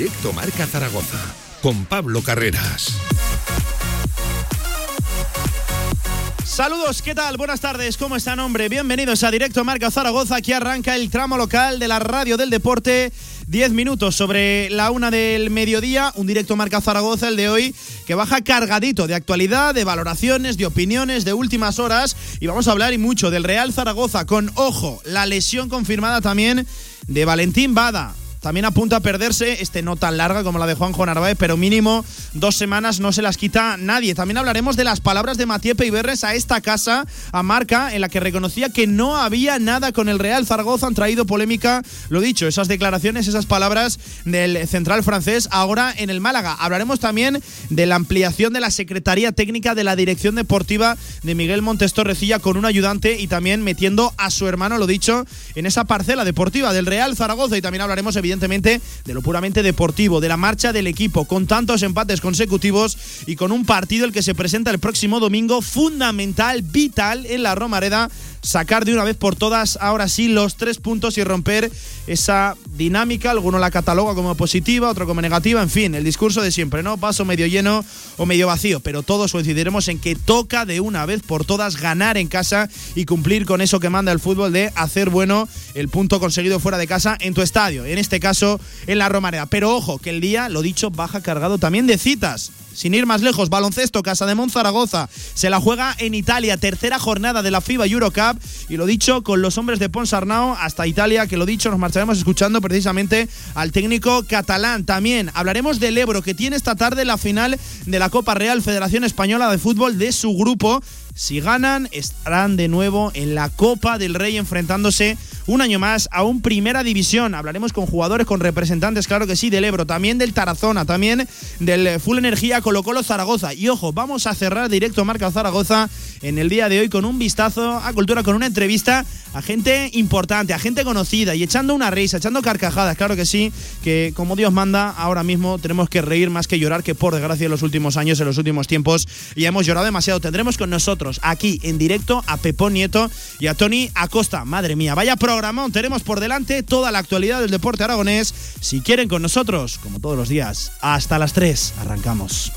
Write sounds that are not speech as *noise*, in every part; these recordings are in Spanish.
Directo Marca Zaragoza con Pablo Carreras. Saludos, ¿qué tal? Buenas tardes, ¿cómo están, hombre? Bienvenidos a Directo Marca Zaragoza. Aquí arranca el tramo local de la radio del deporte. 10 minutos sobre la una del mediodía, un directo Marca Zaragoza, el de hoy, que baja cargadito de actualidad, de valoraciones, de opiniones, de últimas horas. Y vamos a hablar y mucho del Real Zaragoza, con ojo, la lesión confirmada también de Valentín Bada también apunta a perderse, este no tan larga como la de Juanjo Narváez, pero mínimo dos semanas no se las quita nadie. También hablaremos de las palabras de Matías Peiberres a esta casa, a Marca, en la que reconocía que no había nada con el Real Zaragoza, han traído polémica, lo dicho, esas declaraciones, esas palabras del central francés, ahora en el Málaga. Hablaremos también de la ampliación de la Secretaría Técnica de la Dirección Deportiva de Miguel Montes Torrecilla con un ayudante y también metiendo a su hermano, lo dicho, en esa parcela deportiva del Real Zaragoza y también hablaremos evidentemente evidentemente de lo puramente deportivo, de la marcha del equipo, con tantos empates consecutivos y con un partido el que se presenta el próximo domingo fundamental, vital en la Romareda sacar de una vez por todas, ahora sí, los tres puntos y romper esa dinámica. Alguno la cataloga como positiva, otro como negativa, en fin, el discurso de siempre, ¿no? Paso medio lleno o medio vacío, pero todos coincidiremos en que toca de una vez por todas ganar en casa y cumplir con eso que manda el fútbol de hacer bueno el punto conseguido fuera de casa en tu estadio, en este caso en la Romareda. Pero ojo, que el día, lo dicho, baja cargado también de citas sin ir más lejos, baloncesto, Casa de Zaragoza se la juega en Italia, tercera jornada de la FIBA Eurocup y lo dicho con los hombres de Ponsarnau hasta Italia, que lo dicho nos marcharemos escuchando precisamente al técnico catalán. También hablaremos del Ebro que tiene esta tarde la final de la Copa Real Federación Española de Fútbol de su grupo. Si ganan, estarán de nuevo en la Copa del Rey enfrentándose un año más a un Primera División. Hablaremos con jugadores, con representantes, claro que sí, del Ebro, también del Tarazona, también del Full Energía Colo Colo Zaragoza. Y ojo, vamos a cerrar directo Marca Zaragoza en el día de hoy con un vistazo a cultura, con una entrevista a gente importante, a gente conocida y echando una risa, echando carcajadas, claro que sí, que como Dios manda, ahora mismo tenemos que reír más que llorar, que por desgracia en los últimos años, en los últimos tiempos, ya hemos llorado demasiado. Tendremos con nosotros aquí en directo a Pepón Nieto y a Tony Acosta. Madre mía, vaya programón, tenemos por delante toda la actualidad del deporte aragonés. Si quieren con nosotros, como todos los días, hasta las 3, arrancamos.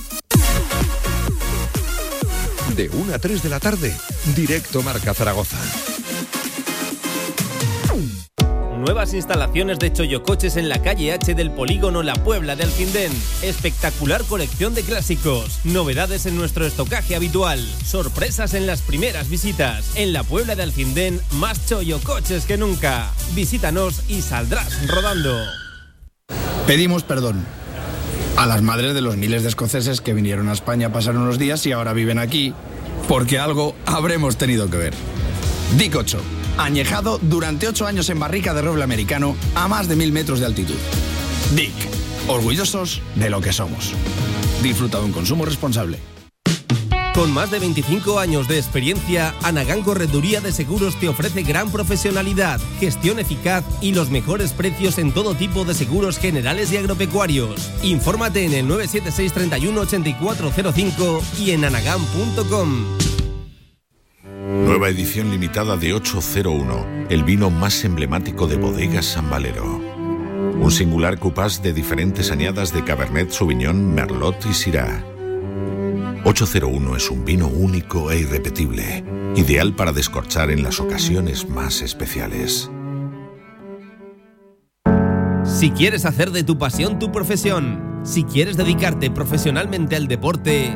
De 1 a 3 de la tarde, directo Marca Zaragoza. Nuevas instalaciones de Choyocoches en la calle H del Polígono La Puebla de Alcindén. Espectacular colección de clásicos. Novedades en nuestro estocaje habitual. Sorpresas en las primeras visitas. En la Puebla de Alcindén, más Choyocoches que nunca. Visítanos y saldrás rodando. Pedimos perdón a las madres de los miles de escoceses que vinieron a España a pasar unos días y ahora viven aquí, porque algo habremos tenido que ver. 8 añejado durante ocho años en barrica de roble americano a más de mil metros de altitud. Dick, orgullosos de lo que somos. Disfruta de un consumo responsable. Con más de 25 años de experiencia, Anagán Correduría de Seguros te ofrece gran profesionalidad, gestión eficaz y los mejores precios en todo tipo de seguros generales y agropecuarios. Infórmate en el 976 31 8405 y en anagán.com. Nueva edición limitada de 801, el vino más emblemático de bodegas San Valero. Un singular cupás de diferentes añadas de Cabernet Sauvignon, Merlot y Syrah. 801 es un vino único e irrepetible, ideal para descorchar en las ocasiones más especiales. Si quieres hacer de tu pasión tu profesión, si quieres dedicarte profesionalmente al deporte,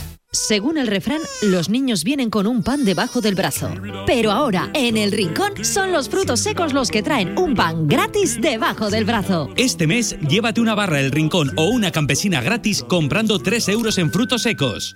Según el refrán, los niños vienen con un pan debajo del brazo. Pero ahora, en el rincón, son los frutos secos los que traen un pan gratis debajo del brazo. Este mes, llévate una barra del rincón o una campesina gratis comprando 3 euros en frutos secos.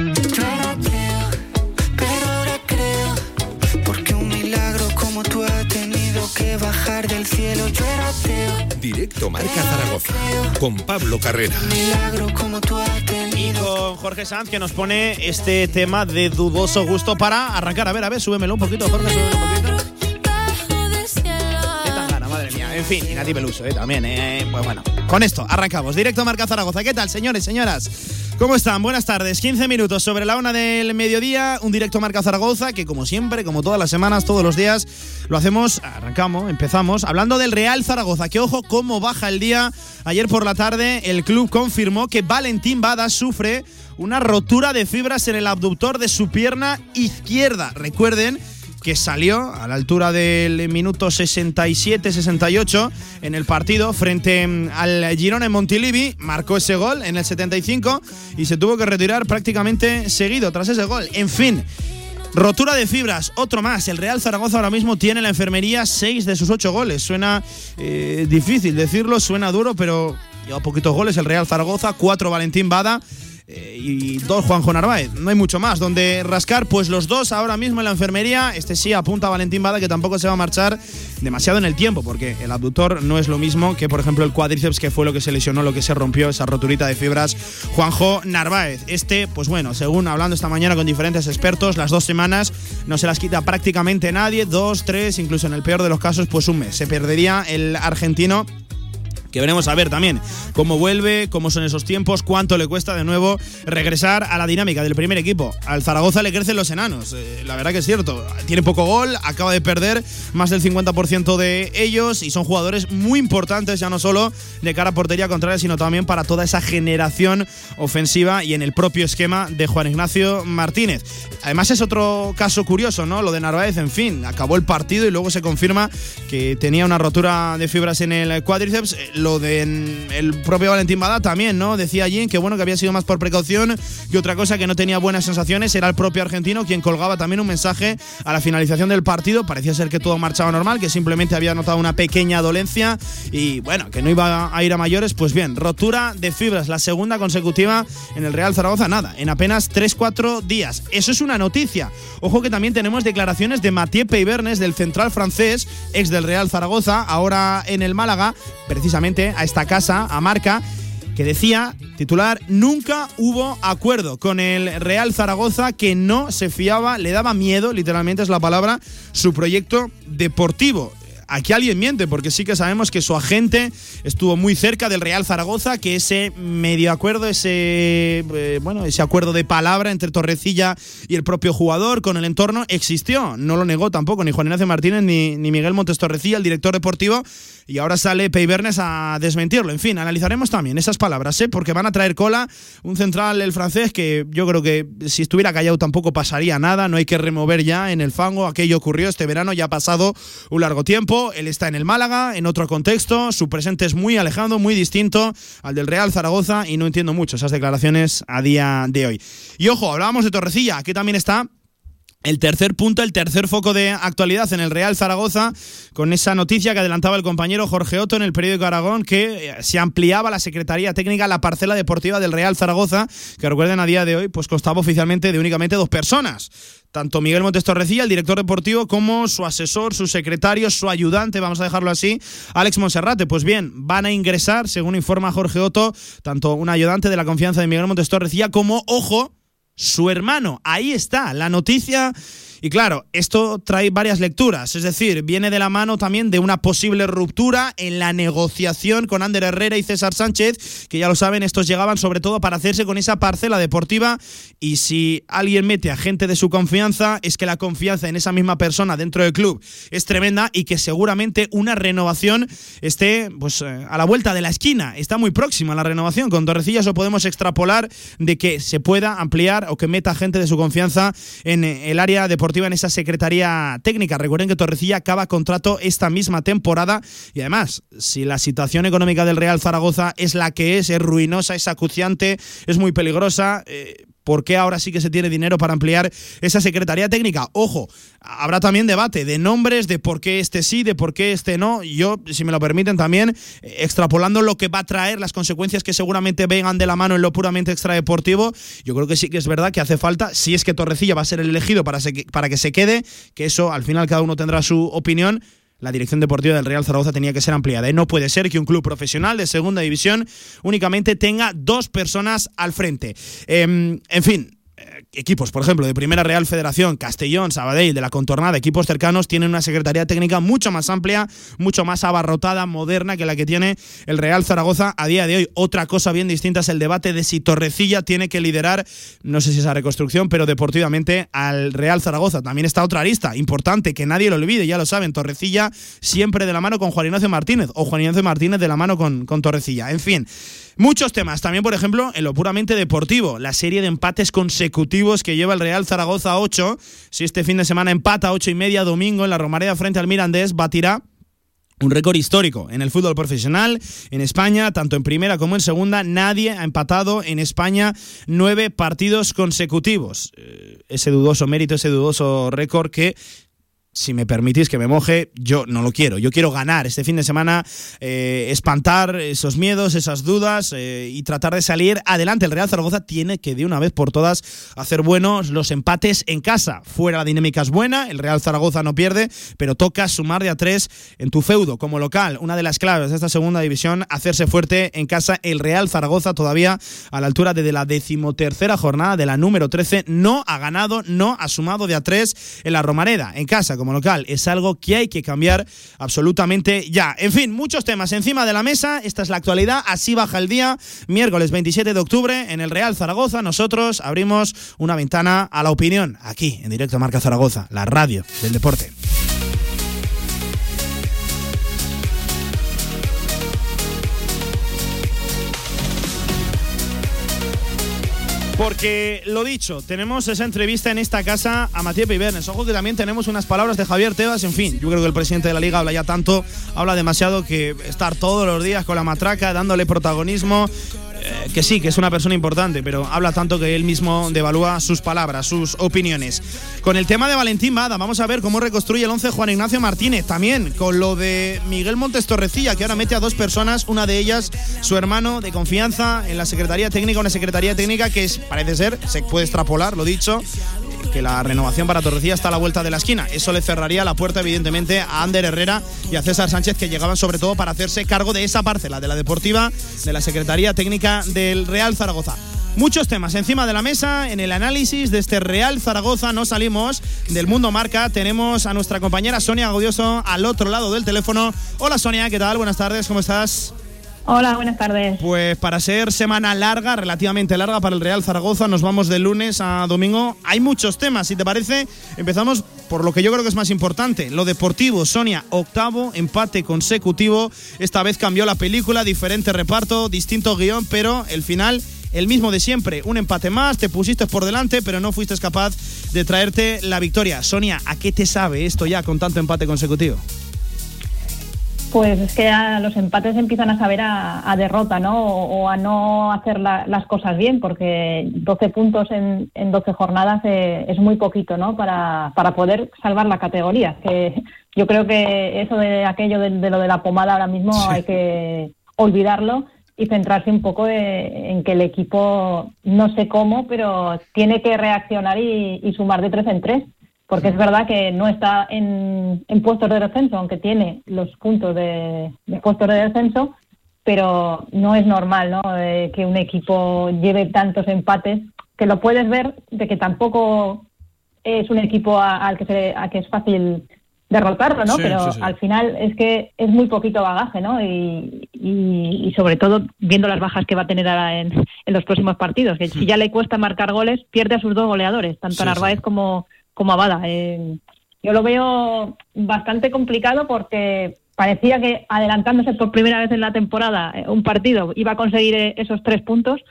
Directo Marca Zaragoza con Pablo Carrera. Y con Jorge Sanz que nos pone este tema de dudoso gusto para arrancar. A ver, a ver, súbemelo un poquito, Jorge, súbemelo un poquito. En fin, y Nati Peluso, eh, también, eh. Pues bueno, con esto arrancamos. Directo Marca Zaragoza. ¿Qué tal, señores, señoras? ¿Cómo están? Buenas tardes. 15 minutos sobre la una del mediodía. Un directo Marca Zaragoza que, como siempre, como todas las semanas, todos los días, lo hacemos, arrancamos, empezamos, hablando del Real Zaragoza. Que ojo, cómo baja el día. Ayer por la tarde, el club confirmó que Valentín Bada sufre una rotura de fibras en el abductor de su pierna izquierda. Recuerden que salió a la altura del minuto 67-68 en el partido frente mm, al Girona en Montilivi, marcó ese gol en el 75 y se tuvo que retirar prácticamente seguido tras ese gol. En fin, Rotura de fibras, otro más. El Real Zaragoza ahora mismo tiene en la enfermería seis de sus ocho goles. Suena eh, difícil decirlo, suena duro, pero lleva poquitos goles el Real Zaragoza, cuatro Valentín Bada y dos Juanjo Narváez. No hay mucho más. Donde rascar, pues los dos ahora mismo en la enfermería. Este sí apunta a Valentín Bada, que tampoco se va a marchar demasiado en el tiempo, porque el abductor no es lo mismo que, por ejemplo, el cuádriceps, que fue lo que se lesionó, lo que se rompió, esa roturita de fibras. Juanjo Narváez. Este, pues bueno, según hablando esta mañana con diferentes expertos, las dos semanas no se las quita prácticamente nadie. Dos, tres, incluso en el peor de los casos, pues un mes. Se perdería el argentino que veremos a ver también cómo vuelve, cómo son esos tiempos, cuánto le cuesta de nuevo regresar a la dinámica del primer equipo. Al Zaragoza le crecen los enanos, eh, la verdad que es cierto. Tiene poco gol, acaba de perder más del 50% de ellos y son jugadores muy importantes, ya no solo de cara a portería contraria, sino también para toda esa generación ofensiva y en el propio esquema de Juan Ignacio Martínez. Además es otro caso curioso, ¿no? Lo de Narváez, en fin, acabó el partido y luego se confirma que tenía una rotura de fibras en el cuádriceps lo de el propio Valentín Bada también, ¿no? Decía allí que bueno, que había sido más por precaución y otra cosa que no tenía buenas sensaciones era el propio argentino quien colgaba también un mensaje a la finalización del partido. Parecía ser que todo marchaba normal, que simplemente había notado una pequeña dolencia y bueno, que no iba a ir a mayores. Pues bien, rotura de fibras, la segunda consecutiva en el Real Zaragoza, nada, en apenas 3-4 días. Eso es una noticia. Ojo que también tenemos declaraciones de Mathieu Peybernes, del central francés, ex del Real Zaragoza, ahora en el Málaga, precisamente a esta casa, a Marca, que decía, titular, nunca hubo acuerdo con el Real Zaragoza que no se fiaba, le daba miedo, literalmente es la palabra, su proyecto deportivo aquí alguien miente, porque sí que sabemos que su agente estuvo muy cerca del Real Zaragoza, que ese medio acuerdo, ese eh, bueno, ese acuerdo de palabra entre Torrecilla y el propio jugador con el entorno existió. No lo negó tampoco ni Juan Ignacio Martínez ni, ni Miguel Montes Torrecilla, el director deportivo, y ahora sale Peybernes a desmentirlo. En fin, analizaremos también esas palabras, ¿eh? porque van a traer cola un central, el francés, que yo creo que si estuviera callado tampoco pasaría nada, no hay que remover ya en el fango. Aquello ocurrió este verano, ya ha pasado un largo tiempo él está en el Málaga, en otro contexto, su presente es muy alejado, muy distinto al del Real Zaragoza y no entiendo mucho esas declaraciones a día de hoy. Y ojo, hablábamos de Torrecilla, aquí también está el tercer punto, el tercer foco de actualidad en el Real Zaragoza, con esa noticia que adelantaba el compañero Jorge Otto en el periódico Aragón, que eh, se ampliaba la Secretaría Técnica, la parcela deportiva del Real Zaragoza, que recuerden a día de hoy, pues constaba oficialmente de únicamente dos personas. Tanto Miguel Montes Torrecilla, el director deportivo, como su asesor, su secretario, su ayudante, vamos a dejarlo así, Alex Monserrate. Pues bien, van a ingresar, según informa Jorge Otto, tanto un ayudante de la confianza de Miguel Montes Torrecilla como, ojo, su hermano. Ahí está la noticia y claro, esto trae varias lecturas, es decir, viene de la mano también de una posible ruptura en la negociación con Ander Herrera y César Sánchez, que ya lo saben, estos llegaban sobre todo para hacerse con esa parcela deportiva y si alguien mete a gente de su confianza, es que la confianza en esa misma persona dentro del club es tremenda y que seguramente una renovación esté pues eh, a la vuelta de la esquina, está muy próxima la renovación, con Torrecillas o podemos extrapolar de que se pueda ampliar o que meta gente de su confianza en eh, el área deportiva en esa secretaría técnica. Recuerden que Torrecilla acaba contrato esta misma temporada y además, si la situación económica del Real Zaragoza es la que es, es ruinosa, es acuciante, es muy peligrosa, eh, ¿Por qué ahora sí que se tiene dinero para ampliar esa Secretaría Técnica? Ojo, habrá también debate de nombres, de por qué este sí, de por qué este no. Yo, si me lo permiten también, eh, extrapolando lo que va a traer, las consecuencias que seguramente vengan de la mano en lo puramente extradeportivo, yo creo que sí que es verdad que hace falta, si es que Torrecilla va a ser el elegido para, para que se quede, que eso al final cada uno tendrá su opinión, la dirección deportiva del Real Zaragoza tenía que ser ampliada. ¿eh? No puede ser que un club profesional de segunda división únicamente tenga dos personas al frente. Em, en fin, equipos, por ejemplo, de Primera Real Federación, Castellón, Sabadell, de la contornada, equipos cercanos, tienen una secretaría técnica mucho más amplia, mucho más abarrotada, moderna que la que tiene el Real Zaragoza a día de hoy. Otra cosa bien distinta es el debate de si Torrecilla tiene que liderar, no sé si esa reconstrucción, pero deportivamente al Real Zaragoza. También está otra lista importante, que nadie lo olvide, ya lo saben, Torrecilla siempre de la mano con Juan Ignacio Martínez o Juan Ignacio Martínez de la mano con, con Torrecilla. En fin. Muchos temas, también por ejemplo en lo puramente deportivo, la serie de empates consecutivos que lleva el Real Zaragoza 8, si este fin de semana empata 8 y media domingo en la Romareda frente al Mirandés, batirá un récord histórico en el fútbol profesional en España, tanto en primera como en segunda. Nadie ha empatado en España nueve partidos consecutivos. Eh, ese dudoso mérito, ese dudoso récord que si me permitís que me moje, yo no lo quiero. Yo quiero ganar este fin de semana, eh, espantar esos miedos, esas dudas eh, y tratar de salir adelante. El Real Zaragoza tiene que de una vez por todas hacer buenos los empates en casa. Fuera la dinámica es buena, el Real Zaragoza no pierde, pero toca sumar de a tres en tu feudo como local. Una de las claves de esta segunda división, hacerse fuerte en casa. El Real Zaragoza todavía a la altura de la decimotercera jornada de la número 13 no ha ganado, no ha sumado de a tres en la Romareda, en casa como local. Es algo que hay que cambiar absolutamente ya. En fin, muchos temas encima de la mesa. Esta es la actualidad. Así baja el día. Miércoles 27 de octubre en el Real Zaragoza. Nosotros abrimos una ventana a la opinión aquí en directo Marca Zaragoza, la radio del deporte. Porque lo dicho, tenemos esa entrevista en esta casa a Matías Pibernes. Ojo que también tenemos unas palabras de Javier Tebas. En fin, yo creo que el presidente de la liga habla ya tanto, habla demasiado que estar todos los días con la matraca, dándole protagonismo. Eh, que sí, que es una persona importante, pero habla tanto que él mismo devalúa sus palabras, sus opiniones. Con el tema de Valentín Bada, vamos a ver cómo reconstruye el 11 Juan Ignacio Martínez. También con lo de Miguel Montes Torrecilla, que ahora mete a dos personas, una de ellas su hermano de confianza en la Secretaría Técnica, una Secretaría Técnica que es, parece ser, se puede extrapolar, lo dicho, que la renovación para Torrecilla está a la vuelta de la esquina. Eso le cerraría la puerta, evidentemente, a Ander Herrera y a César Sánchez, que llegaban sobre todo para hacerse cargo de esa parcela, de la deportiva, de la Secretaría Técnica del Real Zaragoza. Muchos temas encima de la mesa en el análisis de este Real Zaragoza. No salimos del mundo marca. Tenemos a nuestra compañera Sonia Godioso al otro lado del teléfono. Hola Sonia, ¿qué tal? Buenas tardes, ¿cómo estás? Hola, buenas tardes. Pues para ser semana larga, relativamente larga para el Real Zaragoza, nos vamos de lunes a domingo. Hay muchos temas, si te parece, empezamos por lo que yo creo que es más importante, lo deportivo. Sonia, octavo empate consecutivo. Esta vez cambió la película, diferente reparto, distinto guion, pero el final el mismo de siempre. Un empate más, te pusiste por delante, pero no fuiste capaz de traerte la victoria. Sonia, ¿a qué te sabe esto ya con tanto empate consecutivo? Pues es que ya los empates empiezan a saber a, derrota, ¿no? O, a no hacer las cosas bien, porque 12 puntos en, en 12 jornadas eh, es muy poquito, ¿no? Para, para poder salvar la categoría. Que yo creo que eso de aquello de, lo de la pomada ahora mismo hay que olvidarlo y centrarse un poco en que el equipo, no sé cómo, pero tiene que reaccionar y, y sumar de tres en tres porque es verdad que no está en, puestos de descenso, aunque tiene los puntos de, puestos de descenso, pero no es normal ¿no? que un equipo lleve tantos empates, que lo puedes ver de que tampoco es un equipo al que, se, a que es fácil derrotarlo, ¿no? pero al final es que es muy poquito bagaje, ¿no? Y, y, sobre todo viendo las bajas que va a tener ahora en, en los próximos partidos, que si ya le cuesta marcar goles, pierde a sus dos goleadores, tanto Narváez como como Abada. Eh, yo lo veo bastante complicado porque parecía que adelantándose por primera vez en la temporada eh, un partido iba a conseguir eh, esos tres puntos,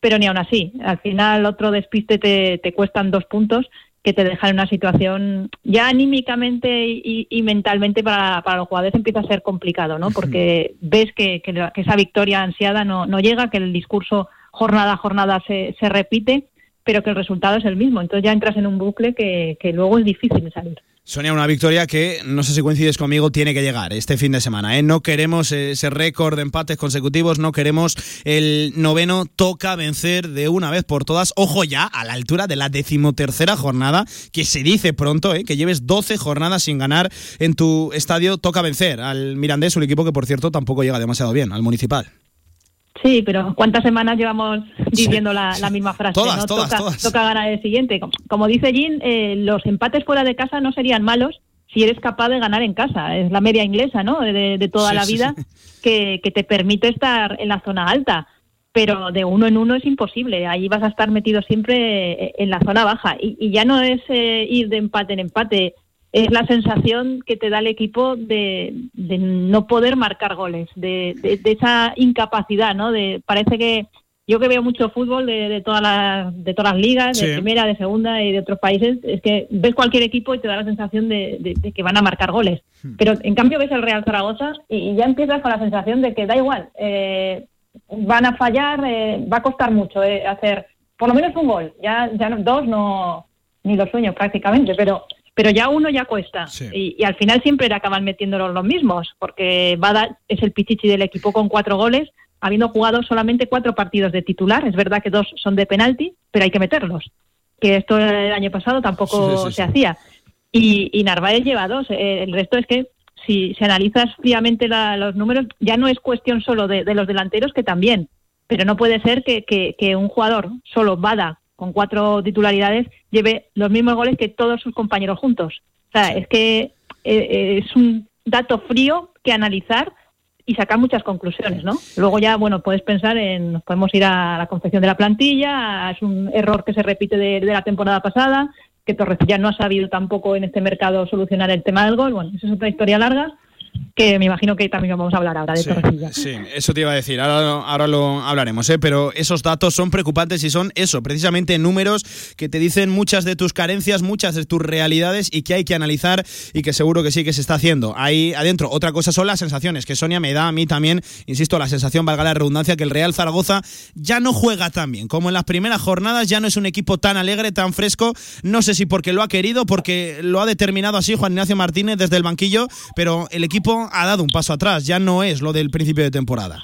pero ni aún así. Al final otro despiste te, te cuestan dos puntos que te dejan en una situación ya anímicamente y, mentalmente para, para, los jugadores empieza a ser complicado, ¿no? Porque ves que, que, esa victoria ansiada no, no, llega, que el discurso jornada a jornada se, se repite pero que el resultado es el mismo. Entonces ya entras en un bucle que, luego es difícil salir. Sonia, una victoria que, no sé si coincides conmigo, tiene que llegar este fin de semana. ¿eh? No queremos ese récord de empates consecutivos, no queremos el noveno, toca vencer de una vez por todas. Ojo ya, a la altura de la decimotercera jornada, que se dice pronto, ¿eh? que lleves 12 jornadas sin ganar en tu estadio, toca vencer al Mirandés, un equipo que por cierto tampoco llega demasiado bien, al municipal. Sí, pero ¿cuántas semanas llevamos diciendo la, misma frase? Todas, todas, toca, todas. toca ganar el siguiente. Como, dice Jean, eh, los empates fuera de casa no serían malos si eres capaz de ganar en casa. Es la media inglesa, ¿no? De, toda la vida Que, te permite estar en la zona alta. Pero de uno en uno es imposible. Ahí vas a estar metido siempre eh, en la zona baja. Y, ya no es eh, ir de empate en empate es la sensación que te da el equipo de, no poder marcar goles, de, esa incapacidad, ¿no? De, parece que yo que veo mucho fútbol de, todas las de todas las ligas, de primera, de segunda y de otros países, es que ves cualquier equipo y te da la sensación de, que van a marcar goles. Hmm. Pero en cambio ves el Real Zaragoza y, ya empiezas con la sensación de que da igual, eh, van a fallar, eh, va a costar mucho eh, hacer por lo menos un gol. Ya, ya dos no ni los sueños prácticamente, pero pero ya uno ya cuesta. Y, al final siempre acaban metiéndolos los mismos, porque Bada es el pichichi del equipo con cuatro goles, habiendo jugado solamente cuatro partidos de titular. Es verdad que dos son de penalti, pero hay que meterlos. Que esto el año pasado tampoco se hacía. Y, y, Narváez lleva dos. Eh, el resto es que si, se analizas fríamente los números, ya no es cuestión solo de, los delanteros, que también. Pero no puede ser que, que un jugador, solo Bada, con cuatro titularidades, lleve los mismos goles que todos sus compañeros juntos. O sea, es que eh, eh, es un dato frío que analizar y sacar muchas conclusiones, ¿no? Luego ya, bueno, puedes pensar en, podemos ir a la confección de la plantilla, es un error que se repite de, la temporada pasada, que Torrecilla no ha sabido tampoco en este mercado solucionar el tema del gol, bueno, esa es otra historia larga, que me imagino que también vamos a hablar ahora de sí, Sí, eso te iba a decir, ahora, ahora lo hablaremos, ¿eh? pero esos datos son preocupantes y son eso, precisamente números que te dicen muchas de tus carencias, muchas de tus realidades y que hay que analizar y que seguro que sí que se está haciendo. Ahí adentro, otra cosa son las sensaciones, que Sonia me da a mí también, insisto, la sensación, valga la redundancia, que el Real Zaragoza ya no juega tan bien como en las primeras jornadas, ya no es un equipo tan alegre, tan fresco, no sé si porque lo ha querido, porque lo ha determinado así Juan Ignacio Martínez desde el banquillo, pero el equipo ha dado un paso atrás, ya no es lo del principio de temporada.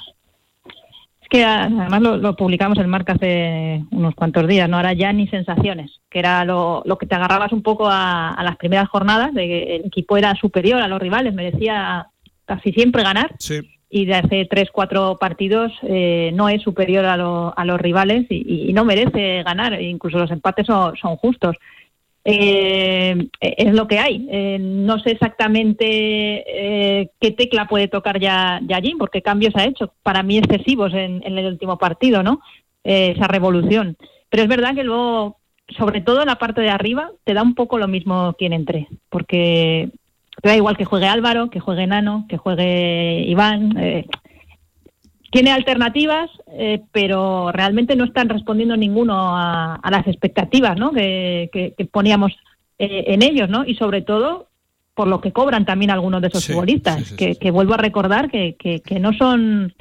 Es que además lo, publicamos en Marca hace unos cuantos días, no ahora ya ni sensaciones, que era lo, que te agarrabas un poco a, las primeras jornadas, de que el equipo era superior a los rivales, merecía casi siempre ganar. Y de hace tres, cuatro partidos eh, no es superior a, los rivales y, no merece ganar. Incluso los empates son justos eh, es lo que hay. Eh, no sé exactamente eh, qué tecla puede tocar ya, ya Jim, porque cambios ha hecho, para mí excesivos en, el último partido, ¿no? Eh, esa revolución. Pero es verdad que luego, sobre todo en la parte de arriba, te da un poco lo mismo quien entre, porque te da igual que juegue Álvaro, que juegue Nano, que juegue Iván. Tiene alternativas, eh, pero realmente no están respondiendo ninguno a, las expectativas ¿no? que, poníamos eh, en ellos, ¿no? Y sobre todo por lo que cobran también algunos de esos futbolistas, que, vuelvo a recordar que, no son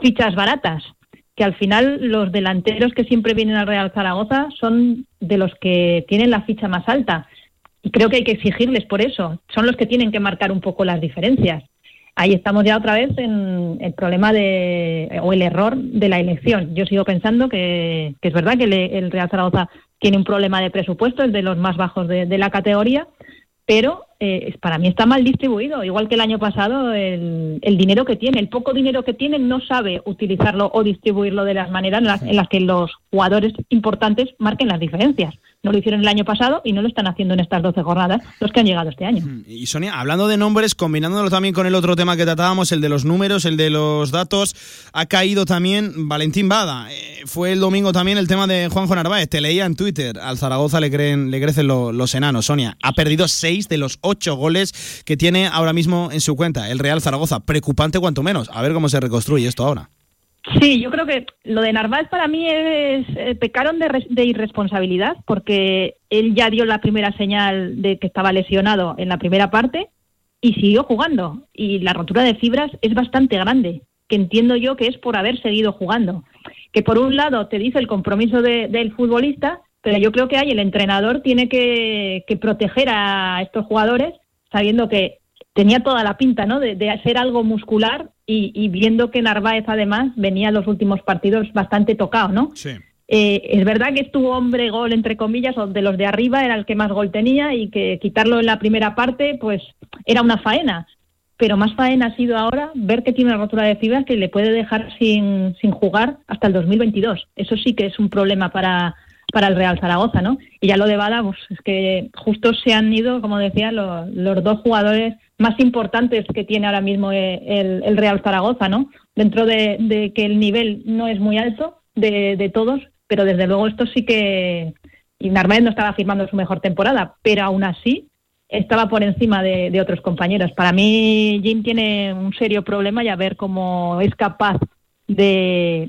fichas baratas, que al final los delanteros que siempre vienen al Real Zaragoza son de los que tienen la ficha más alta. Y creo que hay que exigirles por eso. Son los que tienen que marcar un poco las diferencias ahí estamos ya otra vez en el problema de, o el error de la elección. Yo sigo pensando que, es verdad que el Real Zaragoza tiene un problema de presupuesto, es de los más bajos de, la categoría, pero eh, para mí está mal distribuido. Igual que el año pasado, el, dinero que tiene, el poco dinero que tiene, no sabe utilizarlo o distribuirlo de las maneras en las que los jugadores importantes marquen las diferencias. No lo hicieron el año pasado y no lo están haciendo en estas 12 jornadas los que han llegado este año. Y Sonia, hablando de nombres, combinándolo también con el otro tema que tratábamos, el de los números, el de los datos, ha caído también Valentín Bada. Eh, fue el domingo también el tema de Juanjo Narváez. Te leía en Twitter, al Zaragoza le, creen, le crecen los enanos. Sonia, ha perdido 6 de los 8 goles que tiene ahora mismo en su cuenta el Real Zaragoza. Preocupante cuanto menos. A ver cómo se reconstruye esto ahora. Sí, yo creo que lo de Narváez para mí es eh, pecaron de, irresponsabilidad porque él ya dio la primera señal de que estaba lesionado en la primera parte y siguió jugando y la rotura de fibras es bastante grande, que entiendo yo que es por haber seguido jugando. Que por un lado te dice el compromiso del futbolista, pero yo creo que ahí el entrenador tiene que, proteger a estos jugadores sabiendo que tenía toda la pinta ¿no? de, hacer algo muscular y, viendo que Narváez además venía en los últimos partidos bastante tocado, ¿no? Sí. Eh, es verdad que estuvo hombre gol, entre comillas, o de los de arriba era el que más gol tenía y que quitarlo en la primera parte, pues era una faena. Pero más faena ha sido ahora ver que tiene una rotura de fibras que le puede dejar sin, sin jugar hasta el 2022. Eso sí que es un problema para, para el Real Zaragoza, ¿no? Y ya lo de Bada, pues es que justo se han ido, como decía, los, dos jugadores más importantes que tiene ahora mismo eh, el, Real Zaragoza, ¿no? Dentro de, que el nivel no es muy alto de, de, todos, pero desde luego esto sí que... Y Narváez no estaba firmando su mejor temporada, pero aún así estaba por encima de, de otros compañeros. Para mí Jim tiene un serio problema y a ver cómo es capaz de,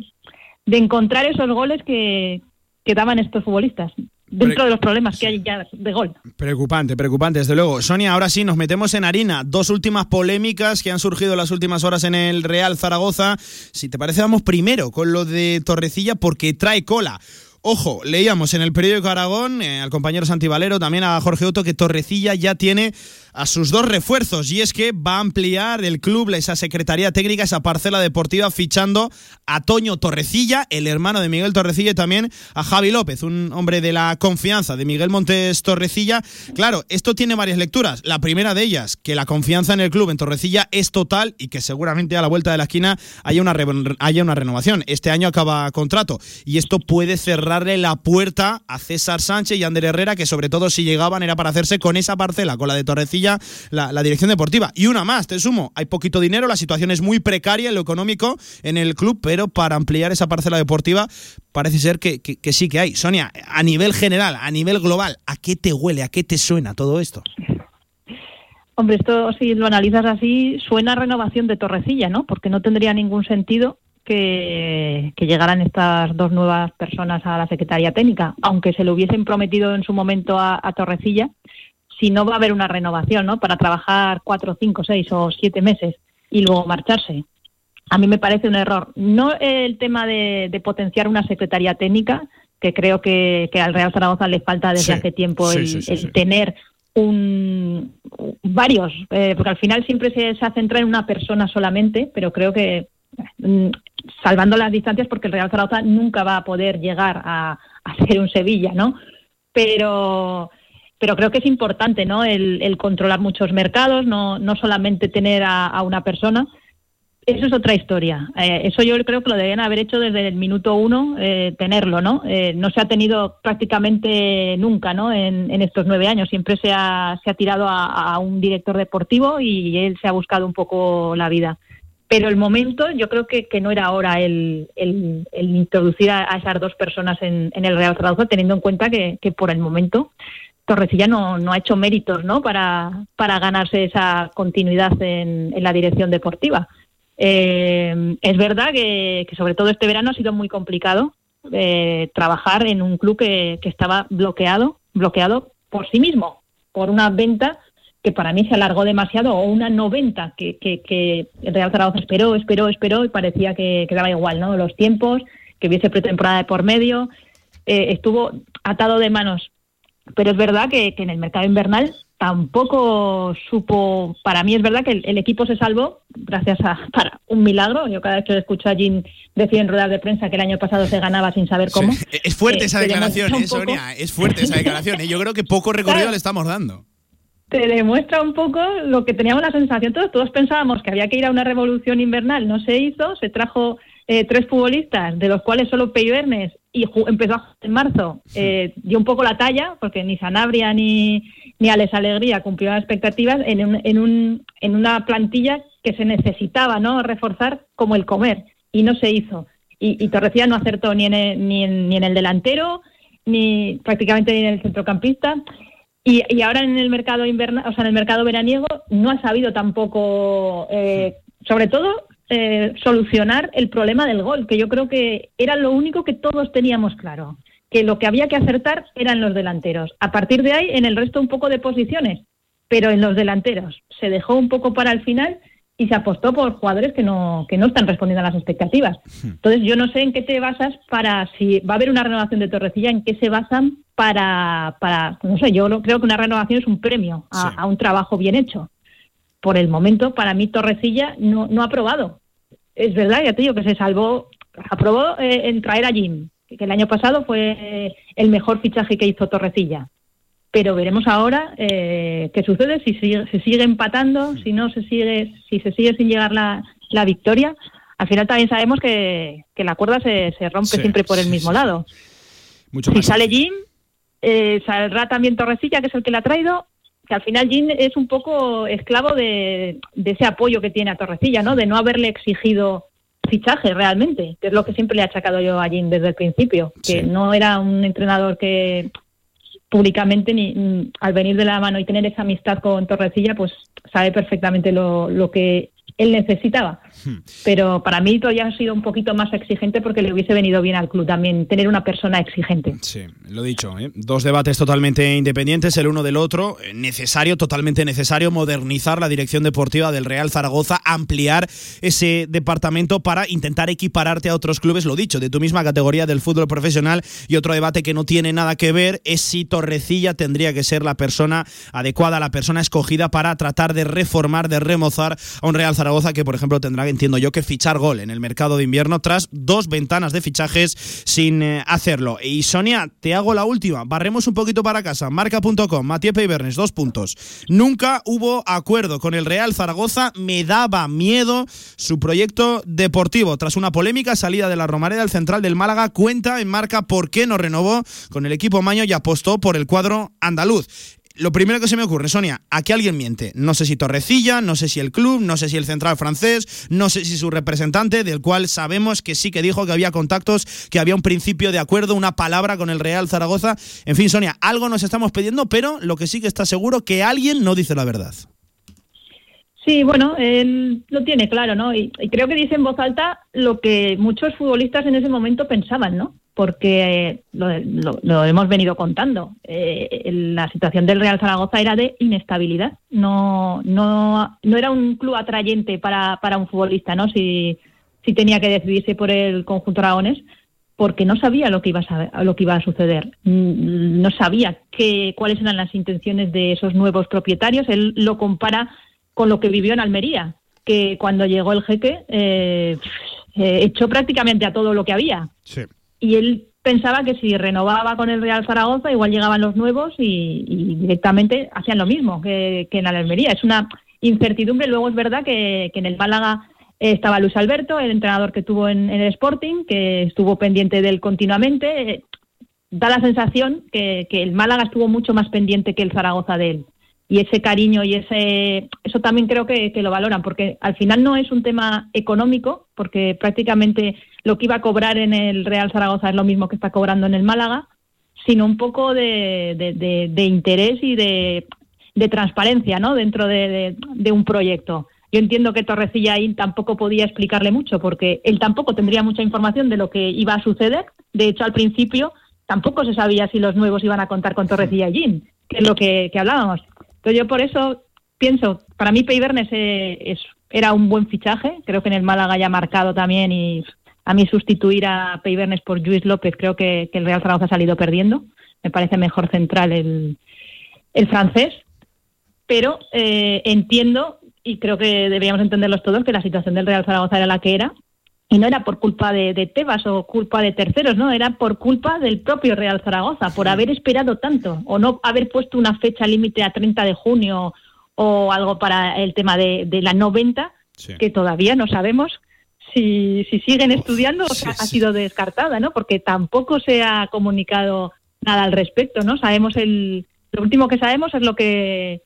de encontrar esos goles que, que daban estos futbolistas dentro de los problemas que hay ya de gol. Preocupante, preocupante, desde luego. Sonia, ahora sí, nos metemos en harina. Dos últimas polémicas que han surgido en las últimas horas en el Real Zaragoza. Si te parece, vamos primero con lo de Torrecilla porque trae cola. Ojo, leíamos en el periódico Aragón, eh, al compañero Santi Valero, también a Jorge Otto, que Torrecilla ya tiene a sus dos refuerzos y es que va a ampliar el club, esa secretaría técnica, esa parcela deportiva fichando a Toño Torrecilla, el hermano de Miguel Torrecilla y también a Javi López, un hombre de la confianza de Miguel Montes Torrecilla. Claro, esto tiene varias lecturas. La primera de ellas, que la confianza en el club en Torrecilla es total y que seguramente a la vuelta de la esquina haya una, haya una renovación. Este año acaba contrato y esto puede cerrarle la puerta a César Sánchez y Ander Herrera, que sobre todo si llegaban era para hacerse con esa parcela, con la de Torrecilla la, dirección deportiva. Y una más, te sumo, hay poquito dinero, la situación es muy precaria en lo económico en el club, pero para ampliar esa parcela deportiva parece ser que, sí que hay. Sonia, a nivel general, a nivel global, ¿a qué te huele, a qué te suena todo esto? Hombre, esto si lo analizas así, suena a renovación de Torrecilla, ¿no? Porque no tendría ningún sentido que, llegaran estas dos nuevas personas a la Secretaría Técnica, aunque se lo hubiesen prometido en su momento a Torrecilla, si no va a haber una renovación, ¿no? Para trabajar cuatro, cinco, seis o siete meses y luego marcharse. A mí me parece un error. No el tema de, potenciar una secretaría técnica, que creo que, al Real Zaragoza le falta desde hace tiempo el, tener un varios, eh, porque al final siempre se, se centra en una persona solamente, pero creo que mm, salvando las distancias, porque el Real Zaragoza nunca va a poder llegar a, a ser un Sevilla, ¿no? Pero pero creo que es importante ¿no? el, controlar muchos mercados, no, no solamente tener a, una persona. Eso es otra historia. Eh, eso yo creo que lo deben haber hecho desde el minuto uno, eh, tenerlo, ¿no? Eh, no se ha tenido prácticamente nunca, ¿no? En, estos nueve años. Siempre se ha, se ha tirado a, un director deportivo y él se ha buscado un poco la vida. Pero el momento, yo creo que, no era ahora el, el, introducir a, esas dos personas en, el Real Zaragoza, teniendo en cuenta que por el momento Torrecilla no, no ha hecho méritos ¿no? Para, ganarse esa continuidad en, en la dirección deportiva. Eh, es verdad que, sobre todo este verano ha sido muy complicado eh, trabajar en un club que, estaba bloqueado, bloqueado por sí mismo, por una venta que para mí se alargó demasiado o una no venta que, que, el Real Zaragoza esperó, esperó, esperó y parecía que, daba igual, ¿no? Los tiempos, que hubiese pretemporada de por medio, eh, estuvo atado de manos pero es verdad que, en el mercado invernal tampoco supo, para mí es verdad que el, equipo se salvó gracias a *laughs* para un milagro. Yo cada vez que escucho a Jim decir en ruedas de prensa que el año pasado se ganaba sin saber cómo. *laughs* Es fuerte esa eh, declaración, eh, Sonia, es fuerte esa declaración. ¿eh? Yo creo que poco recorrido le estamos dando. Te demuestra un poco lo que teníamos la sensación todos. Todos pensábamos que había que ir a una revolución invernal, no se hizo, se trajo eh, tres futbolistas, de los cuales solo Peyo y empezó en marzo, eh, dio un poco la talla, porque ni Sanabria ni, ni Alex Alegría cumplieron las expectativas en, un, en, un, en una plantilla que se necesitaba ¿no? reforzar como el comer, y no se hizo. Y, y Torrecilla no acertó ni en, el, ni, en, ni en el delantero, ni prácticamente ni en el centrocampista. Y, y, ahora en el mercado invernal, o sea, en el mercado veraniego no ha sabido tampoco, eh, sobre todo eh, solucionar el problema del gol, que yo creo que era lo único que todos teníamos claro, que lo que había que acertar eran los delanteros. A partir de ahí, en el resto un poco de posiciones, pero en los delanteros se dejó un poco para el final y se apostó por jugadores que no, que no están respondiendo a las expectativas. Entonces, yo no sé en qué te basas para, si va a haber una renovación de Torrecilla, en qué se basan para, para no sé, yo creo que una renovación es un premio a, un trabajo bien hecho. Por el momento, para mí, Torrecilla no, no ha aprobado. Es verdad, ya te digo que se salvó, aprobó eh, en traer a Jim, que el año pasado fue el mejor fichaje que hizo Torrecilla pero veremos ahora eh, qué sucede si se sigue empatando, si no se sigue, si se sigue sin llegar la, la victoria. Al final también sabemos que, que la cuerda se, se rompe siempre por el mismo lado. si sale Jim, eh, saldrá también Torrecilla, que es el que la ha traído, que al final Jim es un poco esclavo de, de ese apoyo que tiene a Torrecilla, ¿no? De no haberle exigido fichaje realmente, que es lo que siempre le he achacado yo a Jim desde el principio, que no era un entrenador que públicamente ni mm, al venir de la mano y tener esa amistad con Torrecilla, pues sabe perfectamente lo, lo que él necesitaba. Pero para mí todavía ha sido un poquito más exigente porque le hubiese venido bien al club también tener una persona exigente. Sí, lo dicho, ¿eh? dos debates totalmente independientes el uno del otro. Necesario, totalmente necesario, modernizar la dirección deportiva del Real Zaragoza, ampliar ese departamento para intentar equipararte a otros clubes, lo dicho, de tu misma categoría del fútbol profesional. Y otro debate que no tiene nada que ver es si Torrecilla tendría que ser la persona adecuada, la persona escogida para tratar de reformar, de remozar a un Real Zaragoza que, por ejemplo, tendrá entiendo yo, que fichar gol en el mercado de invierno tras dos ventanas de fichajes sin eh, hacerlo. Y Sonia, te hago la última. Barremos un poquito para casa. Marca.com, Matías Peibernes, dos puntos. Nunca hubo acuerdo con el Real Zaragoza. Me daba miedo su proyecto deportivo. Tras una polémica salida de la Romareda, el central del Málaga cuenta en marca por qué no renovó con el equipo Maño y apostó por el cuadro andaluz lo primero que se me ocurre, Sonia, aquí alguien miente. No sé si Torrecilla, no sé si el club, no sé si el central francés, no sé si su representante, del cual sabemos que sí que dijo que había contactos, que había un principio de acuerdo, una palabra con el Real Zaragoza. En fin, Sonia, algo nos estamos pidiendo, pero lo que sí que está seguro que alguien no dice la verdad. Sí, bueno, lo tiene claro, ¿no? Y, creo que dice en voz alta lo que muchos futbolistas en ese momento pensaban, ¿no? Porque lo, hemos venido contando. Eh, la situación del Real Zaragoza era de inestabilidad. No, no, no era un club atrayente para, para un futbolista, ¿no? Si, si tenía que decidirse por el conjunto aragonés, porque no sabía lo que iba a, lo que iba a suceder. Mm, no sabía qué, cuáles eran las intenciones de esos nuevos propietarios. Él lo compara con lo que vivió en Almería, que cuando llegó el jeque eh, eh, echó prácticamente a todo lo que había. Y él pensaba que si renovaba con el Real Zaragoza, igual llegaban los nuevos y, directamente hacían lo mismo que, en Almería. Es una incertidumbre. Luego es verdad que, en el Málaga estaba Luis Alberto, el entrenador que tuvo en, el Sporting, que estuvo pendiente de él continuamente. Da la sensación que el Málaga estuvo mucho más pendiente que el Zaragoza de él y ese cariño y ese eso también creo que, lo valoran porque al final no es un tema económico porque prácticamente lo que iba a cobrar en el Real Zaragoza es lo mismo que está cobrando en el Málaga sino un poco de, de, interés y de, transparencia ¿no? dentro de, un proyecto. Yo entiendo que Torrecilla ahí tampoco podía explicarle mucho porque él tampoco tendría mucha información de lo que iba a suceder. De hecho al principio tampoco se sabía si los nuevos iban a contar con Torrecilla y Jim que es lo que, hablábamos. Entonces yo por eso pienso, para mí Peibernes eh, era un buen fichaje, creo que en el Málaga ya ha marcado también y a mí sustituir a Peibernes por Luis López creo que, el Real Zaragoza ha salido perdiendo, me parece mejor central el, el francés, pero eh, entiendo y creo que deberíamos entenderlos todos que la situación del Real Zaragoza era la que era. Y no era por culpa de, Tebas o culpa de terceros, no, era por culpa del propio Real Zaragoza, por haber esperado tanto o no haber puesto una fecha límite a 30 de junio o algo para el tema de, la 90, que todavía no sabemos si, si siguen estudiando o ha sido descartada, ¿no? Porque tampoco se ha comunicado nada al respecto, ¿no? Sabemos el, lo último que sabemos es lo que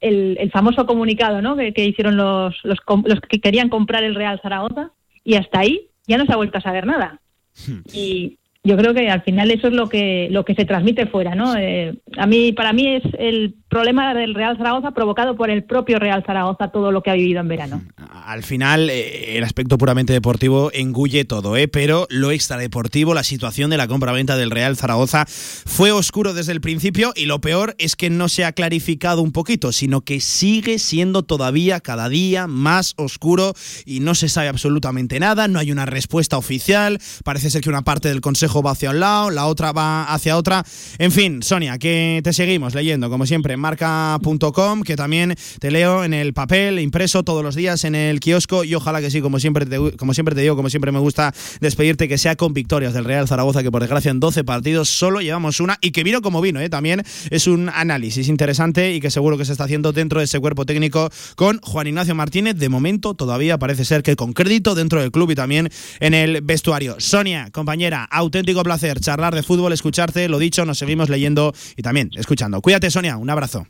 el, el famoso comunicado, ¿no? Que, que hicieron los, los, los que querían comprar el Real Zaragoza y hasta ahí ya no se ha vuelto a saber nada. Hmm. Y yo creo que al final eso es lo que lo que se transmite fuera, ¿no? Eh, a mí para mí es el problema del Real Zaragoza provocado por el propio Real Zaragoza todo lo que ha vivido en verano. Al final eh, el aspecto puramente deportivo engulle todo, ¿eh? pero lo extradeportivo, la situación de la compra-venta del Real Zaragoza fue oscuro desde el principio y lo peor es que no se ha clarificado un poquito, sino que sigue siendo todavía cada día más oscuro y no se sabe absolutamente nada, no hay una respuesta oficial, parece ser que una parte del Consejo va hacia un lado, la otra va hacia otra. En fin, Sonia, que te seguimos leyendo, como siempre, en marca.com, que también te leo en el papel, impreso todos los días en el kiosco y ojalá que sí, como siempre te, como siempre te digo, como siempre me gusta despedirte, que sea con victorias del Real Zaragoza, que por desgracia en 12 partidos solo llevamos una y que vino como vino, ¿eh? también es un análisis interesante y que seguro que se está haciendo dentro de ese cuerpo técnico con Juan Ignacio Martínez. De momento todavía parece ser que con crédito dentro del club y también en el vestuario. Sonia, compañera, auténtico placer charlar de fútbol, escucharte, lo dicho, nos seguimos leyendo y también escuchando. Cuídate, Sonia, un abrazo.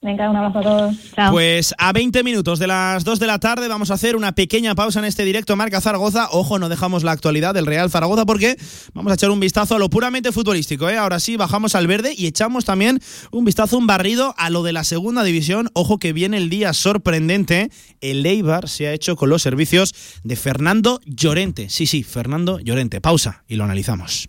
Venga, un abrazo a todos. Chao. Pues a 20 minutos de las 2 de la tarde vamos a hacer una pequeña pausa en este directo Marca Zaragoza. Ojo, no dejamos la actualidad del Real Zaragoza porque vamos a echar un vistazo a lo puramente futbolístico. ¿eh? Ahora sí, bajamos al verde y echamos también un vistazo, un barrido a lo de la segunda división. Ojo que viene el día sorprendente. El Eibar se ha hecho con los servicios de Fernando Llorente. Sí, sí, Fernando Llorente. Pausa y lo analizamos.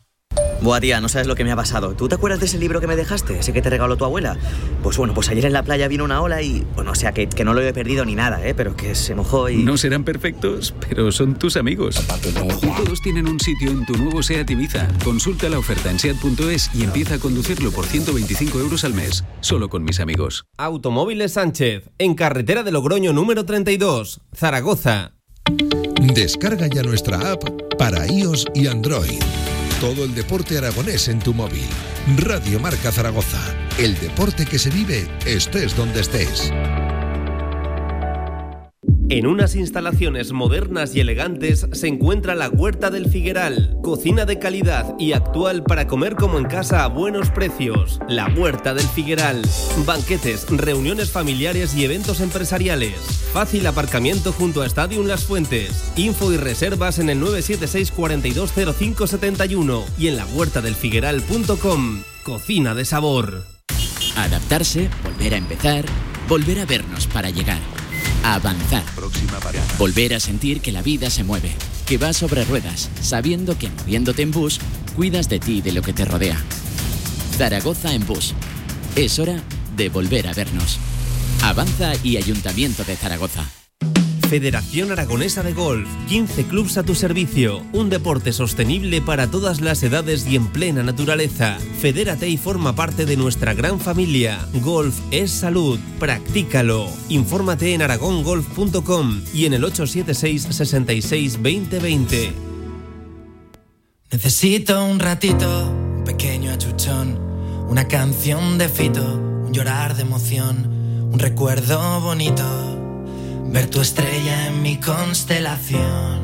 Buah, tía, no sabes lo que me ha pasado. ¿Tú te acuerdas de ese libro que me dejaste? Ese que te regaló tu abuela. Pues bueno, pues ayer en la playa vino una ola y. Bueno, o sea, que, que no lo he perdido ni nada, ¿eh? Pero que se mojó y. No serán perfectos, pero son tus amigos. Todos tienen un sitio en tu nuevo SEAT Ibiza. Consulta la oferta en SEAT.es y empieza a conducirlo por 125 euros al mes. Solo con mis amigos. Automóviles Sánchez, en carretera de Logroño número 32, Zaragoza. Descarga ya nuestra app para iOS y Android. Todo el deporte aragonés en tu móvil. Radio Marca Zaragoza. El deporte que se vive estés donde estés. En unas instalaciones modernas y elegantes se encuentra la Huerta del Figueral, cocina de calidad y actual para comer como en casa a buenos precios. La Huerta del Figueral, banquetes, reuniones familiares y eventos empresariales. Fácil aparcamiento junto a Stadium Las Fuentes. Info y reservas en el 976 420571 y en la lahuertadelfigueral.com. Cocina de sabor. Adaptarse, volver a empezar, volver a vernos para llegar. Avanzar. Próxima parada. Volver a sentir que la vida se mueve, que va sobre ruedas, sabiendo que moviéndote en bus, cuidas de ti y de lo que te rodea. Zaragoza en bus. Es hora de volver a vernos. Avanza y Ayuntamiento de Zaragoza. Federación Aragonesa de Golf, 15 clubs a tu servicio, un deporte sostenible para todas las edades y en plena naturaleza. Fedérate y forma parte de nuestra gran familia. Golf es salud, practícalo. Infórmate en aragongolf.com y en el 876 66 2020. Necesito un ratito, un pequeño achuchón, una canción de fito, un llorar de emoción, un recuerdo bonito, ver tu estrella en mi constelación.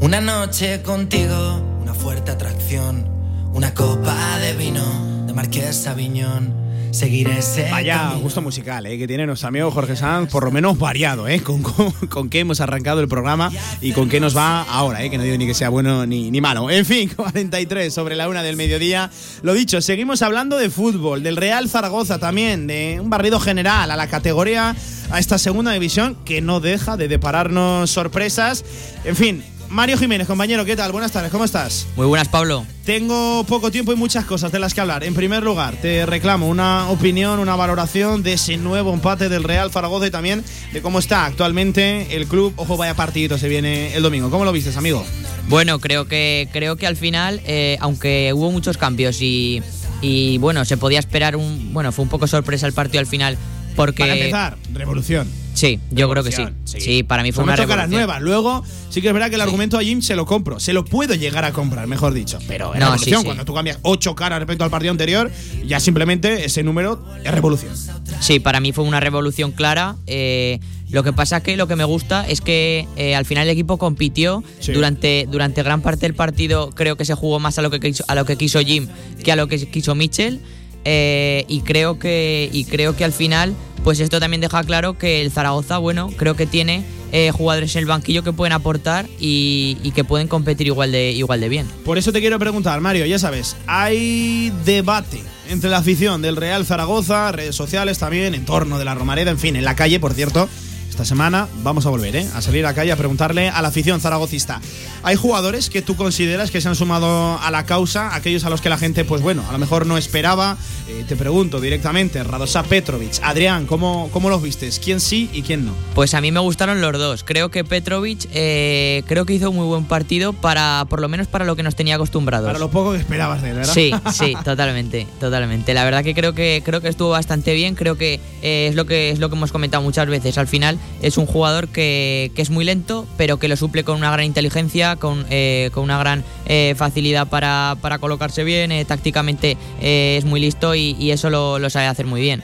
Una noche contigo, una fuerte atracción, una copa de vino de Marqués Aviñón. Seguiré ese Vaya camino. gusto musical ¿eh? que tiene nuestro amigo Jorge Sanz, por lo menos variado, ¿eh? con, con, con qué hemos arrancado el programa y con qué nos va ahora, ¿eh? que no digo ni que sea bueno ni, ni malo. En fin, *laughs* 43 sobre la una del mediodía. Lo dicho, seguimos hablando de fútbol, del Real Zaragoza también, de un barrido general a la categoría, a esta segunda división que no deja de depararnos sorpresas. En fin. Mario Jiménez, compañero, ¿qué tal? Buenas tardes, ¿cómo estás? Muy buenas, Pablo. Tengo poco tiempo y muchas cosas de las que hablar. En primer lugar, te reclamo una opinión, una valoración de ese nuevo empate del Real Zaragoza y también de cómo está actualmente el club. Ojo, vaya partidito se viene el domingo. ¿Cómo lo vistes, amigo? Bueno, creo que, creo que al final, eh, aunque hubo muchos cambios y, y bueno, se podía esperar un. Bueno, fue un poco sorpresa el partido al final. Porque. Para empezar, revolución. Sí, yo creo que sí. sí. para mí fue Son una caras revolución. nuevas. Luego, sí que es verdad que el argumento a Jim se lo compro. Se lo puedo llegar a comprar, mejor dicho. Pero es No, revolución. Cuando tú cambias ocho caras respecto al partido anterior, ya simplemente ese número es revolución. Sí, para mí fue una revolución clara. Eh, Lo que pasa que lo que me gusta es que eh, al final el equipo compitió Sí. durante, durante gran parte del partido. Creo que se jugó más a lo que quiso, a lo que quiso Jim que a lo que quiso Mitchell. Eh, y creo que y creo que al final pues esto también deja claro que el Zaragoza bueno creo que tiene eh, jugadores en el banquillo que pueden aportar y, y que pueden competir igual de igual de bien Por eso te quiero preguntar, Mario, ya sabes, hay debate entre la afición del Real Zaragoza, redes sociales también, en torno de la Romareda, en fin, en la calle, por cierto. Esta semana vamos a volver ¿eh? a salir a la calle a preguntarle a la afición zaragocista. ¿Hay jugadores que tú consideras que se han sumado a la causa, aquellos a los que la gente, pues bueno, a lo mejor no esperaba? Eh, te pregunto directamente, Radosa Petrovic, Adrián, ¿cómo, ¿cómo los vistes? ¿Quién sí y quién no? Pues a mí me gustaron los dos. Creo que Petrovic eh, creo que hizo un muy buen partido para, por lo menos para lo que nos tenía acostumbrados. Para lo poco que esperabas de él, ¿verdad? Sí, *laughs* sí, totalmente, totalmente. La verdad que creo que creo que estuvo bastante bien. Creo que eh, es lo que es lo que hemos comentado muchas veces. Al final es un jugador que, que es muy lento, pero que lo suple con una gran inteligencia, con, eh, con una gran eh, facilidad para, para colocarse bien. eh, tácticamente es muy listo y, eso lo, lo sabe hacer muy bien.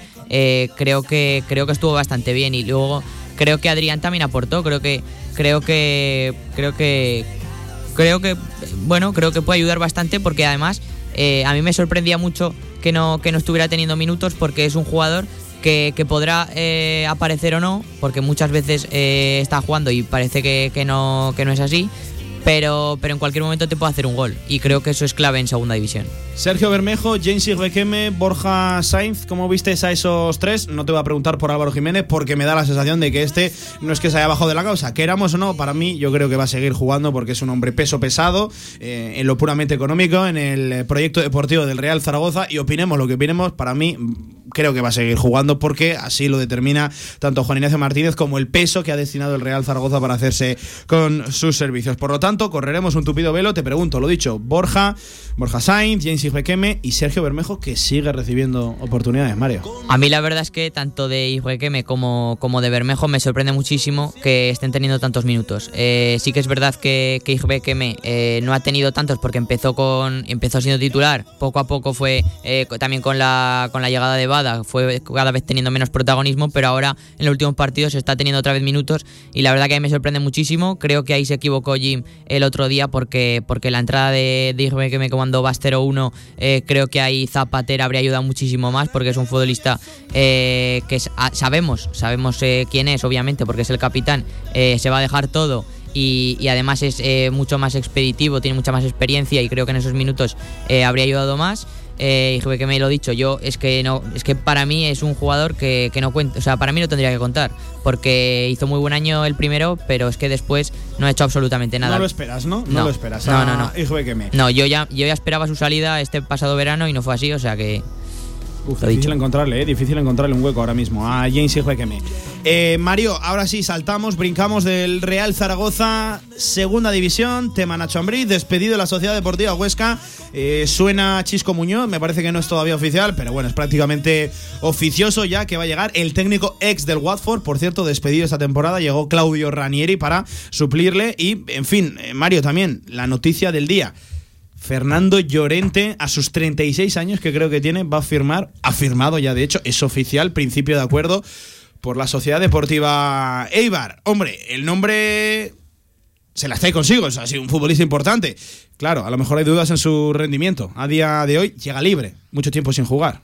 Creo que creo que estuvo bastante bien y luego creo que Adrián también aportó. Creo que creo que creo que creo que bueno creo que puede ayudar bastante porque además a mí me sorprendía mucho que no que no estuviera teniendo minutos porque es un jugador que, que podrá eh, aparecer o no porque muchas veces eh, está jugando y parece que, que no que no es así pero pero en cualquier momento te puede hacer un gol y creo que eso es clave en segunda división Sergio Bermejo, James Requeme, Borja Sainz, ¿cómo vistes a esos tres? No te voy a preguntar por Álvaro Jiménez porque me da la sensación de que este no es que se haya bajado de la causa. Queramos o no, para mí yo creo que va a seguir jugando porque es un hombre peso pesado eh, en lo puramente económico, en el eh, proyecto deportivo del Real Zaragoza y opinemos lo que opinemos, para mí creo que va a seguir jugando porque así lo determina tanto Juan Ignacio Martínez como el peso que ha destinado el Real Zaragoza para hacerse con sus servicios. Por lo tanto, correremos un tupido velo, te pregunto, lo dicho, Borja, Borja Sainz, James Requeme y Sergio Bermejo que sigue recibiendo oportunidades, Mario. A mí la verdad es que tanto de Ijuequeme como, como de Bermejo me sorprende muchísimo que estén teniendo tantos minutos. Eh, sí que es verdad que, que Ijuequeme, eh, no ha tenido tantos porque empezó con empezó siendo titular. Poco a poco fue eh, también con la, con la llegada de Bada, fue cada vez teniendo menos protagonismo, pero ahora en los últimos partidos está teniendo otra vez minutos y la verdad que a mí me sorprende muchísimo. Creo que ahí se equivocó Jim el otro día porque, porque la entrada de, de Ijuequeme cuando va 0-1 eh, creo que ahí Zapatera habría ayudado muchísimo más porque es un futbolista eh, que ah, sabemos, sabemos eh, quién es, obviamente, porque es el capitán, se va a dejar todo. Y, además es mucho más expeditivo, tiene mucha más experiencia y creo que en esos minutos habría ayudado más. Eh, y que me lo he dicho, yo es que no, es que para mí es un jugador que, que no cuenta, o sea, para mí no tendría que contar, porque hizo muy buen año el primero, pero es que después no ha hecho absolutamente nada. No lo esperas, ¿no? No, No. lo esperas. No, a no, no. No, yo ya, yo ya esperaba su salida este pasado verano y no fue así, o sea que. Uf, difícil dicho. encontrarle, ¿eh? difícil encontrarle un hueco ahora mismo a James Ijuequeme. Eh, Mario, ahora sí, saltamos, brincamos del Real Zaragoza, segunda división, tema Nacho Ambriz, despedido de la Sociedad Deportiva Huesca. Eh, suena Chisco Muñoz, me parece que no es todavía oficial, pero bueno, es prácticamente oficioso ya que va a llegar el técnico ex del Watford, por cierto, despedido esta temporada, llegó Claudio Ranieri para suplirle y, en fin, eh, Mario también, la noticia del día. Fernando Llorente, a sus 36 años que creo que tiene, va a firmar, ha firmado ya de hecho, es oficial, principio de acuerdo, por la Sociedad Deportiva Eibar. Hombre, el nombre se la está consigo, es así, un futbolista importante. Claro, a lo mejor hay dudas en su rendimiento. A día de hoy llega libre, mucho tiempo sin jugar.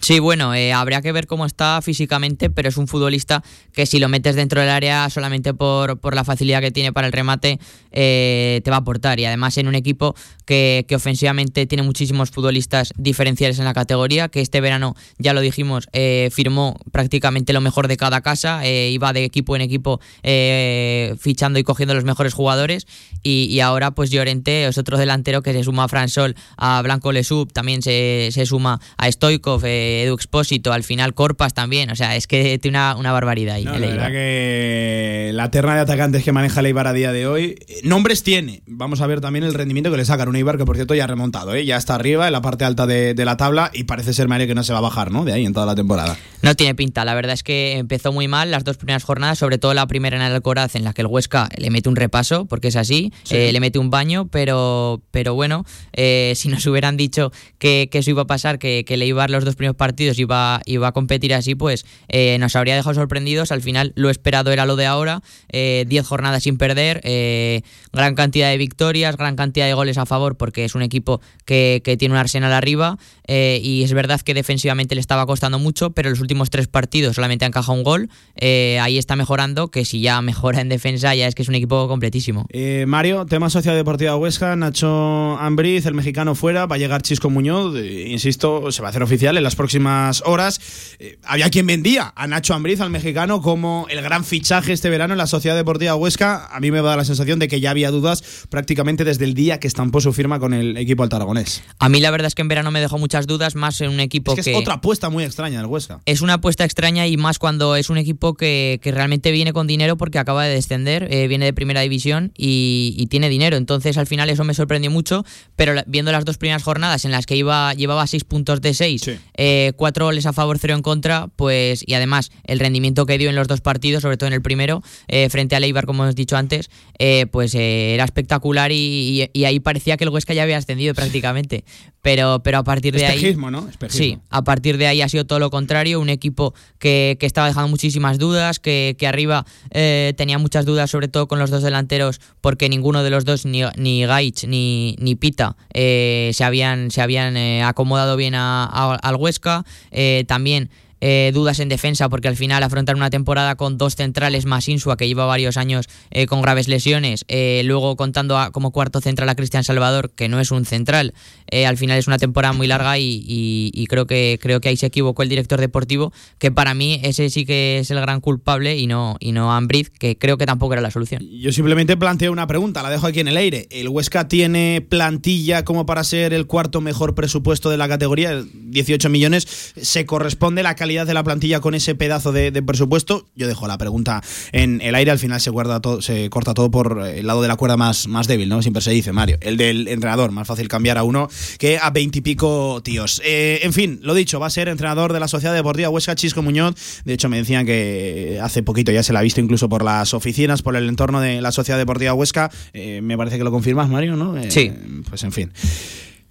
Sí, bueno, eh, habría que ver cómo está físicamente, pero es un futbolista que si lo metes dentro del área solamente por, por la facilidad que tiene para el remate, eh, te va a aportar. Y además en un equipo que, que ofensivamente tiene muchísimos futbolistas diferenciales en la categoría, que este verano, ya lo dijimos, eh, firmó prácticamente lo mejor de cada casa, eh, iba de equipo en equipo eh, fichando y cogiendo los mejores jugadores. Y, ahora pues Llorente es otro delantero que se suma a Fran Sol, a Blanco Lesub, también se, se suma a Stoikov, eh, Edu Expósito, al final Corpas también. O sea, es que tiene una, una barbaridad ahí. No, la Eibar. verdad que la terna de atacantes que maneja el Eibar a día de hoy, eh, nombres tiene. Vamos a ver también el rendimiento que le sacan. Un Eibar que, por cierto, ya ha remontado, ¿eh? ya está arriba en la parte alta de, de la tabla y parece ser, Mario, que no se va a bajar, ¿no? De ahí en toda la temporada. No tiene pinta, la verdad es que empezó muy mal las dos primeras jornadas, sobre todo la primera en el Alcoraz, en la que el Huesca le mete un repaso, porque es así, Sí. eh, le mete un baño, pero, pero bueno, eh, si nos hubieran dicho que, que eso iba a pasar, que, que le iba a dar los dos primeros partidos iba, iba a competir así, pues eh, nos habría dejado sorprendidos. Al final lo esperado era lo de ahora, 10 jornadas sin perder, gran cantidad de victorias, gran cantidad de goles a favor, porque es un equipo que, que tiene un arsenal arriba y es verdad que defensivamente le estaba costando mucho, pero los últimos tres partidos solamente ha encajado un gol. ahí está mejorando, que si ya mejora en defensa ya es que es un equipo completísimo. Mario, tema Sociedad Deportiva Huesca, Nacho Ambriz, el mexicano fuera, va a llegar Chisco Muñoz, insisto, se va a hacer oficial en las próximas horas. Eh, había quien vendía a Nacho Ambriz, al mexicano, como el gran fichaje este verano en la Sociedad Deportiva Huesca. A mí me da la sensación de que ya había dudas prácticamente desde el día que estampó su firma con el equipo altaragonés. A mí la verdad es que en verano me dejó muchas dudas, más en un equipo es que, es otra apuesta muy extraña el Huesca. Es una apuesta extraña y más cuando es un equipo que, realmente viene con dinero porque acaba de descender, eh, viene de primera división y, tiene dinero. Entonces al final eso me sorprendió mucho, pero viendo las dos primeras jornadas en las que iba, llevaba seis puntos de seis, eh, cuatro goles a favor, cero en contra, pues y además el rendimiento que dio en los dos partidos, sobre todo en el primero, eh, frente a Eibar, como hemos dicho antes, eh, pues era espectacular y, ahí parecía que el Huesca ya había ascendido prácticamente. Pero, pero a partir de ahí. ¿no? Sí, a partir de ahí ha sido todo lo contrario. Un equipo que, estaba dejando muchísimas dudas, que, que arriba tenía muchas dudas, sobre todo con los dos delanteros, porque ninguno de los dos, ni, ni Gaich ni, ni Pita, se habían, se habían acomodado bien al Huesca. Eh, también eh, dudas en defensa porque al final afrontar una temporada con dos centrales más Insua que lleva varios años eh, con graves lesiones, eh, luego contando como cuarto central a Cristian Salvador que no es un central, al final es una temporada muy larga y, creo que creo que ahí se equivocó el director deportivo que para mí ese sí que es el gran culpable y no y no Ambriz que creo que tampoco era la solución. Yo simplemente planteo una pregunta, la dejo aquí en el aire. ¿El Huesca tiene plantilla como para ser el cuarto mejor presupuesto de la categoría? 18 millones. ¿Se corresponde la de la plantilla con ese pedazo de, presupuesto? Yo dejo la pregunta en el aire, al final se, guarda todo, se corta todo por el lado de la cuerda más, más débil, ¿no? Siempre se dice, Mario. El del entrenador, más fácil cambiar a uno que a veintipico tíos. Eh, en fin, lo dicho, va a ser entrenador de la Sociedad Deportiva Huesca, Chisco Muñoz. De hecho, me decían que hace poquito ya se la ha visto incluso por las oficinas, por el entorno de la Sociedad Deportiva Huesca. Eh, me parece que lo confirmas, Mario, ¿no? Eh, sí. Pues en fin.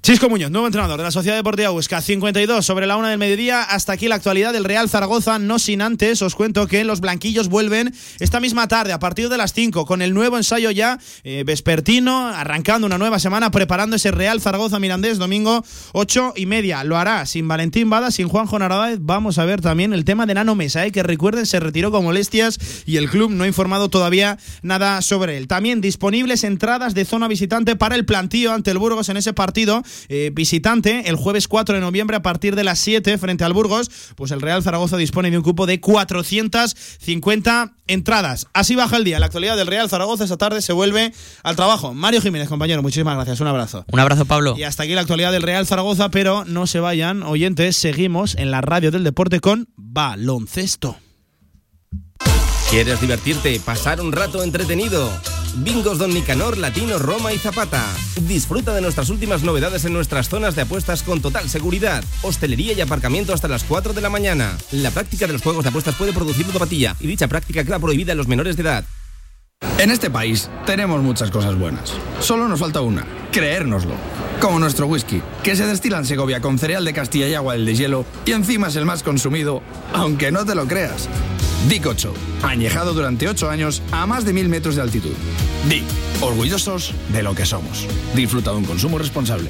Chisco Muñoz, nuevo entrenador de la Sociedad Deportiva Huesca, 52 sobre la una del mediodía. Hasta aquí la actualidad del Real Zaragoza. No sin antes, os cuento que los blanquillos vuelven esta misma tarde, a partir de las 5, con el nuevo ensayo ya eh, vespertino, arrancando una nueva semana, preparando ese Real Zaragoza Mirandés, domingo 8 y media. Lo hará sin Valentín Bada, sin Juanjo Narváez. Vamos a ver también el tema de Nano Mesa, eh, que recuerden, se retiró con molestias y el club no ha informado todavía nada sobre él. También disponibles entradas de zona visitante para el plantío ante el Burgos en ese partido eh, visitante el jueves 4 de noviembre a partir de las 7 frente al Burgos, pues el Real Zaragoza dispone de un cupo de 450 entradas. Así baja el día. La actualidad del Real Zaragoza esta tarde se vuelve al trabajo. Mario Jiménez, compañero, muchísimas gracias. Un abrazo. Un abrazo, Pablo. Y hasta aquí la actualidad del Real Zaragoza, pero no se vayan, oyentes, seguimos en la radio del deporte con baloncesto. ¿Quieres divertirte, pasar un rato entretenido? Bingos Don Nicanor, Latino, Roma y Zapata. Disfruta de nuestras últimas novedades en nuestras zonas de apuestas con total seguridad. Hostelería y aparcamiento hasta las 4 de la mañana. La práctica de los juegos de apuestas puede producir ludopatía y dicha práctica queda prohibida en los menores de edad. En este país tenemos muchas cosas buenas. Solo nos falta una, creérnoslo. Como nuestro whisky, que se destila en Segovia con cereal de Castilla y agua del de hielo y encima es el más consumido, aunque no te lo creas. Dick 8, añejado durante 8 años a más de 1000 metros de altitud. Dick, orgullosos de lo que somos. Disfruta de un consumo responsable.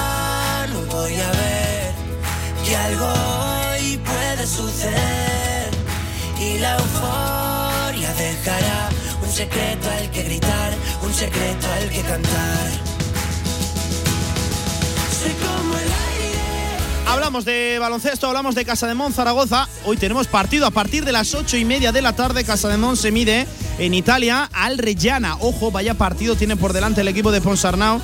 voy a ver que algo hoy puede suceder y la euforia dejará un secreto al que gritar, un secreto al que cantar. soy como el. Hablamos de baloncesto, hablamos de Casa de Mon Zaragoza. Hoy tenemos partido a partir de las ocho y media de la tarde. Casa de Mon se mide en Italia al Reggiana. Ojo, vaya partido tiene por delante el equipo de Ponsarnau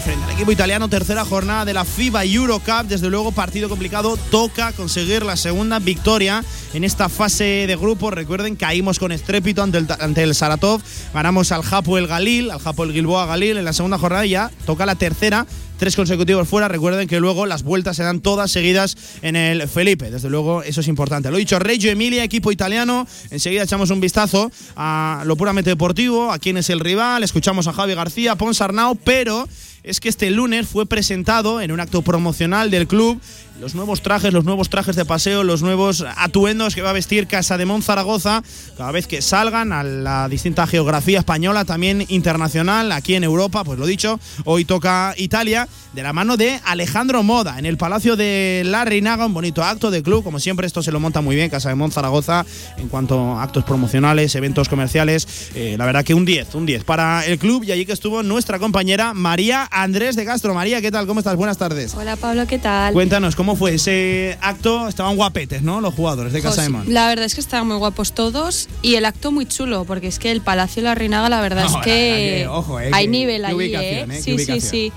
frente al equipo italiano. Tercera jornada de la FIBA Eurocup. Desde luego, partido complicado. Toca conseguir la segunda victoria en esta fase de grupo. Recuerden, caímos con estrépito ante el, ante el Saratov. Ganamos al Japo el Galil, al Japo el Gilboa Galil en la segunda jornada. Y ya toca la tercera tres consecutivos fuera. Recuerden que luego las vueltas se dan todas seguidas en el Felipe. Desde luego, eso es importante. Lo dicho, Reggio Emilia, equipo italiano. Enseguida echamos un vistazo a lo puramente deportivo, a quién es el rival. Escuchamos a Javi García, Ponsarnau, pero es que este lunes fue presentado en un acto promocional del club los nuevos trajes, los nuevos trajes de paseo, los nuevos atuendos que va a vestir Casa de Mon Zaragoza cada vez que salgan a la distinta geografía española, también internacional, aquí en Europa, pues lo dicho, hoy toca Italia, de la mano de Alejandro Moda, en el Palacio de la Reinaga, un bonito acto de club, como siempre esto se lo monta muy bien Casa de Mon Zaragoza en cuanto a actos promocionales, eventos comerciales, eh, la verdad que un 10, un 10 para el club y allí que estuvo nuestra compañera María Andrés de Castro. María, ¿qué tal? ¿Cómo estás? Buenas tardes. Hola Pablo, ¿qué tal? Cuéntanos, ¿cómo fue ese acto? Estaban guapetes, ¿no? Los jugadores de Casa Pues, de Mon. La verdad es que estaban muy guapos todos y el acto muy chulo, porque es que el Palacio de la Reinaga, la verdad No, es la que, ojo, eh, hay nivel allí, ¿eh? eh, Sí, sí, sí.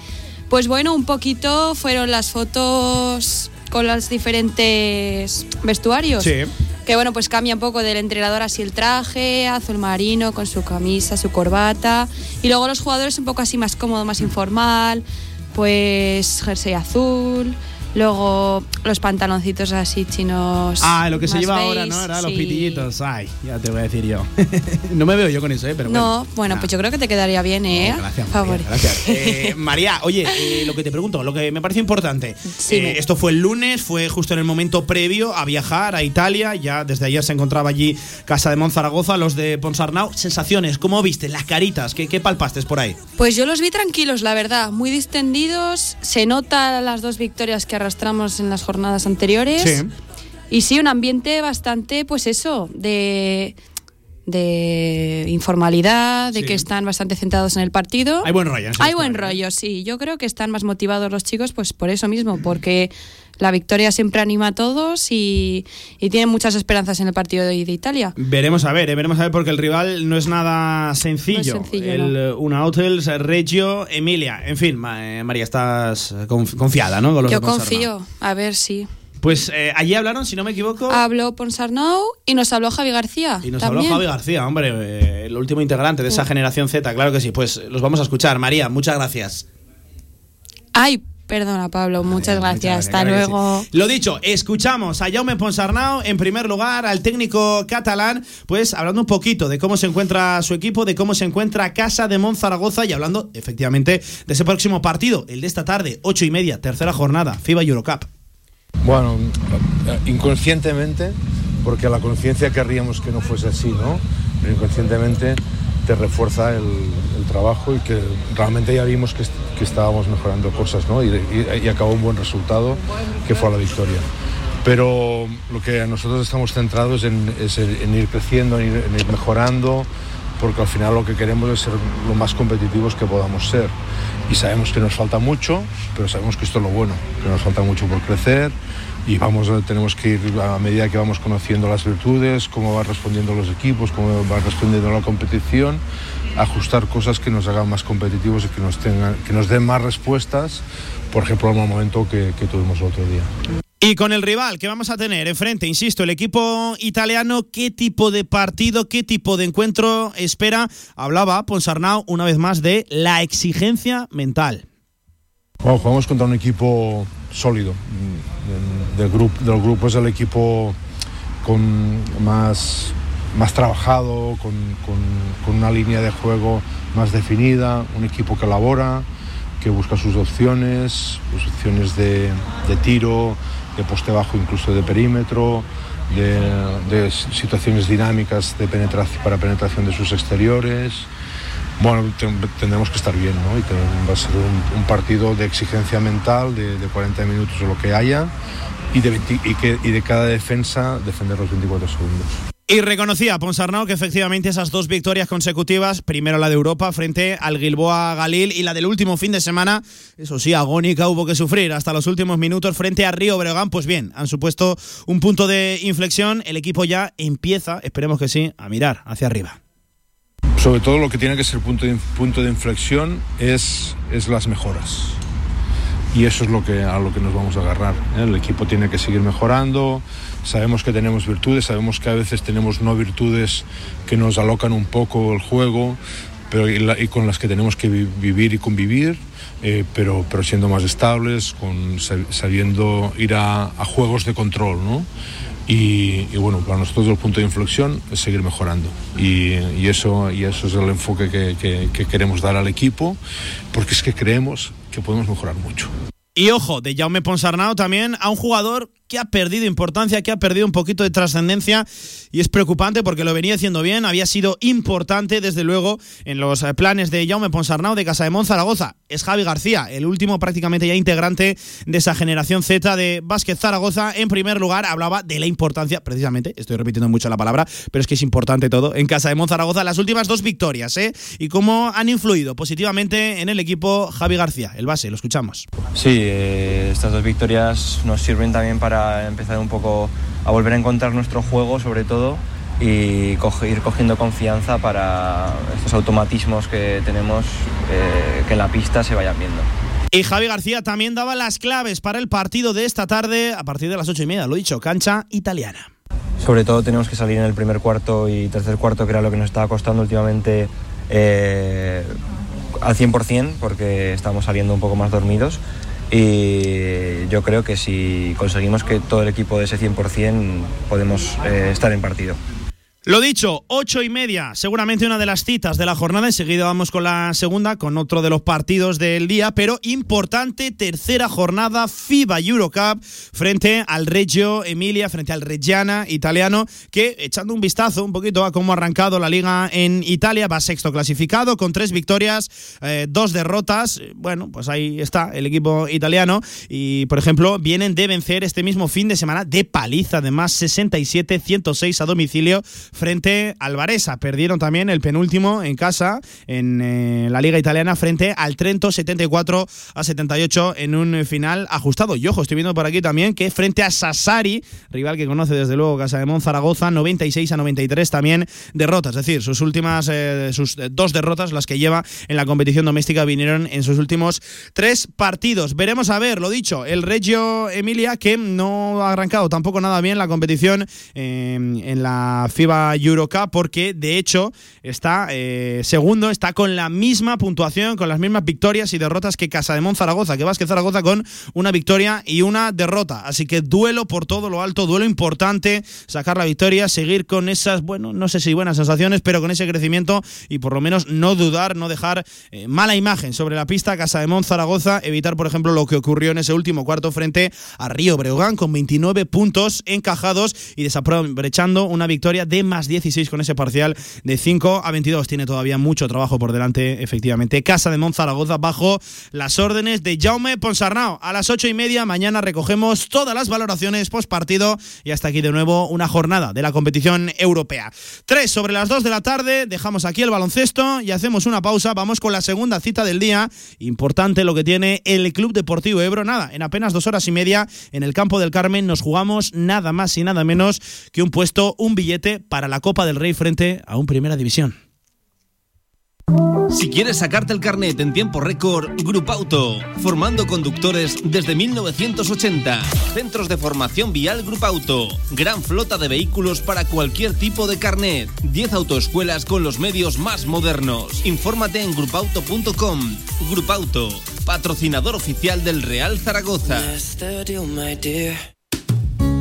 Pues bueno, un poquito fueron las fotos con los diferentes vestuarios. Sí. Que bueno, pues cambia un poco del entrenador así el traje, azul marino, con su camisa, su corbata. Y luego los jugadores un poco así más cómodo, más informal, pues jersey azul. Luego los pantaloncitos así chinos. Ah, lo que se lleva ahora, beige, ¿no? Era los sí. pitillitos. Ay, ya te voy a decir yo. *laughs* no me veo yo con eso, ¿eh? Pero bueno. No, bueno, pues yo creo que te quedaría bien, ¿eh? Gracias, Favor. María, gracias. *laughs* Eh, María, oye, eh, lo que te pregunto, lo que me parece importante. Sí, eh, me- esto fue el lunes, fue justo en el momento previo a viajar a Italia. Ya desde ayer se encontraba allí Casa de Monzaragoza, los de Ponsarnau. Sensaciones, ¿cómo viste? Las caritas, ¿qué, qué palpaste por ahí? Pues yo los vi tranquilos, la verdad, muy distendidos. Se nota las dos victorias que arrastramos en las jornadas anteriores. Sí. Y sí, un ambiente bastante, pues eso, de, de informalidad, de Sí. que están bastante centrados en el partido. Hay buen rollo, Hay buen vestuario, rollo, sí. Yo creo que están más motivados los chicos, pues por eso mismo, porque la victoria siempre anima a todos y, y tienen muchas esperanzas en el partido de, de Italia. Veremos a ver, eh, veremos a ver porque el rival no es nada sencillo. No es sencillo, el no. eh, una Hotels, Reggio, Emilia. En fin, eh, María, estás eh, conf- confiada, ¿no? Con los Yo confío, a ver si. Pues eh, allí hablaron, si no me equivoco. Habló Ponsarnau y nos habló Javi García. Y nos también. habló Javi García, hombre, eh, el último integrante de esa generación Z, claro que sí. Pues los vamos a escuchar. María, muchas gracias. Ay, perdona Pablo, muchas gracias. Hasta Claro luego. sí. Lo dicho, escuchamos a Jaume Ponsarnau, en primer lugar, al técnico catalán, pues hablando un poquito de cómo se encuentra su equipo, de cómo se encuentra Casa de Monzaragoza y hablando, efectivamente, de ese próximo partido, el de esta tarde, ocho y media, tercera jornada, FIBA Eurocup. Bueno, eh, inconscientemente, porque la conciencia querríamos que no fuese así, ¿no? Pero inconscientemente te refuerza el, trabajo y que realmente ya vimos que, est- que estábamos mejorando cosas, ¿no? Y, acabó un buen resultado, que fue la victoria. Pero lo que nosotros estamos centrados en, es en, ir creciendo, en ir mejorando, porque al final lo que queremos es ser lo más competitivos que podamos ser. Y sabemos que nos falta mucho, pero sabemos que esto es lo bueno, que nos falta mucho por crecer y vamos, tenemos que ir a medida que vamos conociendo las virtudes, cómo van respondiendo los equipos, cómo va respondiendo la competición, ajustar cosas que nos hagan más competitivos y que nos, tengan, que nos den más respuestas, por ejemplo, al momento que tuvimos el otro día. Y con el rival que vamos a tener enfrente, insisto, el equipo italiano, ¿qué tipo de partido, qué tipo de encuentro espera? Hablaba Ponsarnau una vez más de la exigencia mental. Bueno, jugamos contra un equipo sólido. Del grupo, del grupo es el equipo con más, más trabajado, con, con- con una línea de juego más definida, un equipo que elabora, que busca sus opciones, sus opciones de, de tiro, de poste bajo, incluso de perímetro, de, situaciones dinámicas de penetración, para penetración de sus exteriores. Bueno, ten- tendremos que estar bien, ¿no? Y va a ser un, partido de exigencia mental, de, de 40 minutos o lo que haya, y de, 20 y que, y de cada defensa defender los 24 segundos. Y reconocía Ponsarnau que efectivamente esas dos victorias consecutivas, primero la de Europa frente al Gilboa Galil y la del último fin de semana, eso sí, agónica hubo que sufrir hasta los últimos minutos frente a Río Breogán, pues bien, han supuesto un punto de inflexión, el equipo ya empieza, esperemos que sí, a mirar hacia arriba. Sobre todo lo que tiene que ser punto de, punto de inflexión es, las mejoras. Y eso es lo que, a lo que nos vamos a agarrar. ¿eh? El equipo tiene que seguir mejorando, sabemos que tenemos virtudes, sabemos que a veces tenemos no virtudes que nos alocan un poco el juego, pero y, con las que tenemos que vivir y convivir, eh, pero, pero siendo más estables, con, sabiendo ir a, a juegos de control, ¿no? Y, bueno, para nosotros el punto de inflexión es seguir mejorando. Y, y eso, y eso es el enfoque que, que, que queremos dar al equipo, porque es que creemos que podemos mejorar mucho. Y ojo, de Jaume Ponsarnau también a un jugador que ha perdido importancia, que ha perdido un poquito de trascendencia y es preocupante porque lo venía haciendo bien, había sido importante desde luego en los eh, planes de Jaume Ponsarnau de Casa de Monzaragoza. Es Javi García, el último prácticamente ya integrante de esa generación Z de Básquet Zaragoza. En primer lugar hablaba de la importancia, precisamente, estoy repitiendo mucho la palabra, pero es que es importante todo, en Casa de Monzaragoza las últimas dos victorias, ¿eh? Y cómo han influido positivamente en el equipo Javi García, el base, lo escuchamos. Sí, eh, estas dos victorias nos sirven también para empezar un poco a volver a encontrar nuestro juego sobre todo y ir cogiendo confianza para estos automatismos que tenemos eh, que en la pista se vayan viendo. Y Javi García también daba las claves para el partido de esta tarde a partir de las ocho y media, lo dicho, cancha italiana. Sobre todo tenemos que salir en el primer cuarto y tercer cuarto, que era lo que nos estaba costando últimamente eh, al 100%, porque estamos saliendo un poco más dormidos y yo creo que si conseguimos que todo el equipo de ese 100% podemos eh, estar en partido. Lo dicho, ocho y media, seguramente una de las citas de la jornada. Enseguida vamos con la segunda, con otro de los partidos del día, pero importante tercera jornada FIBA Eurocup frente al Reggio Emilia, frente al Reggiana italiano, que echando un vistazo un poquito a cómo ha arrancado la liga en Italia, va sexto clasificado con tres victorias, eh, dos derrotas. Bueno, pues ahí está el equipo italiano y, por ejemplo, vienen de vencer este mismo fin de semana de paliza, además 67-106 a domicilio frente al Varesa. Perdieron también el penúltimo en casa en eh, la Liga Italiana frente al Trento 74 a 78 en un final ajustado. Y ojo, estoy viendo por aquí también que frente a Sassari, rival que conoce desde luego Casa de Monzaragoza, 96 a 93 también derrotas. Es decir, sus últimas, eh, sus dos derrotas, las que lleva en la competición doméstica, vinieron en sus últimos tres partidos. Veremos a ver, lo dicho, el Reggio Emilia que no ha arrancado tampoco nada bien la competición eh, en la FIBA Eurocup porque de hecho está eh, segundo, está con la misma puntuación, con las mismas victorias y derrotas que Casa de Zaragoza, que Vázquez Zaragoza con una victoria y una derrota. Así que duelo por todo lo alto, duelo importante, sacar la victoria, seguir con esas, bueno, no sé si buenas sensaciones, pero con ese crecimiento y por lo menos no dudar, no dejar eh, mala imagen sobre la pista Casa de Zaragoza, evitar por ejemplo lo que ocurrió en ese último cuarto frente a Río Breogán con 29 puntos encajados y desaprovechando una victoria de más 16 con ese parcial de 5 a 22. Tiene todavía mucho trabajo por delante, efectivamente. Casa de Monzaragoza bajo las órdenes de Jaume Ponsarnau. A las 8 y media mañana recogemos todas las valoraciones post partido y hasta aquí de nuevo una jornada de la competición europea. 3 sobre las 2 de la tarde, dejamos aquí el baloncesto y hacemos una pausa. Vamos con la segunda cita del día. Importante lo que tiene el Club Deportivo Ebro. Nada, en apenas dos horas y media en el campo del Carmen nos jugamos nada más y nada menos que un puesto, un billete para la Copa del Rey frente a un Primera División. Si quieres sacarte el carnet en tiempo récord, Grupo Auto, formando conductores desde 1980. Centros de formación vial Grupo Auto, gran flota de vehículos para cualquier tipo de carnet. 10 autoescuelas con los medios más modernos. Infórmate en grupauto.com. Grupo Auto, patrocinador oficial del Real Zaragoza.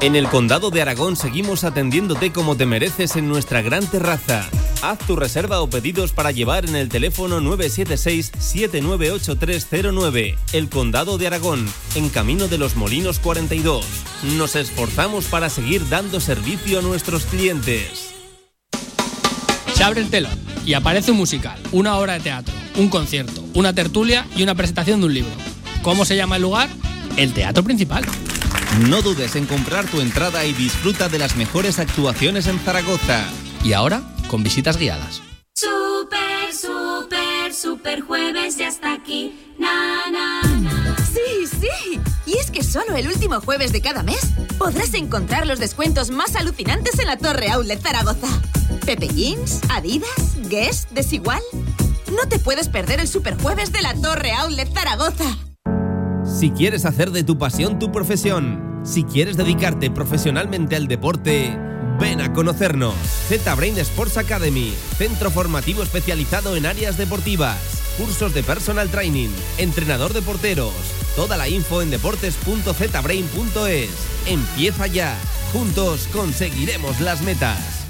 En el Condado de Aragón seguimos atendiéndote como te mereces en nuestra gran terraza. Haz tu reserva o pedidos para llevar en el teléfono 976-798309. El Condado de Aragón, en Camino de los Molinos 42. Nos esforzamos para seguir dando servicio a nuestros clientes. Se abre el telón y aparece un musical, una obra de teatro, un concierto, una tertulia y una presentación de un libro. ¿Cómo se llama el lugar? El Teatro Principal. No dudes en comprar tu entrada y disfruta de las mejores actuaciones en Zaragoza. Y ahora, con visitas guiadas. Super, super, super jueves ya está aquí. Na, na, na. Sí, sí. Y es que solo el último jueves de cada mes podrás encontrar los descuentos más alucinantes en la Torre Outlet Zaragoza. Pepe Jeans, Adidas, Guess, Desigual. No te puedes perder el super jueves de la Torre Outlet Zaragoza. Si quieres hacer de tu pasión tu profesión, si quieres dedicarte profesionalmente al deporte, ven a conocernos. Z-Brain Sports Academy, centro formativo especializado en áreas deportivas, cursos de personal training, entrenador de porteros. Toda la info en deportes.zbrain.es. Empieza ya. Juntos conseguiremos las metas.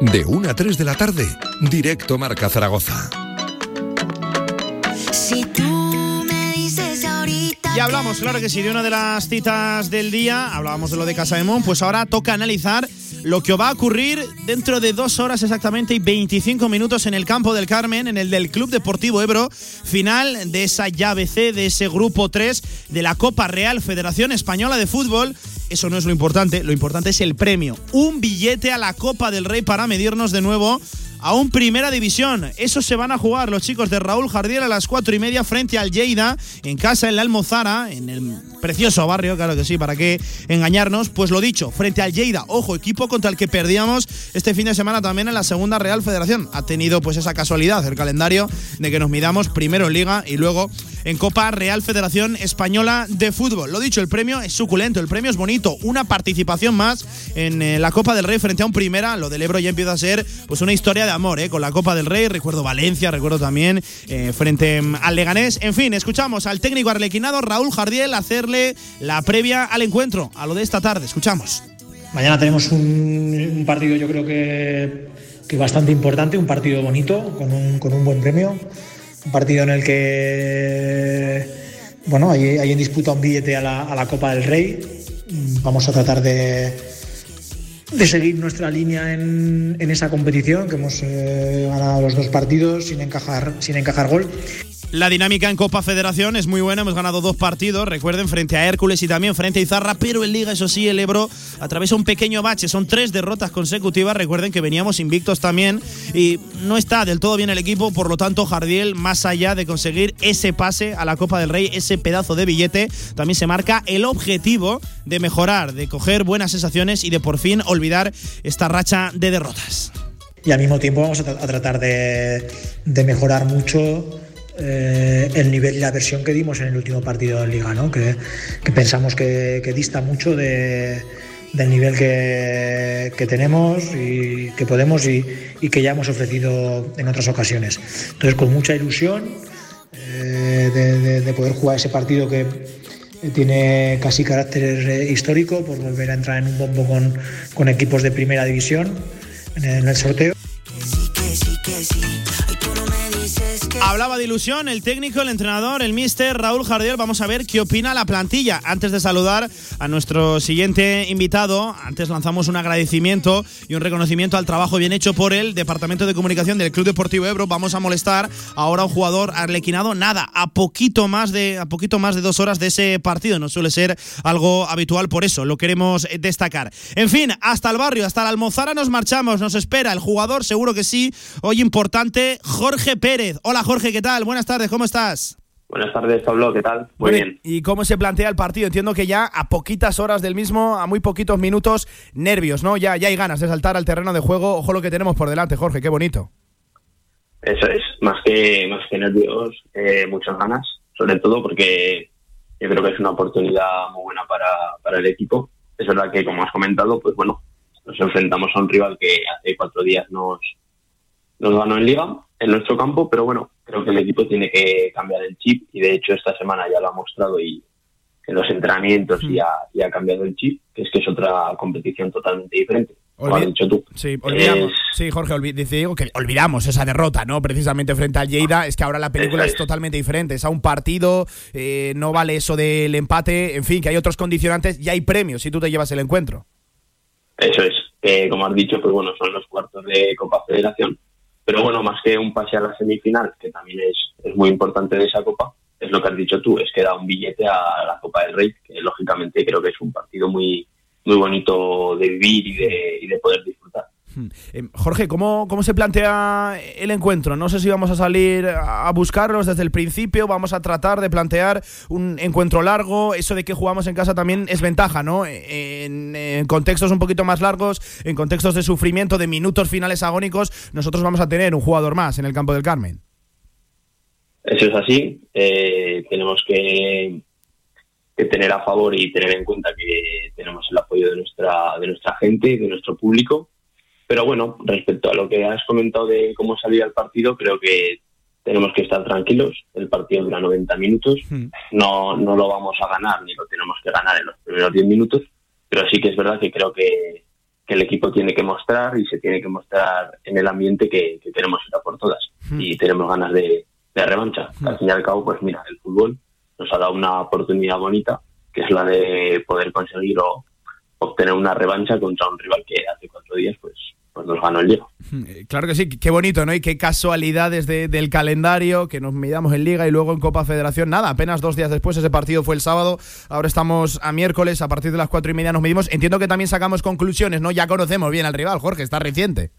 De 1 a 3 de la tarde, directo Marca Zaragoza. Si tú. Ya hablamos, claro que sí, de una de las citas del día, hablábamos de lo de Casa de Mon, pues ahora toca analizar lo que va a ocurrir dentro de dos horas exactamente y 25 minutos en el campo del Carmen, en el del Club Deportivo Ebro, final de esa llave C, de ese grupo 3 de la Copa Real Federación Española de Fútbol. Eso no es lo importante, lo importante es el premio. Un billete a la Copa del Rey para medirnos de nuevo a un Primera División. Eso se van a jugar los chicos de Raúl Jardiel a las cuatro y media frente al Lleida, en casa en la Almozara, en el precioso barrio, claro que sí, para qué engañarnos. Pues lo dicho, frente al Lleida, ojo, equipo contra el que perdíamos este fin de semana también en la Segunda Real Federación. Ha tenido pues esa casualidad, el calendario, de que nos midamos primero en Liga y luego en Copa Real Federación Española de Fútbol. Lo dicho, el premio es suculento, el premio es bonito, una participación más en eh, la Copa del Rey frente a un Primera. Lo del Ebro ya empieza a ser pues una historia de amor, ¿eh? con la Copa del Rey. Recuerdo Valencia, recuerdo también eh, frente mm, al Leganés. En fin, escuchamos al técnico arlequinado Raúl Jardiel hacerle la previa al encuentro, a lo de esta tarde. Escuchamos. Mañana tenemos un, partido, yo creo que, que bastante importante, un partido bonito, con un, con un buen premio. Un partido en el que, bueno, hay, hay en disputa un billete a la, a la Copa del Rey. Mm, Vamos a tratar de, de seguir nuestra línea en, en esa competición, que hemos eh, ganado los dos partidos sin encajar, sin encajar gol. La dinámica en Copa Federación es muy buena, hemos ganado dos partidos, recuerden, frente a Hércules y también frente a Izarra, pero en Liga, eso sí, el Ebro atraviesa un pequeño bache, son tres derrotas consecutivas, recuerden que veníamos invictos también y no está del todo bien el equipo, por lo tanto Jardiel, más allá de conseguir ese pase a la Copa del Rey, ese pedazo de billete, también se marca el objetivo de mejorar, de coger buenas sensaciones y de por fin olvidar esta racha de derrotas. Y al mismo tiempo vamos a, tra- a tratar de mejorar mucho eh, el nivel y la versión que dimos en el último partido de Liga, ¿no? que, pensamos que, dista mucho de- del nivel que, tenemos y que podemos y, que ya hemos ofrecido en otras ocasiones. Entonces, con mucha ilusión eh, de, de- de poder jugar ese partido que tiene casi carácter eh, histórico por volver a entrar en un bombo con, equipos de primera división en el sorteo. Hablaba de ilusión el técnico, el entrenador, el mister Raúl Jardiel. Vamos a ver qué opina la plantilla. Antes de saludar a nuestro siguiente invitado, antes lanzamos un agradecimiento y un reconocimiento al trabajo bien hecho por el Departamento de Comunicación del Club Deportivo Ebro. Vamos a molestar ahora a un jugador arlequinado, nada, a poquito más de a poquito más de dos horas de ese partido. No suele ser algo habitual, por eso lo queremos destacar. En fin, hasta el barrio, hasta la Almozara nos marchamos. Nos espera el jugador, seguro que sí. Hoy importante, Jorge Pérez. Hola Jorge, ¿qué tal? Buenas tardes, ¿cómo estás? Buenas tardes, Pablo, ¿qué tal? Muy Bueno, bien. ¿Y cómo se plantea el partido? Entiendo que ya a poquitas horas del mismo, a muy poquitos minutos, nervios, ¿no? Ya, ya hay ganas de saltar al terreno de juego. Ojo lo que tenemos por delante, Jorge, qué bonito. Eso es, más que, más que nervios, eh, muchas ganas, sobre todo porque yo creo que es una oportunidad muy buena para, para el equipo. Es verdad que, como has comentado, pues bueno, nos enfrentamos a un rival que hace cuatro días nos, nos ganó en Liga, en nuestro campo, pero bueno, creo que el equipo tiene que cambiar el chip y de hecho esta semana ya lo ha mostrado y, en los entrenamientos y, ha, y ha cambiado el chip, que es que es otra competición totalmente diferente. Como has Olvi- dicho tú. Sí, olvidamos. Es- Sí, Jorge, olvi- dice Diego que olvidamos esa derrota, ¿no? Precisamente frente al Lleida. Es que ahora la película es totalmente diferente. Es a un partido, eh, no vale eso del empate. En fin, que hay otros condicionantes y hay premios si tú te llevas el encuentro. Eso es, que como has dicho, pues bueno, son los cuartos de Copa Federación. Pero bueno, más que un pase a la semifinal, que también es, es muy importante de esa Copa, es lo que has dicho tú, es que da un billete a la Copa del Rey, que lógicamente creo que es un partido muy muy bonito de vivir y de, y de poder disfrutar. Eh, Jorge, ¿cómo, ¿cómo se plantea el encuentro? No sé si vamos a salir a buscarlos desde el principio, vamos a tratar de plantear un encuentro largo. Eso de que jugamos en casa también es ventaja, ¿no? En, en contextos un poquito más largos, en contextos de sufrimiento, de minutos finales agónicos, nosotros vamos a tener un jugador más en el campo del Carmen. Eso es así, eh, tenemos que, que tener a favor y tener en cuenta que tenemos el apoyo de nuestra, de nuestra gente, de nuestro público. Pero bueno, respecto a lo que has comentado de cómo salía el partido, creo que tenemos que estar tranquilos. El partido dura 90 minutos. No, no lo vamos a ganar ni lo tenemos que ganar en los primeros 10 minutos. Pero sí que es verdad que creo que, que el equipo tiene que mostrar y se tiene que mostrar en el ambiente que, que queremos ir a por todas. Y tenemos ganas de, de revancha. Al fin y al cabo, pues mira, el fútbol nos ha dado una oportunidad bonita, que es la de poder conseguir o obtener una revancha contra un rival que hace cuatro días pues, pues nos ganó el Liga. Eh, Claro que sí, qué bonito, ¿no? Y qué casualidades de- del calendario, que nos midamos en Liga y luego en Copa Federación. Nada, apenas dos días después, ese partido fue el sábado, ahora estamos a miércoles, a partir de las cuatro y media nos medimos. Entiendo que también sacamos conclusiones, ¿no? Ya conocemos bien al rival, Jorge, está reciente.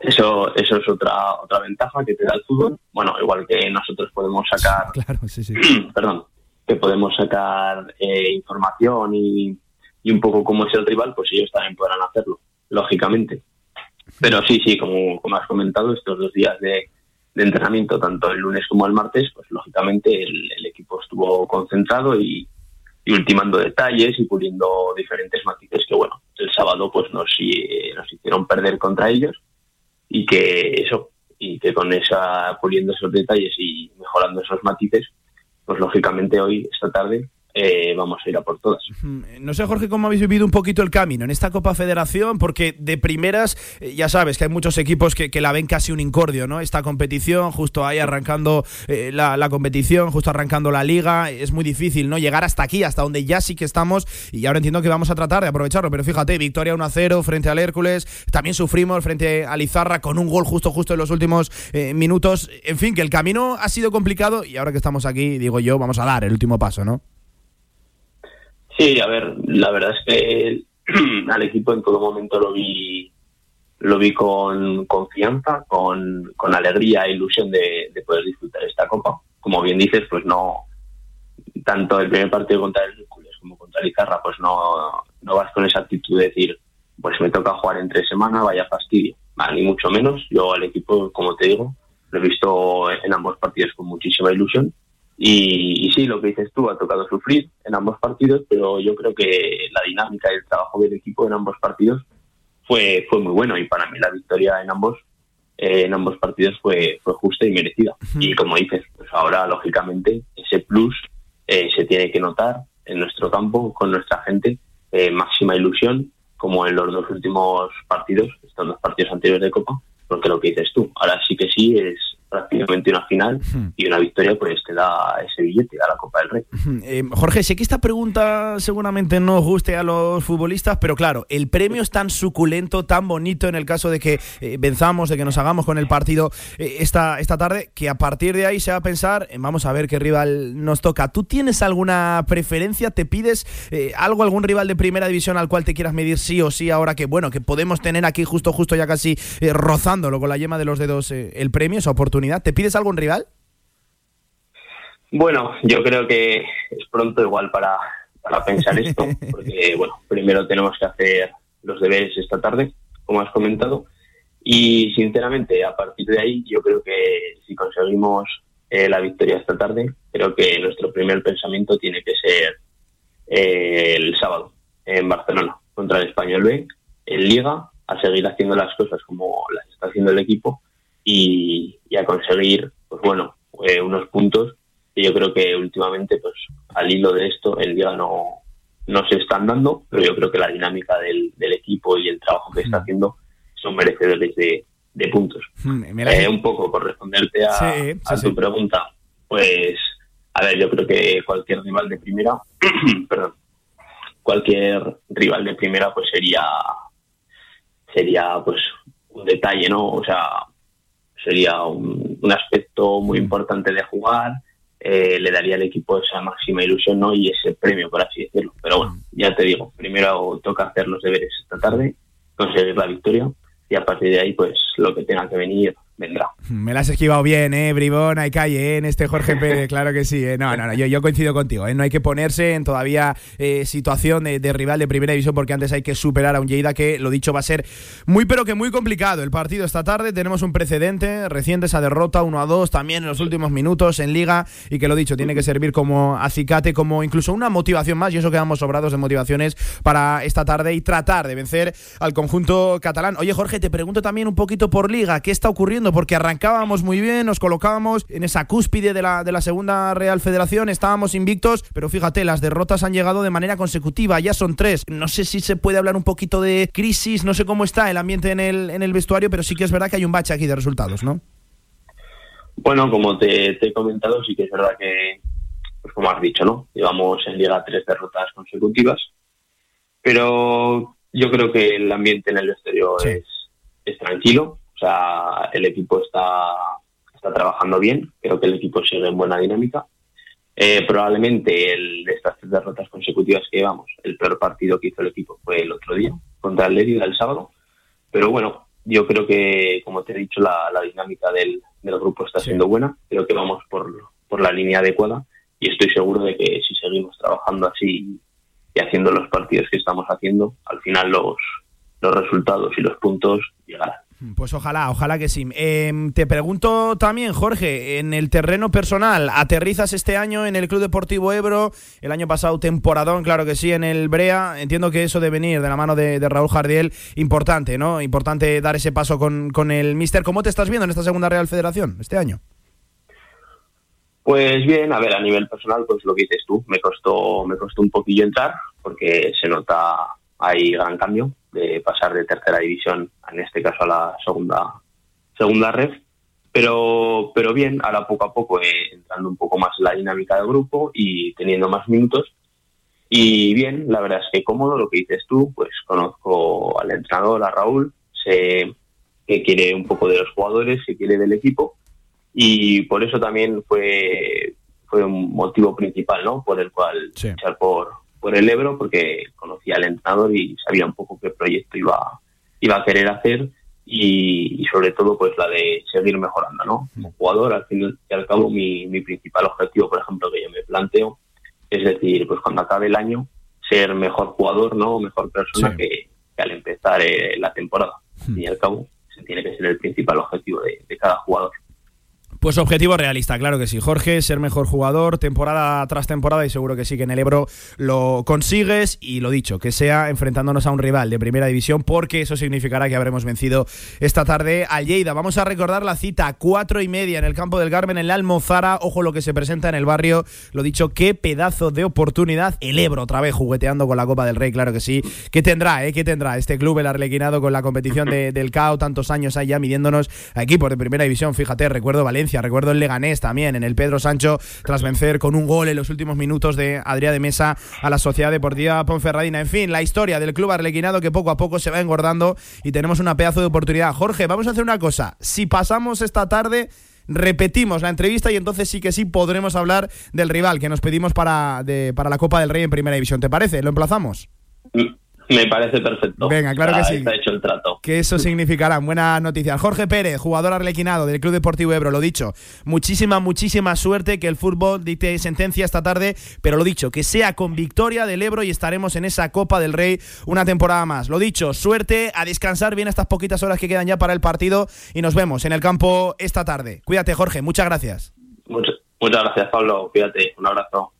Eso, eso es otra, otra ventaja que te da el fútbol. Bueno, igual que nosotros podemos sacar, *laughs* Claro, sí, sí. *clears throat* perdón, que podemos sacar eh, información y, y un poco cómo es el rival, pues ellos también podrán hacerlo, lógicamente. Pero sí, sí, como, como has comentado, estos dos días de, entrenamiento, tanto el lunes como el martes, pues lógicamente el, equipo estuvo concentrado y, ultimando detalles y puliendo diferentes matices que, bueno, el sábado pues nos, nos hicieron perder contra ellos y que eso, y que con esa, puliendo esos detalles y mejorando esos matices, pues lógicamente hoy, esta tarde, eh, vamos a ir a por todas. No sé, Jorge, cómo habéis vivido un poquito el camino en esta Copa Federación, porque de primeras, eh, ya sabes que hay muchos equipos que, que la ven casi un incordio, ¿no? Esta competición, justo ahí arrancando eh, la, la competición, justo arrancando la liga, es muy difícil, ¿no? Llegar hasta aquí, hasta donde ya sí que estamos, y ahora entiendo que vamos a tratar de aprovecharlo, pero fíjate, victoria 1-0 frente al Hércules, también sufrimos frente a Lizarra con un gol justo, justo en los últimos eh, minutos, en fin, que el camino ha sido complicado, y ahora que estamos aquí, digo yo, vamos a dar el último paso, ¿no? Sí, a ver, la verdad es que *clears throat* al equipo en todo momento lo vi lo vi con confianza, con, con alegría e ilusión de, de poder disfrutar esta copa. Como bien dices, pues no tanto el primer partido contra el Hércules como contra el pues no, no vas con esa actitud de decir, pues me toca jugar en tres semanas, vaya fastidio. Vale, ni mucho menos. Yo al equipo, como te digo, lo he visto en ambos partidos con muchísima ilusión y, y sí, lo que dices tú, ha tocado sufrir en ambos partidos, pero yo creo que la dinámica y el trabajo del equipo en ambos partidos fue, fue muy bueno y para mí la victoria en ambos eh, en ambos partidos fue, fue justa y merecida. Y como dices, pues ahora lógicamente ese plus eh, se tiene que notar en nuestro campo, con nuestra gente, eh, máxima ilusión, como en los dos últimos partidos, estos dos partidos anteriores de Copa, porque lo que dices tú, ahora sí que sí es prácticamente una final y una victoria pues te da ese billete a la Copa del Rey. Eh, Jorge, sé que esta pregunta seguramente no guste a los futbolistas, pero claro, el premio es tan suculento, tan bonito en el caso de que eh, venzamos, de que nos hagamos con el partido eh, esta, esta tarde, que a partir de ahí se va a pensar, en vamos a ver qué rival nos toca. ¿Tú tienes alguna preferencia? ¿Te pides eh, algo, algún rival de primera división al cual te quieras medir sí o sí ahora que, bueno, que podemos tener aquí justo, justo ya casi rozándolo con la yema de los dedos el premio, esa oportunidad? ¿Te pides algún rival? Bueno, yo creo que es pronto igual para, para pensar esto, *laughs* porque bueno, primero tenemos que hacer los deberes esta tarde, como has comentado, y sinceramente a partir de ahí yo creo que si conseguimos eh, la victoria esta tarde, creo que nuestro primer pensamiento tiene que ser eh, el sábado en Barcelona contra el Español B, en Liga, a seguir haciendo las cosas como las está haciendo el equipo y, y a conseguir, pues bueno, eh, unos puntos Y yo creo que últimamente, pues al hilo de esto, en Liga no, no se están dando, pero yo creo que la dinámica del, del equipo y el trabajo que está haciendo son merecedores de, de puntos. La- Eh, un poco por responderte a, Sí, sí, a tu sí. pregunta, pues, a ver, yo creo que cualquier rival de primera, *clears throat* perdón, cualquier rival de primera, pues sería, sería, pues, un detalle, ¿no? O sea, sería un, un aspecto muy importante de jugar, eh, le daría al equipo esa máxima ilusión, ¿no? Y ese premio, por así decirlo. Pero bueno, ya te digo, primero toca hacer los deberes esta tarde, conseguir la victoria, y a partir de ahí, pues, lo que tenga que venir, vendrá. Me la has esquivado bien, ¿eh, Bribón? Hay calle, ¿eh? En este Jorge *laughs* Pérez, claro que sí. ¿eh? No, no, no, yo, yo coincido contigo, ¿eh? No hay que ponerse en todavía eh, situación de, de rival de primera división porque antes hay que superar a un Lleida que, lo dicho, va a ser muy, pero que muy complicado. El partido esta tarde, tenemos un precedente reciente, esa derrota 1 a 2 también en los últimos minutos en Liga y que, lo dicho, tiene que servir como acicate, como incluso una motivación más y eso quedamos sobrados de motivaciones para esta tarde y tratar de vencer al conjunto catalán. Oye, Jorge, te pregunto también un poquito por Liga, ¿qué está ocurriendo? Porque arrancábamos muy bien, nos colocábamos en esa cúspide de la, de la segunda Real Federación, estábamos invictos, pero fíjate, las derrotas han llegado de manera consecutiva, ya son tres. No sé si se puede hablar un poquito de crisis, no sé cómo está el ambiente en el, en el vestuario, pero sí que es verdad que hay un bache aquí de resultados, ¿no? Bueno, como te, te he comentado, sí que es verdad que, pues como has dicho, ¿no? Llevamos en Liga tres derrotas consecutivas, pero yo creo que el ambiente en el es, es tranquilo, o sea, el equipo está, está trabajando bien, creo que el equipo sigue en buena dinámica. Eh, probablemente el de estas tres derrotas consecutivas que llevamos, el peor partido que hizo el equipo fue el otro día, contra el Lérida el sábado, pero bueno, yo creo que, como te he dicho, la, la dinámica del, del grupo está siendo buena. Creo que vamos por, por la línea adecuada y estoy seguro de que si seguimos trabajando así y haciendo los partidos que estamos haciendo, al final los, los resultados y los puntos llegarán. Pues ojalá, ojalá que sí. Em, te pregunto también, Jorge, en el terreno personal, ¿aterrizas este año en el Club Deportivo Ebro? El año pasado temporadón, claro que sí, en el Brea. Entiendo que eso de venir de la mano de, Raúl Jardiel, importante, ¿no? Importante dar ese paso con, con el Mister. ¿Cómo te estás viendo en esta segunda Real Federación este año? Pues bien, a ver, a nivel personal, pues lo que dices tú, me costó, me costó un poquillo entrar porque se nota hay gran cambio de pasar de tercera división, en este caso a la segunda segunda red, pero pero bien, ahora poco a poco eh, entrando un poco más en la dinámica del grupo y teniendo más minutos. Y bien, la verdad es que cómodo lo que dices tú, pues conozco al entrenador, a Raúl, sé que quiere un poco de los jugadores, que quiere del equipo. Y por eso también fue fue un motivo principal, ¿no? Por el cual luchar por por el Ebro porque conocía al entrenador y sabía un poco qué proyecto iba iba a querer hacer y, y sobre todo pues la de seguir mejorando, ¿no? Como jugador, al fin y al cabo mi, mi principal objetivo, por ejemplo, que yo me planteo es decir, pues cuando acabe el año ser mejor jugador, ¿no? Mejor persona que, que al empezar eh, la temporada. Al fin y al cabo, ese tiene que ser el principal objetivo de, de cada jugador. Pues objetivo realista, claro que sí. Jorge, ser mejor jugador temporada tras temporada y seguro que sí que en el Ebro lo consigues y lo dicho, que sea enfrentándonos a un rival de primera división porque eso significará que habremos vencido esta tarde al Lleida. Vamos a recordar la cita, cuatro y media en el campo del Carmen, en la Almozara. Ojo lo que se presenta en el barrio. Lo dicho, qué pedazo de oportunidad. El Ebro otra vez jugueteando con la Copa del Rey, claro que sí. ¿Qué tendrá, eh? ¿Qué tendrá este club, el Arlequinado, con la competición de- *laughs* del CAO? Tantos años allá midiéndonos a equipos de primera división. Fíjate, recuerdo Valencia, recuerdo el Leganés también, en el Pedro Sancho, tras vencer con un gol en los últimos minutos de Adrià de Mesa a la Sociedad Deportiva Ponferradina. En fin, la historia del club arlequinado que poco a poco se va engordando y tenemos una pedazo de oportunidad. Jorge, vamos a hacer una cosa. Si pasamos esta tarde repetimos la entrevista y entonces sí que sí podremos hablar del rival que nos pedimos para, de- para la Copa del Rey en Primera División. ¿Te parece? ¿Lo emplazamos? Me parece perfecto. Venga, claro que sí. Está hecho el trato. Que eso *laughs* significará buenas noticias. Jorge Pérez, jugador arlequinado del Club Deportivo Ebro, lo dicho. Muchísima, muchísima suerte que el fútbol dicte sentencia esta tarde, pero lo dicho, que sea con victoria del Ebro y estaremos en esa Copa del Rey una temporada más. Lo dicho, suerte, a descansar bien estas poquitas horas que quedan ya para el partido y nos vemos en el campo esta tarde. Cuídate, Jorge, muchas gracias. Muchas, muchas gracias, Pablo. Cuídate. Un abrazo.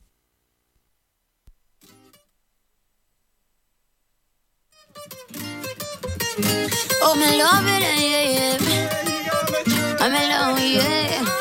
Oh, me love it, yeah, yeah.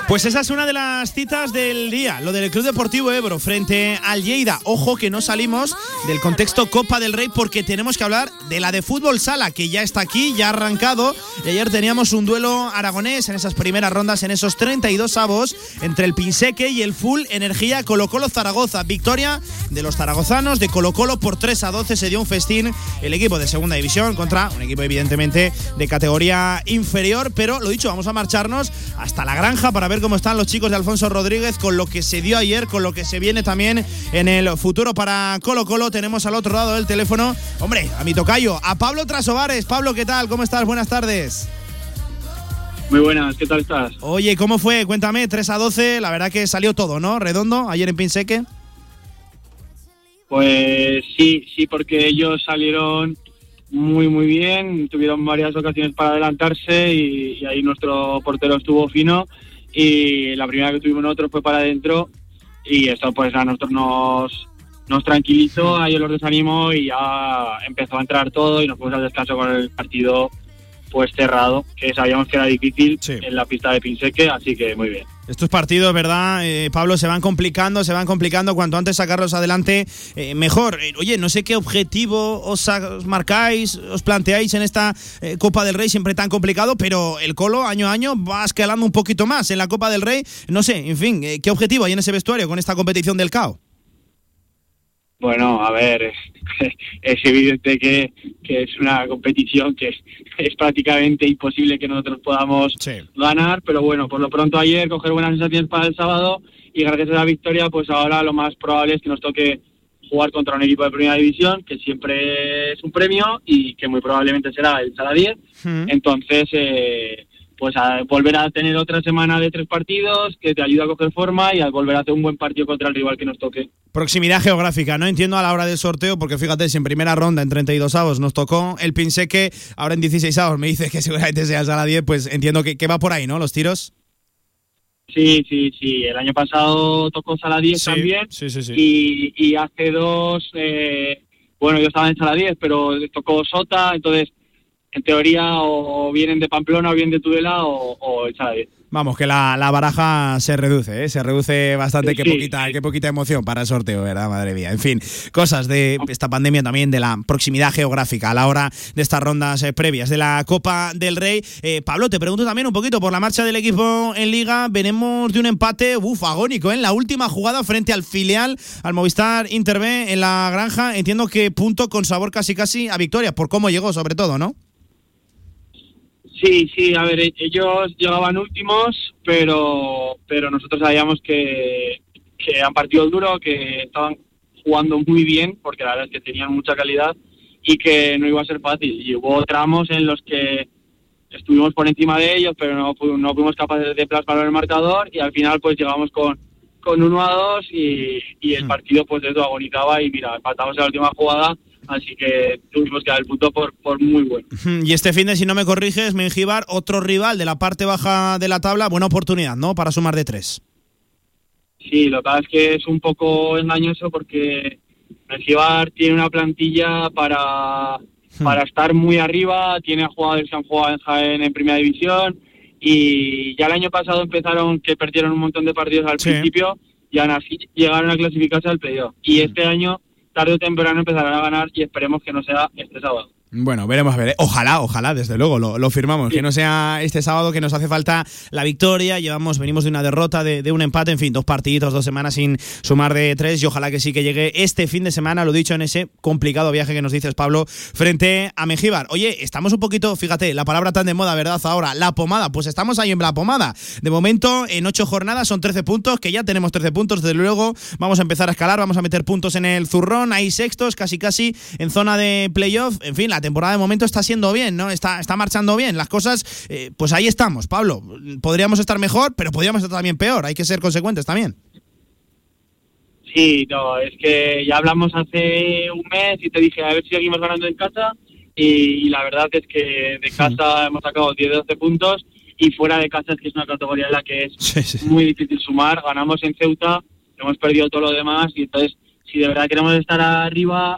Pues esa es una de las citas del día, lo del Club Deportivo Ebro frente al Lleida. Ojo que no salimos del contexto Copa del Rey porque tenemos que hablar de la de fútbol sala que ya está aquí, ya ha arrancado. Y ayer teníamos un duelo aragonés en esas primeras rondas, en esos 32 avos entre el Pinseque y el Full Energía Colo Colo Zaragoza. Victoria de los zaragozanos de Colo Colo por 3 a 12 se dio un festín el equipo de segunda división contra un equipo evidentemente de categoría inferior, pero lo dicho, vamos a hasta la granja para ver cómo están los chicos de Alfonso Rodríguez con lo que se dio ayer, con lo que se viene también en el futuro para Colo Colo. Tenemos al otro lado del teléfono, hombre, a mi tocayo, a Pablo Trasovares. Pablo, ¿qué tal? ¿Cómo estás? Buenas tardes. Muy buenas, ¿qué tal estás? Oye, ¿cómo fue? Cuéntame, 3 a 12, la verdad que salió todo, ¿no? Redondo, ayer en Pinseque. Pues sí, sí, porque ellos salieron muy, muy bien, tuvieron varias ocasiones para adelantarse y, ahí nuestro portero estuvo fino. Y la primera que tuvimos nosotros fue para adentro y esto pues a nosotros nos, nos tranquilizó, a ellos los desanimó y ya empezó a entrar todo y nos fuimos al descanso con el partido pues cerrado, que sabíamos que era difícil en la pista de Pinseque, así que muy bien. Estos partidos, ¿verdad, eh, Pablo? Se van complicando, se van complicando. Cuanto antes sacarlos adelante, eh, mejor. Eh, oye, no sé qué objetivo os, os marcáis, os planteáis en esta Copa del Rey, siempre tan complicado, pero el Colo año a año va escalando un poquito más en la Copa del Rey. No sé, en fin, ¿qué objetivo hay en ese vestuario con esta competición del CAO? Bueno, a ver, es, *laughs* es evidente que, que es una competición que es prácticamente imposible que nosotros podamos ganar, pero bueno, por lo pronto ayer coger buenas sensaciones para el sábado y gracias a la victoria, pues ahora lo más probable es que nos toque jugar contra un equipo de primera división, que siempre es un premio y que muy probablemente será el Sala 10. Entonces, eh, pues a volver a tener otra semana de tres partidos que te ayuda a coger forma y a volver a hacer un buen partido contra el rival que nos toque. Proximidad geográfica, no entiendo a la hora del sorteo, porque fíjate, si en primera ronda en 32 avos nos tocó el Pinseque, ahora en 16 avos me dices que *laughs* seguramente sea Sala 10, pues entiendo que, que va por ahí, ¿no? Los tiros. Sí, sí, sí. El año pasado tocó Sala 10 Sí, también. sí, sí, sí. Y, y hace dos, eh, bueno, yo estaba en Sala 10, pero tocó Sota, entonces, en teoría, o vienen de Pamplona o vienen de Tudela o, o 10. Vamos, que la, la baraja se reduce, ¿eh? se reduce bastante, qué Sí, poquita, qué poquita emoción para el sorteo, ¿verdad? Madre mía. En fin, cosas de esta pandemia también, de la proximidad geográfica a la hora de estas rondas eh, previas de la Copa del Rey. Eh, Pablo, te pregunto también un poquito por la marcha del equipo en Liga. Venimos de un empate, uf, agónico, ¿eh? en la última jugada frente al filial, al Movistar Inter B en la granja. Entiendo que punto con sabor casi casi a victoria, por cómo llegó, sobre todo, ¿no? Sí, sí, a ver, e- ellos llegaban últimos, pero, pero nosotros sabíamos que, que han partido duro, que estaban jugando muy bien, porque la verdad es que tenían mucha calidad y que no iba a ser fácil. Y hubo tramos en los que estuvimos por encima de ellos, pero no, no fuimos capaces de plasmar el marcador y al final pues llegamos con, con 1 a 2 y, y el partido pues eso agonizaba y mira, empatamos en la última jugada, así que tuvimos que dar el punto por, por muy bueno. *laughs* Y este fin de, si no me corriges, Mengíbar, otro rival de la parte baja de la tabla, buena oportunidad, ¿no? Para sumar de tres. Sí, lo que pasa es que es un poco engañoso porque Mengíbar tiene una plantilla para, para estar muy arriba, tiene a jugadores que han jugado en Jaén en primera división y ya el año pasado empezaron que perdieron un montón de partidos al Sí. principio y aún así llegaron a clasificarse al playoff. Y este año, tarde o temprano, empezarán a ganar y esperemos que no sea este sábado. Bueno, veremos a ver. ¿eh? Ojalá, ojalá, desde luego, lo, lo firmamos. Que no sea este sábado que nos hace falta la victoria. Llevamos, venimos de una derrota, de, de un empate, en fin, dos partiditos, dos semanas sin sumar de tres. Y ojalá que sí que llegue este fin de semana, lo dicho, en ese complicado viaje que nos dices, Pablo, frente a Mengíbar. Oye, estamos un poquito, fíjate, la palabra tan de moda, ¿verdad? Ahora, la pomada. Pues estamos ahí en la pomada. De momento, en ocho jornadas son 13 puntos, que ya tenemos 13 puntos, desde luego. Vamos a empezar a escalar, vamos a meter puntos en el zurrón. Hay sextos, casi casi en zona de playoff. En fin, la temporada de momento está siendo bien, ¿no? Está, está marchando bien. Las cosas, eh, pues ahí estamos, Pablo. Podríamos estar mejor, pero podríamos estar también peor. Hay que ser consecuentes también. Sí, no, es que ya hablamos hace un mes y te dije a ver si seguimos ganando en casa y, y la verdad es que de casa hemos sacado 10-12 puntos y fuera de casa es que es una categoría en la que es muy difícil sumar. Ganamos en Ceuta, hemos perdido todo lo demás y entonces si de verdad queremos estar arriba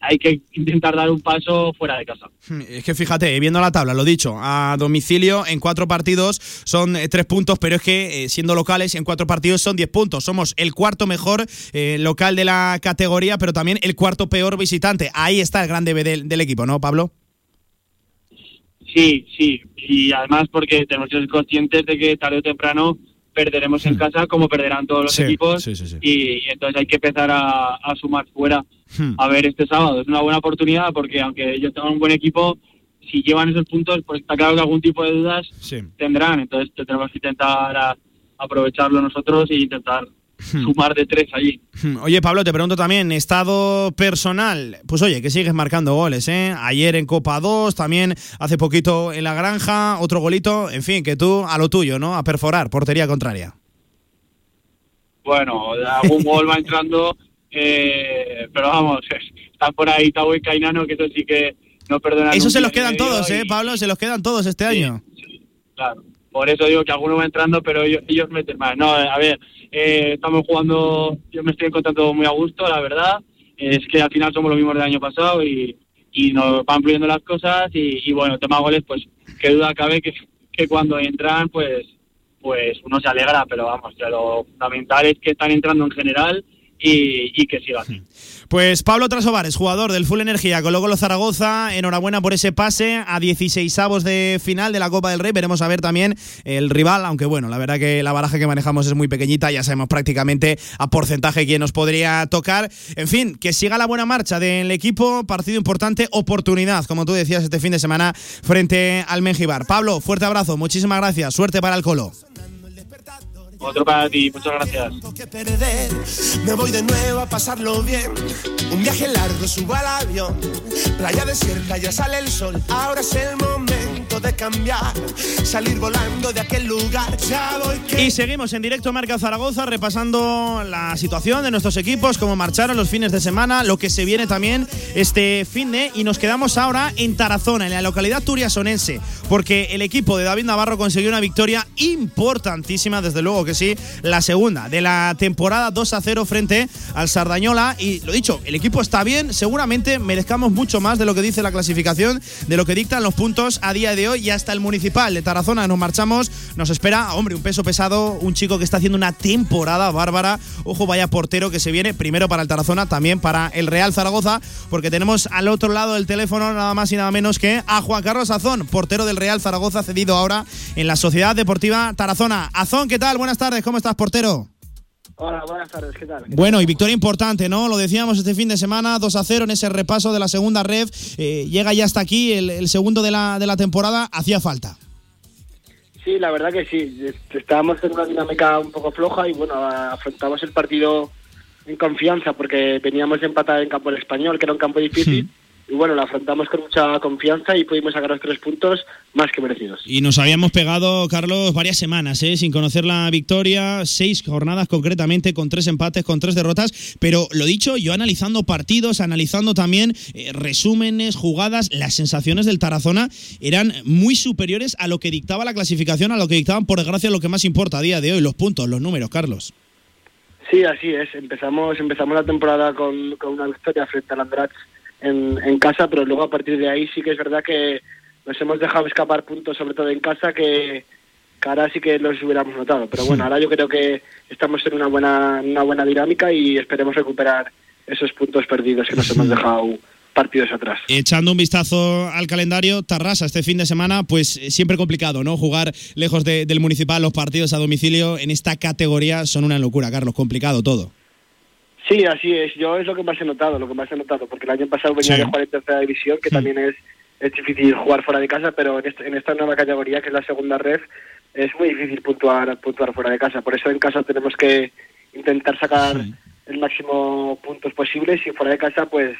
hay que intentar dar un paso fuera de casa. *laughs* Es que fíjate, viendo la tabla, lo dicho, a domicilio en cuatro partidos son eh, tres puntos, pero es que eh, siendo locales en cuatro partidos son diez puntos. Somos el cuarto mejor eh, local de la categoría, pero también el cuarto peor visitante. Ahí está el gran debe del, del equipo, ¿no, Pablo? Sí, sí, y además porque tenemos que ser conscientes de que tarde o temprano perderemos en casa como perderán todos los Hmm. Sí, equipos sí, sí, sí. Y, y entonces hay que empezar a, a sumar fuera. Hmm. A ver, este sábado es una buena oportunidad porque aunque ellos tengan un buen equipo, si llevan esos puntos, pues está claro que algún tipo de dudas tendrán. Entonces te- tenemos que intentar a- aprovecharlo nosotros e intentar Hmm. *laughs* sumar de tres allí. *laughs* Oye, Pablo, te pregunto también, estado personal. Pues oye, que sigues marcando goles, ¿eh? Ayer en Copa 2, también hace poquito en la granja, otro golito. En fin, que tú a lo tuyo, ¿no? A perforar, portería contraria. Bueno, algún gol va entrando, *laughs* eh, pero vamos, están por ahí Tabo y Cainano, que eso sí que no perdonan. Eso se los quedan todos, y- ¿eh, Pablo? Se los quedan todos este año. Claro, por eso digo que alguno va entrando, pero ellos, ellos meten más. No, a ver, eh, estamos jugando, yo me estoy encontrando muy a gusto, la verdad. Es que al final somos los mismos del año pasado y, y nos van fluyendo las cosas. Y, y bueno, tema goles, pues qué duda cabe que, que cuando entran, pues pues uno se alegra, pero vamos, lo fundamental es que están entrando en general y, que siga así. *laughs* Pues Pablo Trasovares, jugador del Full Energía con Logolo Zaragoza, enhorabuena por ese pase a 16avos de final de la Copa del Rey. Veremos a ver también el rival, aunque bueno, la verdad que la baraja que manejamos es muy pequeñita, ya sabemos prácticamente a porcentaje quién nos podría tocar. En fin, que siga la buena marcha del equipo, partido importante, oportunidad, como tú decías este fin de semana frente al Mengibar. Pablo, fuerte abrazo, muchísimas gracias, suerte para el Colo. Otro para ti, muchas gracias. Me voy de nuevo a pasarlo bien. Un viaje largo, subo al avión. Playa desierta, ya sale el sol. Ahora es el momento de cambiar. Salir volando de aquel lugar. Y seguimos en directo Marca Zaragoza repasando la situación de nuestros equipos, cómo marcharon los fines de semana, lo que se viene también este fin de y nos quedamos ahora en Tarazona, en la localidad turiasonense, porque el equipo de David Navarro consiguió una victoria importantísima, desde luego que sí, la segunda de la temporada 2 a 0 frente al Sardañola y lo dicho, el equipo está bien, seguramente merezcamos mucho más de lo que dice la clasificación, de lo que dictan los puntos a día de hoy y hasta el municipal de Tarazona nos marchamos, nos espera, hombre, un peso pesado, un chico que está haciendo una temporada bárbara, ojo, vaya portero que se viene primero para el Tarazona, también para el Real Zaragoza, porque tenemos al otro lado del teléfono nada más y nada menos que a Juan Carlos Azón, portero del Real Zaragoza, cedido ahora en la Sociedad Deportiva Tarazona. Azón, ¿qué tal? Buenas tardes, ¿cómo estás, portero? Hola, buenas tardes, ¿qué tal? Bueno, y victoria importante, ¿no? Lo decíamos este fin de semana, 2 a 0 en ese repaso de la segunda red. Eh, llega ya hasta aquí el, el segundo de la, de la temporada, hacía falta. Sí, la verdad que sí. Estábamos en una dinámica un poco floja y bueno, afrontamos el partido en confianza porque veníamos de empatar en campo del español, que era un campo difícil. Y bueno, lo afrontamos con mucha confianza y pudimos sacar los tres puntos más que merecidos. Y nos habíamos pegado, Carlos, varias semanas, ¿eh? sin conocer la victoria, seis jornadas concretamente, con tres empates, con tres derrotas. Pero lo dicho, yo analizando partidos, analizando también eh, resúmenes, jugadas, las sensaciones del Tarazona eran muy superiores a lo que dictaba la clasificación, a lo que dictaban, por desgracia, lo que más importa a día de hoy, los puntos, los números, Carlos. Sí, así es. Empezamos empezamos la temporada con, con una victoria frente al Andratx en, en casa, pero luego a partir de ahí sí que es verdad que nos hemos dejado escapar puntos, sobre todo en casa, que, que ahora sí que los hubiéramos notado. Pero bueno, ahora yo creo que estamos en una buena, una buena dinámica y esperemos recuperar esos puntos perdidos que nos hemos dejado partidos atrás. Echando un vistazo al calendario, Tarrasa este fin de semana, pues eh, siempre complicado, ¿no? Jugar lejos de- del municipal, los partidos a domicilio en esta categoría son una locura, Carlos, complicado todo. Sí, así es. Yo es lo que más he notado, lo que más he notado, porque el año pasado venía Sí. de jugar en tercera división, que también es, es difícil jugar fuera de casa, pero en, este- en esta nueva categoría, que es la segunda red, es muy difícil puntuar, puntuar fuera de casa. Por eso en casa tenemos que intentar sacar el máximo puntos posibles y fuera de casa, pues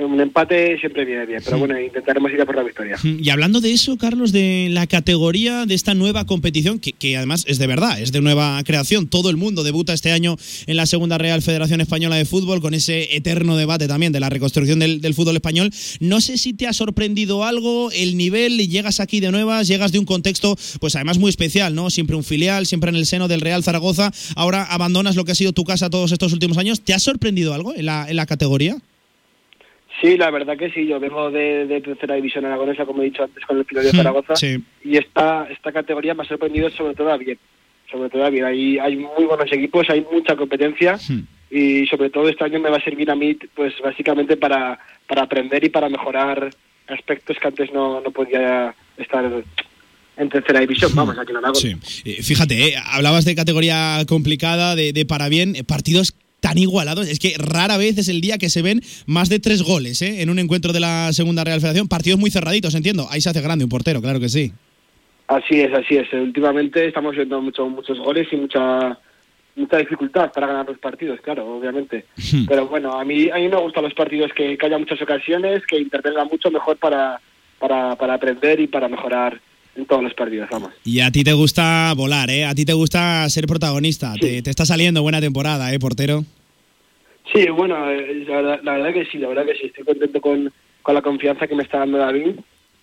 un empate siempre viene bien. Pero Sí. bueno, intentaremos ir a por la victoria. Y hablando de eso, Carlos, de la categoría de esta nueva competición, que, que además es de verdad, es de nueva creación, todo el mundo debuta este año en la Segunda Real Federación Española de Fútbol, con ese eterno debate también de la reconstrucción del, del fútbol español. No sé si te ha sorprendido algo el nivel, llegas aquí de nuevas, llegas de un contexto, pues además muy especial, ¿no? Siempre un filial, siempre en el seno del Real Zaragoza, ahora abandonas lo que ha sido tu casa todos estos últimos años. ¿Te ha sorprendido algo en la, en la categoría? Sí, la verdad que sí. Yo vengo de, de tercera división aragonesa, como he dicho antes, con el Pino de Hmm, Zaragoza. sí. Y esta, esta categoría me ha sorprendido sobre todo a bien. Sobre todo a bien. Hay, hay muy buenos equipos, hay mucha competencia. Hmm. Y sobre todo este año me va a servir a mí, pues básicamente para, para aprender y para mejorar aspectos que antes no, no podía estar en tercera división. Vamos, aquí en Aragón. Sí. Eh, fíjate, eh, hablabas de categoría complicada, de, de para bien, eh, partidos tan igualados. Es que rara vez es el día que se ven más de tres goles eh, en un encuentro de la Segunda Real Federación. Partidos muy cerraditos, entiendo. Ahí se hace grande un portero, claro que sí. Así es, así es. Últimamente estamos viendo mucho, muchos goles y mucha mucha dificultad para ganar los partidos, claro, obviamente. Pero bueno, a mí a mí me gustan los partidos que, que haya muchas ocasiones, que intervengan mucho mejor para, para, para aprender y para mejorar en todos los partidos, vamos. Y a ti te gusta volar, ¿eh? A ti te gusta ser protagonista. Te, te está saliendo buena temporada, ¿eh, portero? Sí, bueno, eh, la verdad, la verdad que sí, la verdad que sí. Estoy contento con, con la confianza que me está dando David.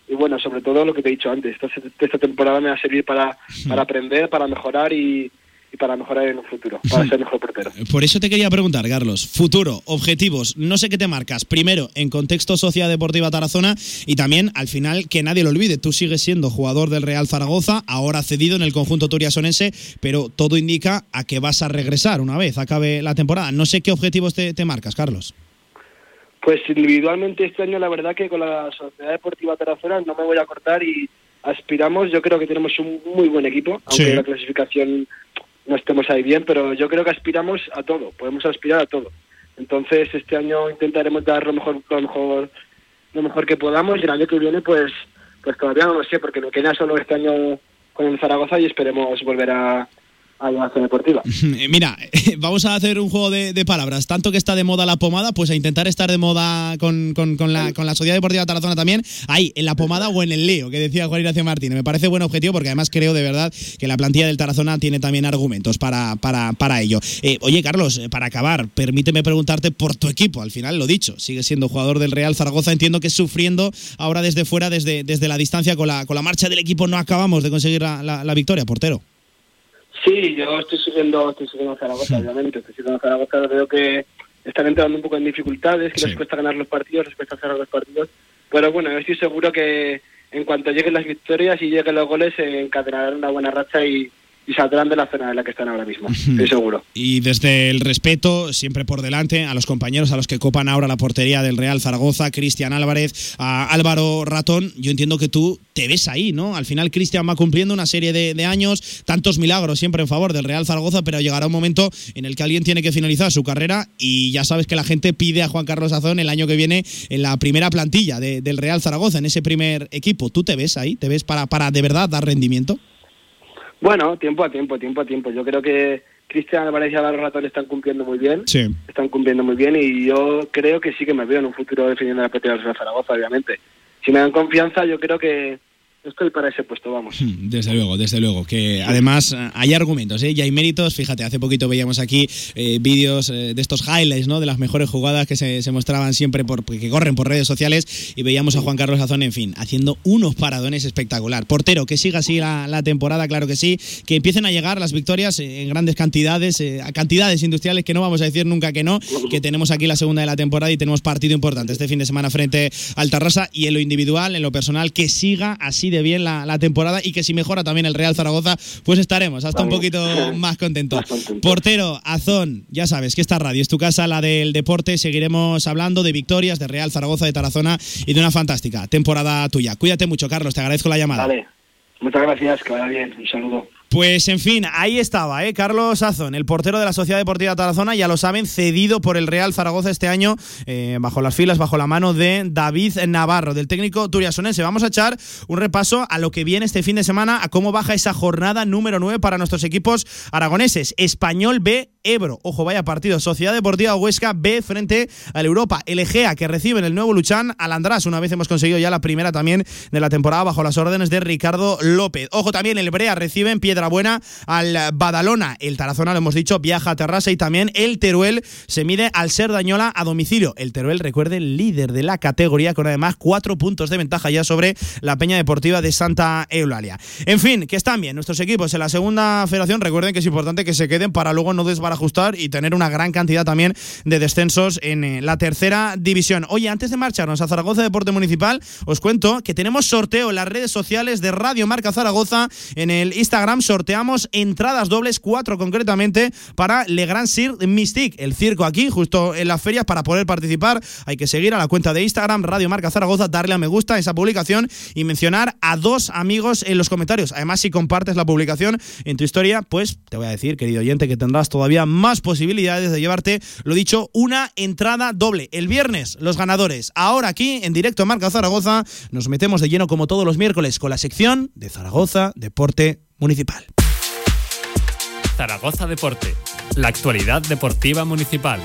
Y bueno, sobre todo lo que te he dicho antes, esta, esta temporada me va a servir para, para aprender, para mejorar y, y para mejorar en un futuro, para ser mejor portero. Por eso te quería preguntar, Carlos. Futuro, objetivos, no sé qué te marcas. Primero, en contexto Sociedad Deportiva Tarazona y también, al final, que nadie lo olvide, tú sigues siendo jugador del Real Zaragoza, ahora cedido en el conjunto turiasonense, pero todo indica a que vas a regresar una vez acabe la temporada. No sé qué objetivos te, te marcas, Carlos. Pues individualmente este año la verdad que con la Sociedad Deportiva Tarazona no me voy a cortar y aspiramos, yo creo que tenemos un muy buen equipo, aunque Sí. la clasificación no estemos ahí bien, pero yo creo que aspiramos a todo, podemos aspirar a todo. Entonces este año intentaremos dar lo mejor, lo mejor, lo mejor que podamos y el año que viene pues, pues todavía no lo sé porque me queda solo este año con el Zaragoza y esperemos volver a, deportiva. *laughs* Eh, Mira, *laughs* vamos a hacer un juego de, palabras. Tanto que está de moda la pomada, pues a intentar estar de moda con, con- con la, con la Sociedad Deportiva Tarazona también. Ahí, en la pomada o en el lío, que decía Juan Ignacio Martínez. Me parece buen objetivo porque además creo de verdad que la plantilla del Tarazona tiene también argumentos para, para, para ello. Eh, oye, Carlos, eh, para acabar, permíteme preguntarte por tu equipo. Al final lo dicho, sigue siendo jugador del Real Zaragoza. Entiendo que sufriendo ahora desde fuera, desde, desde la distancia, con la, con la marcha del equipo, no acabamos de conseguir la victoria, portero. Sí, yo estoy siguiendo, estoy siguiendo a Zaragoza, obviamente. Estoy siguiendo a Zaragoza, veo que están entrando un poco en dificultades, que les cuesta ganar los partidos, les cuesta cerrar los partidos. Pero bueno, yo estoy seguro que en cuanto lleguen las victorias y lleguen los goles, se encadenarán una buena racha y, y saldrán de la zona en la que están ahora mismo. Estoy seguro. Y desde el respeto, siempre por delante, a los compañeros, a los que copan ahora la portería del Real Zaragoza, Cristian Álvarez, a Álvaro Ratón, yo entiendo que tú te ves ahí, ¿no? Al final Cristian va cumpliendo una serie de, de años, tantos milagros siempre en favor del Real Zaragoza, pero llegará un momento en el que alguien tiene que finalizar su carrera y ya sabes que la gente pide a Juan Carlos Azón el año que viene en la primera plantilla de- del Real Zaragoza, en ese primer equipo. ¿Tú te ves ahí? ¿Te ves para, para de verdad dar rendimiento? Bueno, tiempo a tiempo, tiempo a tiempo. Yo creo que Cristian Álvarez y Álvaro Ratón están cumpliendo muy bien. Sí. Están cumpliendo muy bien y yo creo que sí que me veo en un futuro defendiendo la del Real Zaragoza, obviamente. Si me dan confianza, yo creo que estoy para ese puesto, vamos. Desde luego, desde luego. Que además eh, hay argumentos ¿eh? y hay méritos. Fíjate, hace poquito veíamos aquí eh, vídeos eh, de estos highlights, ¿no? De las mejores jugadas que se, mostraban siempre por que corren por redes sociales y veíamos a Juan Carlos Azón, en fin, haciendo unos paradones espectacular. Portero, que siga así la, temporada, claro que sí. Que empiecen a llegar las victorias en grandes cantidades, a cantidades industriales que no vamos a decir nunca que no. Que tenemos aquí la segunda de la temporada y tenemos partido importante este fin de semana frente al Tarrasa y en lo individual, en lo personal, que siga así de bien la, la temporada y que si mejora también el Real Zaragoza, pues estaremos hasta un poquito *laughs* más contentos. Portero, Azón, ya sabes que esta radio es tu casa, la del deporte. Seguiremos hablando de victorias de Real Zaragoza, de Tarazona y de una fantástica temporada tuya. Cuídate mucho, Carlos, te agradezco la llamada. Vale. Muchas gracias, que vaya bien. Un saludo. Pues en fin, ahí estaba, ¿eh? Carlos Azón, el portero de la Sociedad Deportiva Tarazona, ya lo saben, cedido por el Real Zaragoza este año, eh, bajo las filas, bajo la mano de David Navarro, del técnico turiasonense. Vamos a echar un repaso a lo que viene este fin de semana, a cómo baja esa jornada número 9 para nuestros equipos aragoneses. Español B, Ebro, ojo, vaya partido. Sociedad Deportiva Huesca B frente al Europa. El Egea, que recibe en el nuevo Luchán al András. Una vez hemos conseguido ya la primera también de la temporada bajo las órdenes de Ricardo López. Ojo, también el Brea recibe en Piedra Buena al Badalona. El Tarazona, lo hemos dicho, viaja a Terrassa y también el Teruel se mide al Ser Dañola a domicilio. El Teruel, recuerden, líder de la categoría con además cuatro puntos de ventaja ya sobre la Peña Deportiva de Santa Eulalia. En fin, que están bien nuestros equipos en la segunda federación. Recuerden que es importante que se queden para luego no desbaratar ajustar y tener una gran cantidad también de descensos en eh, la tercera división. Oye, antes de marcharnos a Zaragoza Deporte Municipal, os cuento que tenemos sorteo en las redes sociales de Radio Marca Zaragoza. En el Instagram sorteamos entradas dobles, cuatro concretamente, para Le Grand Sir Mystique, el circo aquí, justo en las ferias, para poder participar. Hay que seguir a la cuenta de Instagram Radio Marca Zaragoza, darle a me gusta a esa publicación y mencionar a dos amigos en los comentarios. Además, si compartes la publicación en tu historia, pues te voy a decir, querido oyente, que tendrás todavía más posibilidades de llevarte, lo dicho, una entrada doble. El viernes, los ganadores. Ahora aquí, en directo Marca Zaragoza, nos metemos de lleno como todos los miércoles con la sección de Zaragoza Deporte Municipal. Zaragoza Deporte, la actualidad deportiva municipal.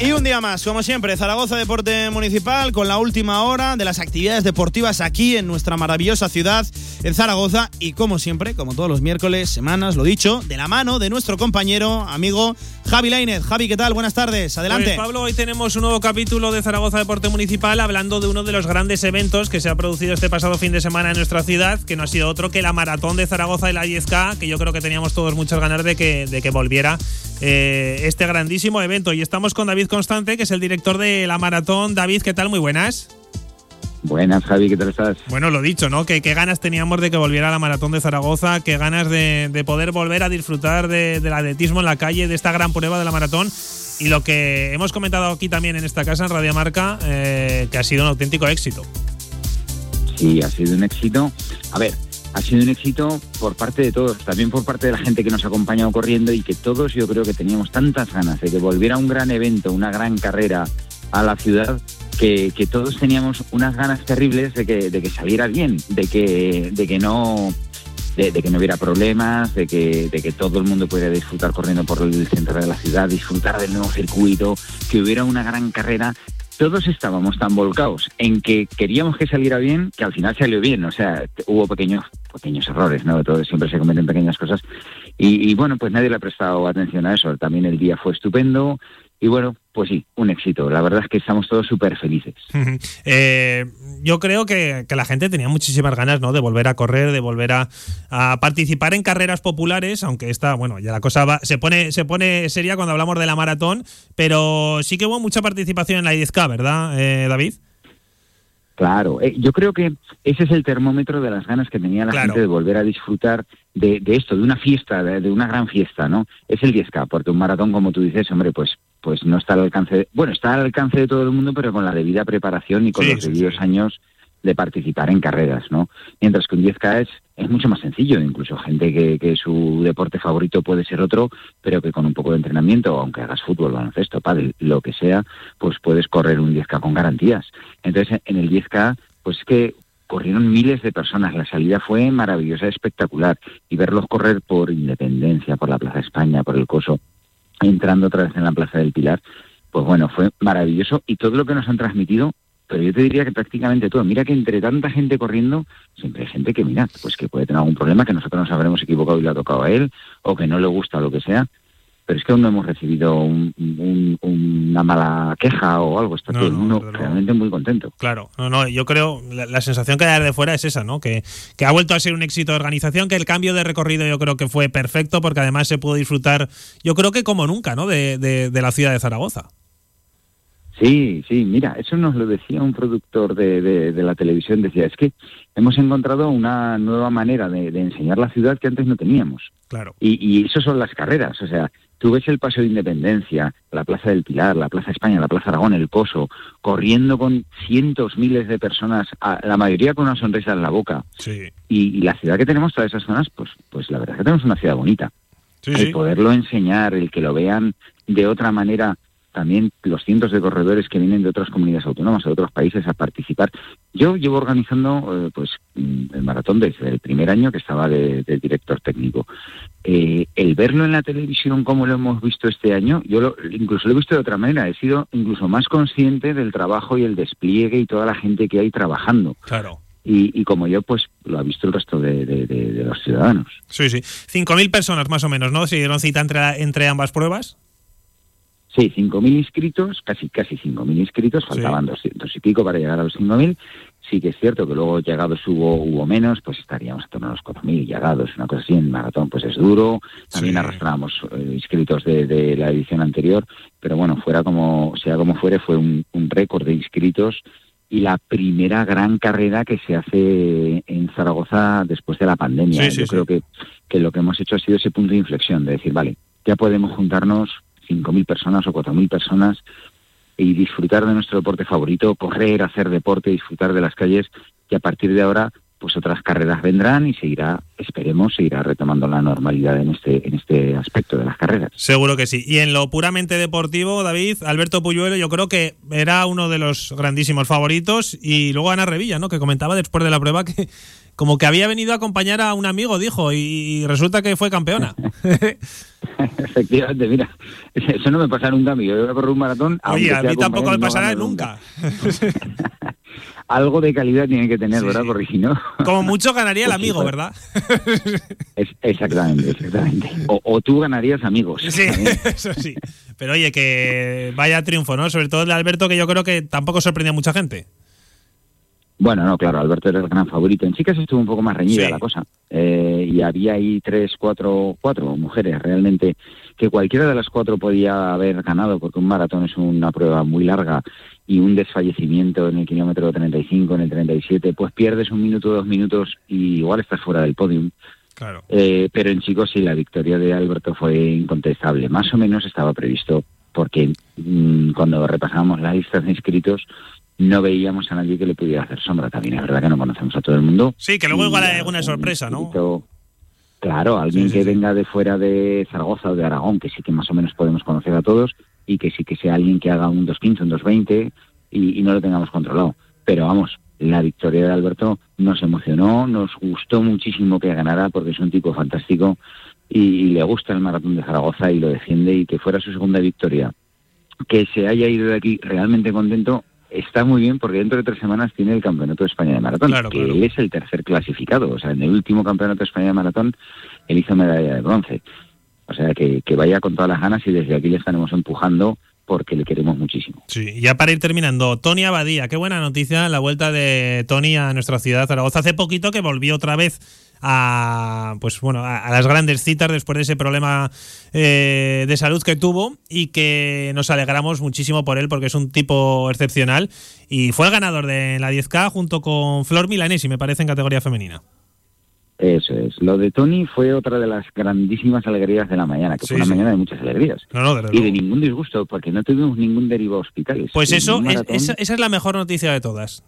Y un día más, como siempre, Zaragoza Deporte Municipal con la última hora de las actividades deportivas aquí en nuestra maravillosa ciudad, en Zaragoza. Y como siempre, como todos los miércoles, semanas, lo dicho, de la mano de nuestro compañero, amigo Javi Lainez. Javi, ¿qué tal? Buenas tardes, adelante. Pues, Pablo, hoy tenemos un nuevo capítulo de Zaragoza Deporte Municipal hablando de uno de los grandes eventos que se ha producido este pasado fin de semana en nuestra ciudad, que no ha sido otro que la maratón de Zaragoza y la 10K, que yo creo que teníamos todos muchas ganas de que, de que volviera eh, este grandísimo evento. Y estamos con David Constante, que es el director de la maratón. David, ¿qué tal? Muy buenas. Buenas, Javi, ¿qué tal estás? Bueno, lo dicho, ¿no? Que qué ganas teníamos de que volviera la maratón de Zaragoza, qué ganas de, de poder volver a disfrutar de- del atletismo en la calle, de esta gran prueba de la maratón. Y lo que hemos comentado aquí también en esta casa, en Radio Marca, eh, que ha sido un auténtico éxito. Sí, ha sido un éxito. A ver, ha sido un éxito por parte de todos, también por parte de la gente que nos ha acompañado corriendo y que todos yo creo que teníamos tantas ganas de que volviera un gran evento, una gran carrera a la ciudad, que, todos teníamos unas ganas terribles de que, de que saliera bien, de que, de que no... De, de que no hubiera problemas, de que, de que todo el mundo pudiera disfrutar corriendo por el centro de la ciudad, disfrutar del nuevo circuito, que hubiera una gran carrera todos estábamos tan volcados en que queríamos que saliera bien que al final salió bien. O sea, hubo pequeños pequeños errores, ¿no? Todo, siempre se cometen pequeñas cosas. Y, bueno, pues nadie le ha prestado atención a eso. También el día fue estupendo. Y bueno, pues sí, un éxito. La verdad es que estamos todos súper felices. *laughs* Eh, yo creo que, que la gente tenía muchísimas ganas ¿no? de volver a correr, de volver a, a participar en carreras populares, aunque esta, bueno, ya la cosa va, se pone, se pone seria cuando hablamos de la maratón, pero sí que hubo mucha participación en la 10K, ¿verdad, eh, David? Claro, eh, yo creo que ese es el termómetro de las ganas que tenía la Claro. gente de volver a disfrutar de, de esto, de una fiesta, de, de una gran fiesta, ¿no? Es el 10K, porque un maratón, como tú dices, hombre, pues pues no está al alcance, de- bueno, está al alcance de todo el mundo, pero con la debida preparación y con Sí, los sí, debidos años de participar en carreras, ¿no? Mientras que un 10K es, es mucho más sencillo, incluso gente que, que su deporte favorito puede ser otro, pero que con un poco de entrenamiento, aunque hagas fútbol, baloncesto, pádel, lo que sea, pues puedes correr un 10K con garantías. Entonces, en el 10K, pues es que corrieron miles de personas, la salida fue maravillosa, espectacular, y verlos correr por Independencia, por la Plaza España, por el Coso, entrando otra vez en la Plaza del Pilar, pues bueno, fue maravilloso y todo lo que nos han transmitido, pero yo te diría que prácticamente todo. Mira que entre tanta gente corriendo, siempre hay gente que, mira, pues que puede tener algún problema, que nosotros nos habremos equivocado y le ha tocado a él, o que no le gusta lo que sea, pero es que aún no hemos recibido un- un- una mala queja o algo, está No, todo el mundo realmente muy contento. Claro, no, no, yo creo, la, la sensación que hay de fuera es esa, ¿no? Que, que ha vuelto a ser un éxito de organización, que el cambio de recorrido yo creo que fue perfecto, porque además se pudo disfrutar, yo creo que como nunca, ¿no? De, de- de la ciudad de Zaragoza. Sí, sí, mira, eso nos lo decía un productor de, de- de la televisión, decía, es que hemos encontrado una nueva manera de, de enseñar la ciudad que antes no teníamos. Claro. Y, y eso son las carreras, o sea, tú ves el Paseo de Independencia, la Plaza del Pilar, la Plaza España, la Plaza Aragón, el Coso, corriendo con cientos, miles de personas, a- la mayoría con una sonrisa en la boca. Sí. Y, y la ciudad que tenemos, todas esas zonas, pues, pues la verdad es que tenemos una ciudad bonita. Sí, el sí. poderlo enseñar, el que lo vean de otra manera, también los cientos de corredores que vienen de otras comunidades autónomas, de otros países a participar. Yo llevo organizando eh, pues mm, el maratón desde el primer año que estaba de, de director técnico. Eh, el verlo en la televisión como lo hemos visto este año, yo lo- incluso lo he visto de otra manera, he sido incluso más consciente del trabajo y el despliegue y toda la gente que hay trabajando. Claro. Y, y como yo, pues lo ha visto el resto de- de- de- de los ciudadanos. Sí, sí. 5.000 personas más o menos, ¿no? Se dieron cita entre, entre ambas pruebas. Sí, 5.000 inscritos, casi casi 5.000 inscritos, faltaban 200 y pico para llegar a los 5.000. Sí que es cierto que luego llegados hubo, hubo menos, pues estaríamos en torno a los 4.000 llegados, una cosa así, en maratón pues es duro. También arrastramos eh, inscritos de, de la edición anterior, pero bueno, fuera como, sea como fuere, fue un, un récord de inscritos y la primera gran carrera que se hace en Zaragoza después de la pandemia. Sí, sí, Yo sí. creo que, que lo que hemos hecho ha sido ese punto de inflexión, de decir, vale, ya podemos juntarnos 5.000 personas o 4.000 personas y disfrutar de nuestro deporte favorito, correr, hacer deporte, disfrutar de las calles y a partir de ahora pues otras carreras vendrán y seguirá, esperemos, seguirá retomando la normalidad en este, en este aspecto de las carreras. Seguro que sí. Y en lo puramente deportivo, David, Alberto Puyuelo, yo creo que era uno de los grandísimos favoritos. Y luego Ana Revilla, ¿no? Que comentaba después de la prueba que como que había venido a acompañar a un amigo, dijo, y resulta que fue campeona. *laughs* *laughs* Efectivamente, mira, eso no me pasa nunca a mí. Yo voy a correr un maratón. Oye, a mí tampoco me no pasará nunca. *laughs* Algo de calidad tiene que tener, ¿verdad? Porque si no. *laughs* Como mucho ganaría el Pues amigo, pues. ¿verdad? Es, exactamente, exactamente. O, o tú ganarías amigos. Sí, eso sí. Pero oye, que vaya triunfo, ¿no? Sobre todo el de Alberto, que yo creo que tampoco sorprendió a mucha gente. Bueno, no, claro, Alberto era el gran favorito. En chicas estuvo un poco más reñida Sí. la cosa. Eh, y había ahí tres, cuatro, cuatro mujeres realmente que cualquiera de las cuatro podía haber ganado, porque un maratón es una prueba muy larga y un desfallecimiento en el kilómetro 35, en el 37, pues pierdes un minuto, dos minutos y igual estás fuera del podium. Claro. Eh, pero en chicos sí, la victoria de Alberto fue incontestable. Más o menos estaba previsto, porque mm, cuando repasamos las listas de inscritos no veíamos a nadie que le pudiera hacer sombra. También es verdad que no conocemos a todo el mundo. Sí, que luego igual hay alguna sorpresa, ¿no? Claro, alguien que venga de fuera de Zaragoza o de Aragón, que sí que más o menos podemos conocer a todos, y que sí que sea alguien que haga un 2.15, un 2.20 y, y no lo tengamos controlado. Pero vamos, la victoria de Alberto nos emocionó, nos gustó muchísimo que ganara porque es un tipo fantástico y, y le gusta el maratón de Zaragoza y lo defiende y que fuera su segunda victoria. Que se haya ido de aquí realmente contento está muy bien porque dentro de tres semanas tiene el Campeonato de España de Maratón, Claro, que claro. él es el tercer clasificado. O sea, en el último Campeonato de España de Maratón él hizo medalla de bronce. O sea, que, que vaya con todas las ganas y desde aquí le estaremos empujando porque le queremos muchísimo. Sí, ya para ir terminando, Tony Abadía, qué buena noticia la vuelta de Tony a nuestra ciudad, Zaragoza. Hace poquito que volvió otra vez a pues bueno a, a las grandes citas después de ese problema eh, de salud que tuvo y que nos alegramos muchísimo por él porque es un tipo excepcional y fue el ganador de la 10K junto con Flor Milanesi, me parece, en categoría femenina. Eso es. Lo de Tony fue otra de las grandísimas alegrías de la mañana, que Sí, fue una sí. mañana de muchas alegrías. No, no, desde y de ningún disgusto, porque no tuvimos ningún derivo a hospitales. Pues eso, es- esa, esa es la mejor noticia de todas,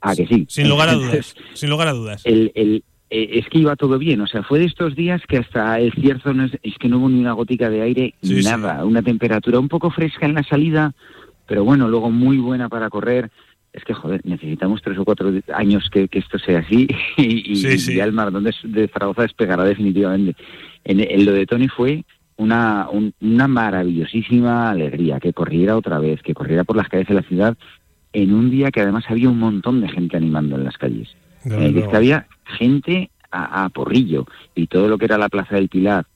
Ah, que sí. sin lugar a dudas. sin lugar a dudas. el, el- eh, es que iba todo bien, o sea, fue de estos días que hasta el cierzo no es, es que no hubo ni una gotica de aire, sí. nada, una temperatura un poco fresca en la salida, pero bueno, luego muy buena para correr. Es que, joder, necesitamos tres o cuatro años que, que esto sea así *laughs* y, y- Sí, y sí. ya el maratón de, de Zaragoza despegará definitivamente. En, en lo de Tony fue una, un- una maravillosísima alegría, que corriera otra vez, que corriera por las calles de la ciudad en un día que además había un montón de gente animando en las calles. Eh, que es luego. que había gente a, a porrillo y todo lo que era la Plaza del Pilar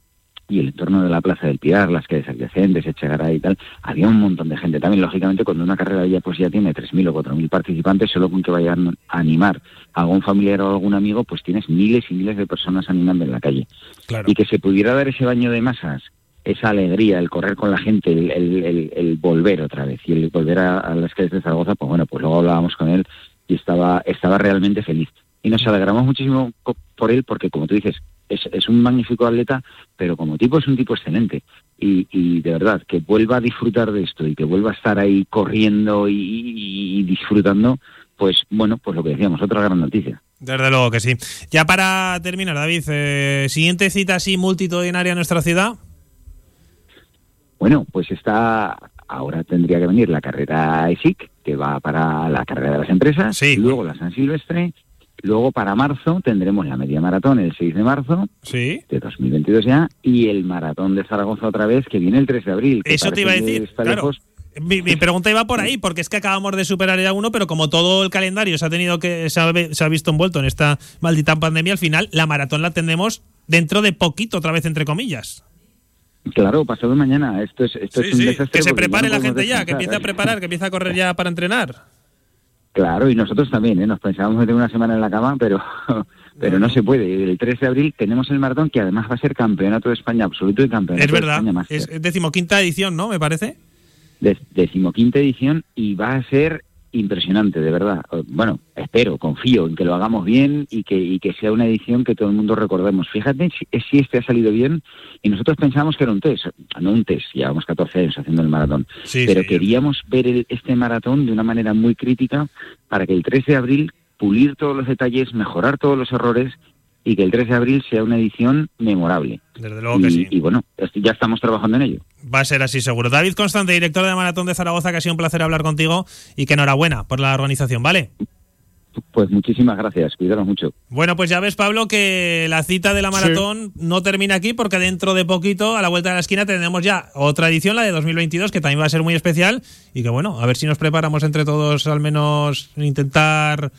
y el entorno de la Plaza del Pilar, las calles adyacentes, Echegaray y tal, había un montón de gente. También, lógicamente, cuando una carrera ya pues ya tiene 3.000 o 4.000 participantes, solo con que vayan a animar a algún familiar o algún amigo, pues tienes miles y miles de personas animando en la calle. Claro. Y que se pudiera dar ese baño de masas, esa alegría, el correr con la gente, el, el- el- el volver otra vez y el volver a, a las calles de Zaragoza, pues bueno, pues luego hablábamos con él y estaba, estaba realmente feliz. Y nos alegramos muchísimo por él porque, como tú dices, es, es un magnífico atleta, pero como tipo es un tipo excelente. Y, y de verdad, que vuelva a disfrutar de esto y que vuelva a estar ahí corriendo y, y- y disfrutando, pues bueno, pues lo que decíamos, otra gran noticia. Desde luego que sí. Ya para terminar, David, eh, siguiente cita así multitudinaria en nuestra ciudad. Bueno, pues está, ahora tendría que venir la carrera ESIC, que va para la carrera de las empresas, luego la San Silvestre, luego para marzo tendremos la media maratón el 6 de marzo sí. de 2022 ya, y el maratón de Zaragoza otra vez, que viene el 3 de abril. Eso te iba a decir. está Claro. lejos. Mi, mi pregunta iba por ahí, porque es que acabamos de superar ya uno, pero como todo el calendario se ha tenido que se ha, ve- se ha visto envuelto en esta maldita pandemia, al final la maratón la tendremos dentro de poquito, otra vez entre comillas. Claro, pasado mañana. Esto es, esto Sí, es un sí, desastre. que se prepare no la gente ya, que empiece a preparar, que empiece a correr ya para entrenar. Claro, y nosotros también, ¿eh? Nos pensábamos meter una semana en la cama, pero, *laughs* pero no se puede. El 3 de abril tenemos el maratón que además va a ser campeonato de España absoluto y campeonato Es de verdad, España máster. es decimoquinta edición, ¿no? Me parece. Decimoquinta edición y va a ser impresionante, de verdad. O- Bueno, espero, confío en que lo hagamos bien y que, y que sea una edición que todo el mundo recordemos. Fíjate si, si este ha salido bien y nosotros pensábamos que era un test, no un test, llevamos 14 años haciendo el maratón, Sí, pero sí. queríamos ver el- este maratón de una manera muy crítica para que el 3 de abril pulir todos los detalles, mejorar todos los errores y que el 3 de abril sea una edición memorable. Desde luego que y, sí. y bueno, ya estamos trabajando en ello. Va a ser así seguro. David Constante, director de Maratón de Zaragoza, que ha sido un placer hablar contigo y que enhorabuena por la organización, ¿vale? Pues muchísimas gracias, cuidaros mucho. Bueno, pues ya ves, Pablo, que la cita de la maratón no termina aquí porque dentro de poquito, a la vuelta de la esquina, tenemos ya otra edición, la de 2022, que también va a ser muy especial y que bueno, a ver si nos preparamos entre todos al menos intentar...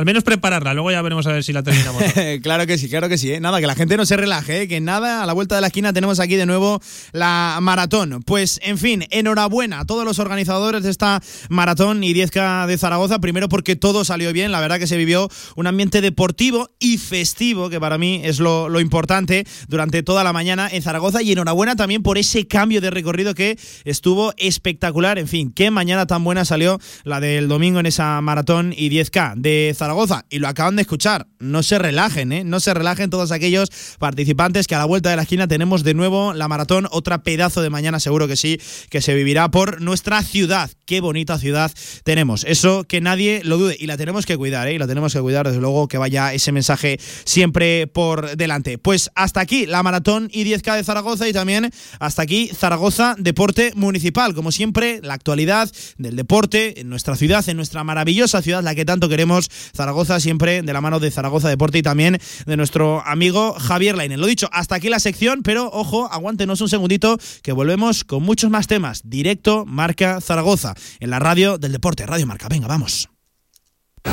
Al menos prepararla, luego ya veremos a ver si la terminamos. *laughs* claro que sí, claro que sí. ¿eh? Nada, que la gente no se relaje, ¿eh? que nada, a la vuelta de la esquina tenemos aquí de nuevo la maratón. Pues, en fin, enhorabuena a todos los organizadores de esta maratón y 10K de Zaragoza. Primero porque todo salió bien, la verdad que se vivió un ambiente deportivo y festivo, que para mí es lo, lo importante durante toda la mañana en Zaragoza. Y enhorabuena también por ese cambio de recorrido que estuvo espectacular. En fin, qué mañana tan buena salió la del domingo en esa maratón y 10K de Zaragoza. Y lo acaban de escuchar. No se relajen, ¿eh? No se relajen todos aquellos participantes que a la vuelta de la esquina tenemos de nuevo la maratón. Otra pedazo de mañana, seguro que sí, que se vivirá por nuestra ciudad. Qué bonita ciudad tenemos. Eso que nadie lo dude. Y la tenemos que cuidar, ¿eh? Y la tenemos que cuidar, desde luego, que vaya ese mensaje siempre por delante. Pues hasta aquí la maratón y 10K de Zaragoza y también hasta aquí Zaragoza Deporte Municipal. Como siempre, la actualidad del deporte en nuestra ciudad, en nuestra maravillosa ciudad, la que tanto queremos. Zaragoza siempre de la mano de Zaragoza Deporte y también de nuestro amigo Javier Lainen. Lo dicho, hasta aquí la sección, pero ojo, aguántenos un segundito que volvemos con muchos más temas. Directo Marca Zaragoza en la radio del deporte, Radio Marca. Venga, vamos.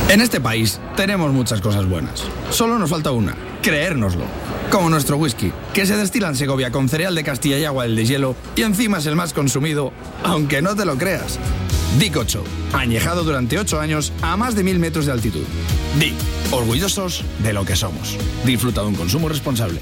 En este país tenemos muchas cosas buenas. Solo nos falta una, creérnoslo. Como nuestro whisky, que se destila en Segovia con cereal de Castilla y agua del deshielo y encima es el más consumido, aunque no te lo creas. Dick 8, añejado durante 8 años a más de 1000 metros de altitud. Dick, orgullosos de lo que somos. Disfruta de un consumo responsable.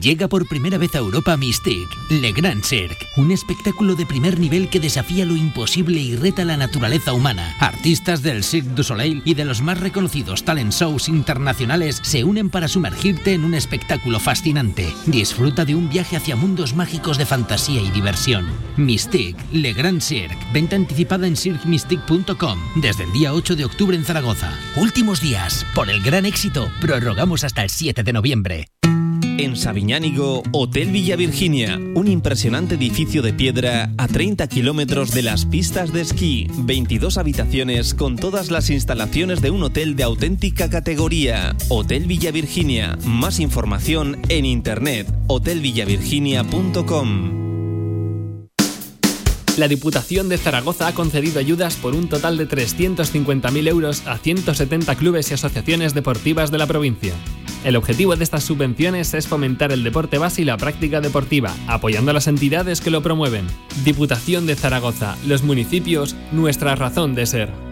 Llega por primera vez a Europa Mystique, Le Grand Cirque, un espectáculo de primer nivel que desafía lo imposible y reta la naturaleza humana. Artistas del Cirque du Soleil y de los más reconocidos talent shows internacionales se unen para sumergirte en un espectáculo fascinante. Disfruta de un viaje hacia mundos mágicos de fantasía y diversión. Mystique, Le Grand Cirque, venta anticipada en cirquemystique.com desde el día 8 de octubre en Zaragoza. Últimos días, por el gran éxito, prorrogamos hasta el 7 de noviembre. En Sabiñánigo, Hotel Villa Virginia, un impresionante edificio de piedra a 30 kilómetros de las pistas de esquí, 22 habitaciones con todas las instalaciones de un hotel de auténtica categoría. Hotel Villa Virginia, más información en internet, hotelvillavirginia.com. La Diputación de Zaragoza ha concedido ayudas por un total de 350.000 euros a 170 clubes y asociaciones deportivas de la provincia. El objetivo de estas subvenciones es fomentar el deporte base y la práctica deportiva, apoyando a las entidades que lo promueven. Diputación de Zaragoza, los municipios, nuestra razón de ser.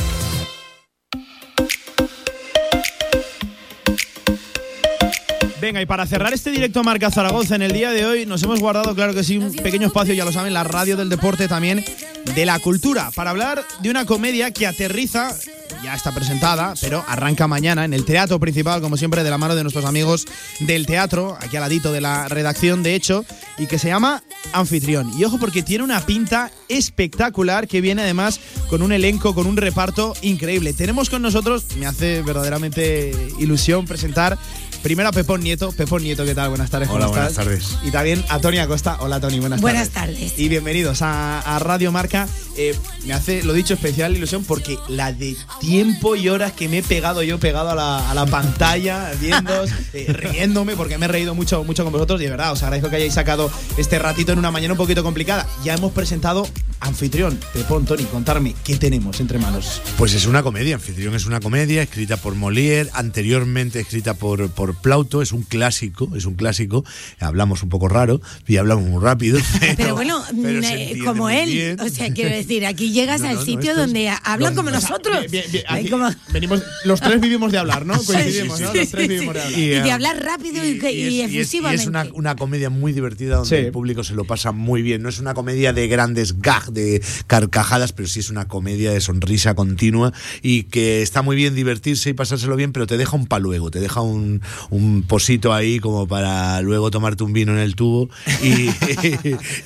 Venga, y para cerrar este directo Marca Zaragoza en el día de hoy, nos hemos guardado, claro que sí, un pequeño espacio, ya lo saben, la radio del deporte también, de la cultura para hablar de una comedia que aterriza, ya está presentada, pero arranca mañana en el teatro principal, como siempre, de la mano de nuestros amigos del teatro, aquí al ladito de la redacción, de hecho, y que se llama Anfitrión. Y ojo porque tiene una pinta espectacular que viene además con un elenco, con un reparto increíble. Tenemos con nosotros, me hace verdaderamente ilusión presentar Primero a Pepón Nieto. Pepón Nieto, ¿qué tal? Buenas tardes. Hola, ¿cómo buenas estás? tardes. Y también a Tony Acosta. Hola, Tony, buenas, Buenas tardes. tardes. Y bienvenidos a, a Radio Marca. Eh, me hace, lo dicho, especial ilusión porque la de tiempo y horas que me he pegado yo pegado a la, a la pantalla, viendo, *laughs* riéndome, porque me he reído mucho, mucho con vosotros. Y de verdad, os agradezco que hayáis sacado este ratito en una mañana un poquito complicada. Ya hemos presentado anfitrión. Pepón, Tony, contarme qué tenemos entre manos. Pues es una comedia, Anfitrión es una comedia escrita por Molière, anteriormente escrita por, por Plauto, es un clásico, es un clásico, hablamos un poco raro y hablamos muy rápido. *laughs* Pero, bueno, pero mm, eh, como él, bien. o sea, quiero decir, aquí llegas No, al no, no, sitio es- donde hablan como nosotros. bien, bien, Hay aquí como- venimos, los tres vivimos de hablar, ¿no? *laughs* Coincidimos, sí, Los tres vivimos de hablar. Y de hablar rápido y, y y es- efusivamente. es una, una comedia muy divertida donde el público se lo pasa muy bien. No es una comedia de grandes gags, de carcajadas, pero sí es una comedia de sonrisa continua y que está muy bien divertirse y pasárselo bien, pero te deja un paluego, te deja un, un posito ahí como para luego tomarte un vino en el tubo y,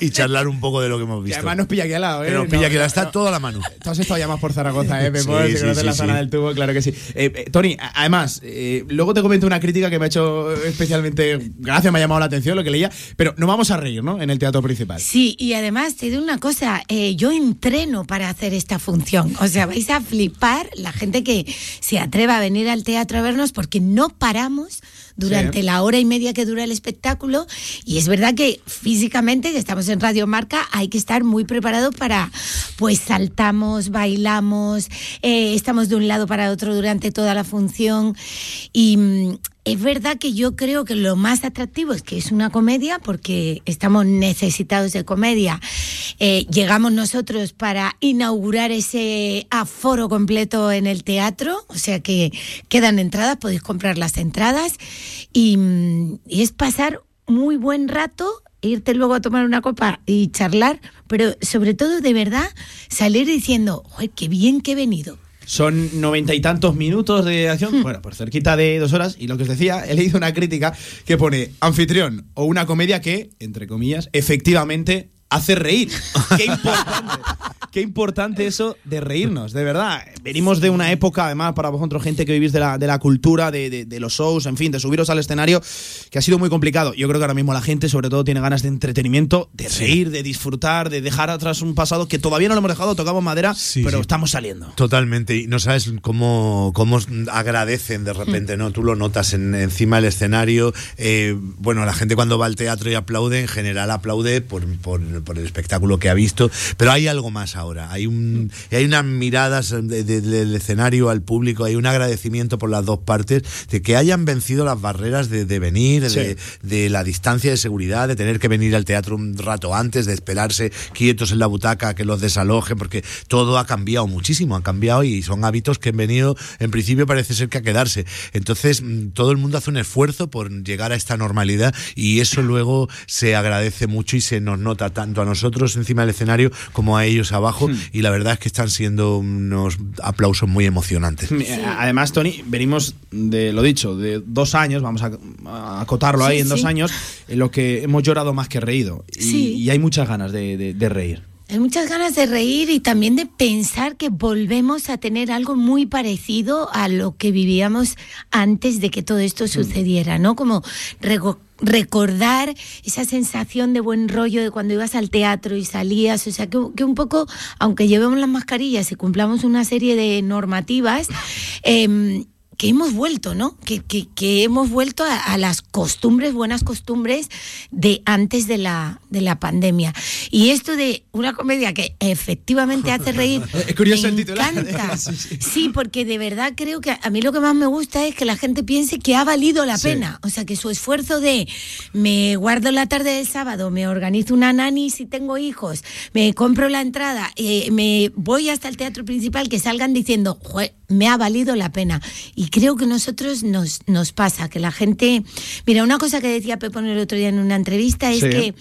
*laughs* y charlar un poco de lo que hemos Que visto. además nos pilla aquí al lado, ¿eh? Pero nos pilla No, aquí, no, está no. todo a la mano. Tú has estado ya más por Zaragoza, ¿eh, *laughs* Pepón? Sí, Si sí, conoces sí, la sí. zona del tubo, claro que sí. Eh, eh, Tony, además, eh, luego te comento una crítica que me ha hecho especialmente gracia, me ha llamado la atención lo que leía, pero no vamos a reír, ¿no? En el teatro principal. Sí, y además te digo una cosa, eh, yo entreno para hacer esta función. O sea, vais a flipar la gente que se atreva a venir al teatro a vernos porque no paramos durante Sí. la hora y media que dura el espectáculo. Y es verdad que físicamente, que estamos en Radio Marca, hay que estar muy preparado para, pues saltamos, bailamos, eh, estamos de un lado para otro durante toda la función. Y mm, es verdad que yo creo que lo más atractivo es que es una comedia, porque estamos necesitados de comedia. Eh, llegamos nosotros para inaugurar ese aforo completo en el teatro, o sea que quedan entradas, podéis comprar las entradas. Y, mm, y es pasar muy buen rato irte luego a tomar una copa y charlar, pero sobre todo de verdad salir diciendo, "Joder, qué bien que he venido. Son noventa y tantos minutos de Hmm. acción, bueno, por cerquita de dos horas. Y lo que os decía, he leído una crítica que pone anfitrión o una comedia que, entre comillas, efectivamente hace reír. Qué importante. Qué importante eso de reírnos, de verdad. Venimos de una época, además, para vosotros, gente que vivís de la, de la cultura, de, de- de los shows, en fin, de subiros al escenario, que ha sido muy complicado. Yo creo que ahora mismo la gente, sobre todo, tiene ganas de entretenimiento, de reír, de disfrutar, de dejar atrás un pasado que todavía no lo hemos dejado, tocamos madera, pero sí. estamos saliendo. Totalmente, y no sabes cómo, cómo agradecen de repente, ¿no? Tú lo notas en- encima del escenario. eh, bueno, la gente cuando va al teatro y aplaude, en general aplaude por, por- por el espectáculo que ha visto, pero hay algo más ahora. Hay, un, hay unas miradas de- de- del escenario al público, hay un agradecimiento por las dos partes de que hayan vencido las barreras de, de venir, Sí. de, de la distancia de seguridad, de tener que venir al teatro un rato antes, de esperarse quietos en la butaca que los desalojen, porque todo ha cambiado muchísimo, ha cambiado y son hábitos que han venido, en principio parece ser que a quedarse. Entonces, mm, todo el mundo hace un esfuerzo por llegar a esta normalidad y eso luego se agradece mucho y se nos nota tanto a nosotros encima del escenario como a ellos abajo y la verdad es que están siendo unos aplausos muy emocionantes. Además, Tony, venimos de lo dicho, de dos años, vamos a, a acotarlo ahí Sí, en dos sí. años, en lo que hemos llorado más que reído. Y, Sí. y hay muchas ganas de, de- de reír. Hay muchas ganas de reír y también de pensar que volvemos a tener algo muy parecido a lo que vivíamos antes de que todo esto sucediera, ¿no? Como recordar esa sensación de buen rollo de cuando ibas al teatro y salías, o sea, que, que un poco, aunque llevemos las mascarillas y cumplamos una serie de normativas, em, que hemos vuelto, ¿no? Que, que- que hemos vuelto a, a las costumbres, buenas costumbres de antes de la, de la pandemia. Y esto de una comedia que efectivamente hace reír. *laughs* Es curioso me el titular. encanta. *laughs* Sí, sí. Sí, porque de verdad creo que a mí lo que más me gusta es que la gente piense que ha valido la Sí. pena. O sea, que su esfuerzo de me guardo la tarde del sábado, me organizo una nani si tengo hijos, me compro la entrada, eh, me voy hasta el teatro principal, que salgan diciendo, "Jue, me ha valido la pena. Y creo que nosotros nos, nos pasa, que la gente... Mira, una cosa que decía Pepón el otro día en una entrevista es Sí. que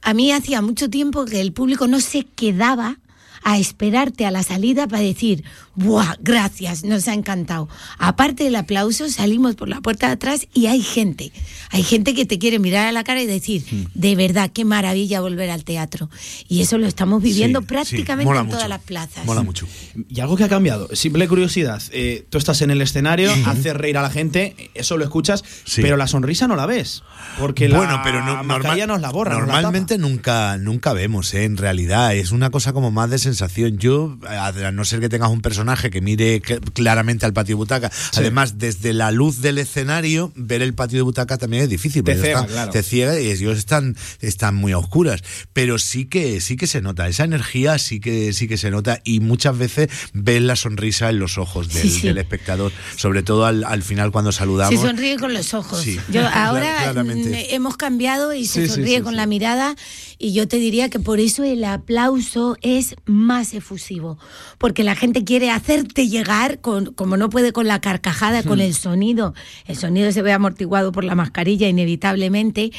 a mí hacía mucho tiempo que el público no se quedaba a esperarte a la salida para decir, ¡buah! Gracias, nos ha encantado. Aparte del aplauso, salimos por la puerta de atrás y hay gente. Hay gente que te quiere mirar a la cara y decir, de verdad, qué maravilla volver al teatro. Y eso lo estamos viviendo Sí, prácticamente en mucho. todas las plazas. Mola mucho. Y algo que ha cambiado, simple curiosidad. eh, tú estás en el escenario, haces reír a la gente, eso lo escuchas, pero la sonrisa no la ves. Porque bueno, la pero no, mascarilla nos la borra. nos la Normalmente nunca, nunca vemos, ¿eh? en realidad. Es una cosa como más de sensación. Yo, a no ser que tengas un personaje que mire cl- claramente al patio de butaca, además, desde la luz del escenario, ver el patio de butaca también es difícil. Te ciega, están- claro. Te ciega y ellos están, están muy a oscuras. Pero sí que, sí que se nota. Esa energía sí que, sí que se nota. Y muchas veces ves la sonrisa en los ojos del, Sí, sí. del espectador. Sobre todo al, al final cuando saludamos. Se sonríe con los ojos. Sí. Yo ahora claramente. hemos cambiado y se sonríe sí, con sí. la mirada y yo te diría que por eso el aplauso es más efusivo, porque la gente quiere hacerte llegar, con, como no puede con la carcajada, con Hmm. el sonido, el sonido se ve amortiguado por la mascarilla inevitablemente,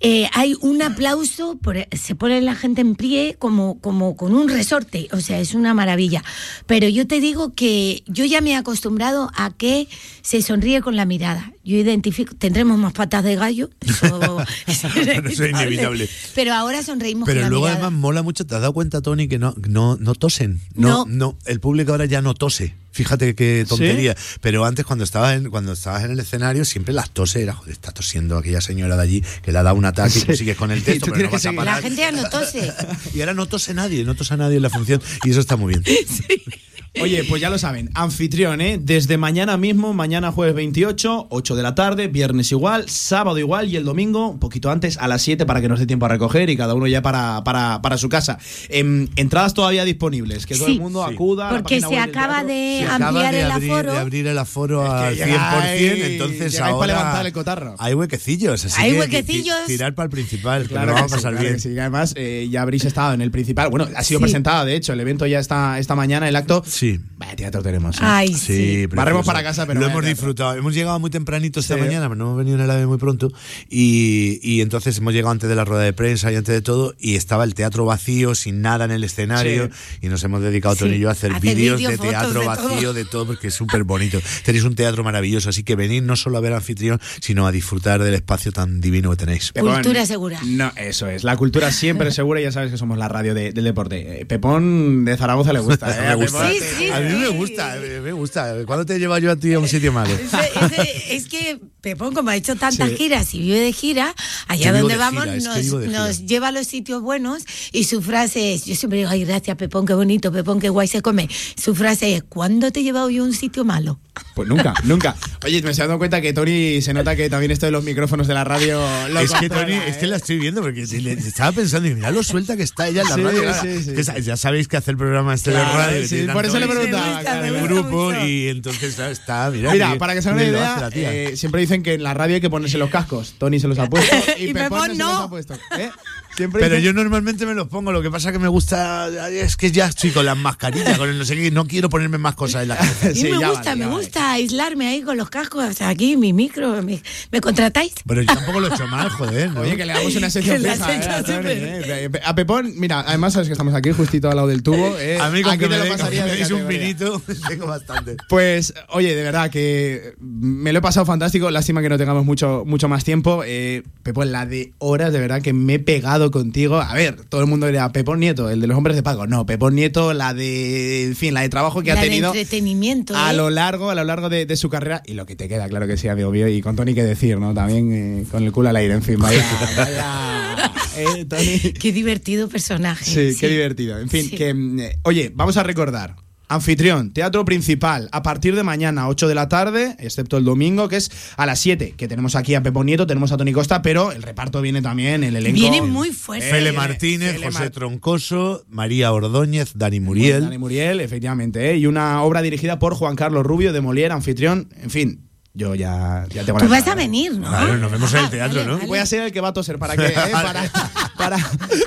eh, hay un aplauso, por- se pone la gente en pie como, como con un resorte, o sea, es una maravilla. Pero yo te digo que yo ya me he acostumbrado a que se sonríe con la mirada. Yo identifico, tendremos más patas de gallo, eso, es *laughs* *laughs* Eso es inevitable. Pero ahora sonreímos Pero con la luego mirada. además mola mucho, ¿te has dado cuenta, Tony, que no, no, no tosen? No, No. no, el público ahora ya no tose. Fíjate qué tontería. Pero antes cuando estabas en, cuando estabas en el escenario, siempre las toses era, joder, está tosiendo aquella señora de allí que le ha dado un ataque y tú sigues con el *laughs* texto, pero no vas a. La gente ya no tose. *laughs* Y ahora no tose nadie, no tose nadie en la función y eso está muy bien. *laughs* Oye, pues ya lo saben, anfitrión, ¿eh? Desde mañana mismo, mañana jueves 28, 8 de la tarde, viernes igual, sábado igual y el domingo un poquito antes a las 7 para que nos dé tiempo a recoger y cada uno ya para, para, para su casa. Em, entradas todavía disponibles, que todo Sí. el mundo Sí. acuda. a la Porque se acaba de Se acaba ampliar de el abrir, aforo. de abrir el aforo Es que al 100%, llegáis- entonces ahora para levantar el cotarro. hay huequecillos, así Hay que huequecillos. ti- tirar para el principal, que Claro vamos a pasar claro bien. sí. Además, eh, ya habréis estado en el principal. Bueno, ha sido Sí. presentada, de hecho, el evento ya está esta mañana, el acto. Sí. Vaya teatro tenemos. ¿eh? Ay, sí. Sí, Barremos para casa, pero lo hemos teatro. disfrutado. Hemos llegado muy tempranito esta Sí. mañana, pero no hemos venido en el AVE muy pronto. Y, y entonces hemos llegado antes de la rueda de prensa y antes de todo. Y estaba el teatro vacío, sin nada en el escenario. Y nos hemos dedicado, Sí. yo, a hacer Hacer vídeos vídeo, de teatro de vacío, todo. de todo, porque es súper bonito. Tenéis un teatro maravilloso, así que venid no solo a ver anfitrión, sino a disfrutar del espacio tan divino que tenéis. Pepón, Cultura segura. No, eso es. La cultura siempre *laughs* segura y ya sabes que somos la radio de- del deporte. Eh, Pepón de Zaragoza le gusta. *laughs* ¿eh? Gusta. Pepón- Sí, sí, a mí me gusta, me gusta. ¿Cuándo te he llevado yo a ti a un sitio malo? Ese- ese- es que Pepón, como ha hecho tantas Sí. giras y vive de gira, allá donde de vamos gira, es nos, nos lleva a los sitios buenos y su frase es, yo siempre digo, ay, gracias Pepón, qué bonito, Pepón, qué guay se come. Su frase es, ¿cuándo te he llevado yo a un sitio malo? Pues nunca, *laughs* nunca. Oye, me estoy dando cuenta que Tony se nota que también esto de los micrófonos de la radio. lo es que Tony, ¿eh? es que la estoy viendo porque estaba pensando y mira lo suelta que está ella en la Sí, radio. ya sabéis que hace el programa este Claro, de radio. por eso le tanto preguntaba, en claro, el grupo mucho. y entonces claro, está, mira. Mira, para que se hagan una idea, eh, siempre dicen que en la radio hay que ponerse los cascos. Tony se los ha *laughs* puesto y, Y Pepón, no se los ha puesto. ¿eh? Siempre Pero dicen- yo normalmente me los pongo, lo que pasa que me gusta, es que ya estoy con las mascarillas, con el no sé qué, no quiero ponerme más cosas en la cabeza. Y *laughs* Sí, me gusta, vale, me vale. gusta aislarme ahí con los cascos, o sea, aquí mi micro, mi- ¿me contratáis? Pero yo tampoco lo he hecho mal, *laughs* joder, ¿no? Oye, que le damos una sección eh, a eh. A Pepón, mira, además sabes que estamos aquí justito al lado del tubo. eh. *laughs* A mí con Aquí que me, lo pasaría me de deis un vinito, tengo bastante. Pues, oye, de verdad que me lo he pasado fantástico. Lástima que no tengamos mucho, mucho más tiempo. Eh, Pepón, la de horas, de verdad que me he pegado contigo. A ver, todo el mundo dirá Pepón Nieto, el de los hombres de pago. No, Pepón Nieto, la de, en fin, la de trabajo que La ha de tenido entretenimiento. a ¿eh? lo largo, a lo largo de, de su carrera. Y lo que te queda, claro que sí, amigo mío. Y con Tony que decir, ¿no? También eh, con el culo al aire, en fin, vaya. *laughs* vaya eh, Tony. Qué divertido personaje. Sí, qué divertido. En fin, Sí. que, mm, oye, vamos a recordar. Anfitrión, teatro principal, a partir de mañana, 8 de la tarde, excepto el domingo, que es a las 7, que tenemos aquí a Pepo Nieto, tenemos a Tony Costa, pero el reparto viene también, el elenco. Viene muy fuerte. Fele Martínez, Fele José Mar- Troncoso, María Ordóñez, Dani Muriel. Dani Muriel, efectivamente, ¿eh? y una obra dirigida por Juan Carlos Rubio de Molière, anfitrión, en fin. Yo ya, ya tengo Tú la vas cara, a ¿eh? venir, ¿no? Claro, nos vemos en el Ah, teatro, ¿no? Voy a ser el que va a toser para que, *laughs* eh, para, para,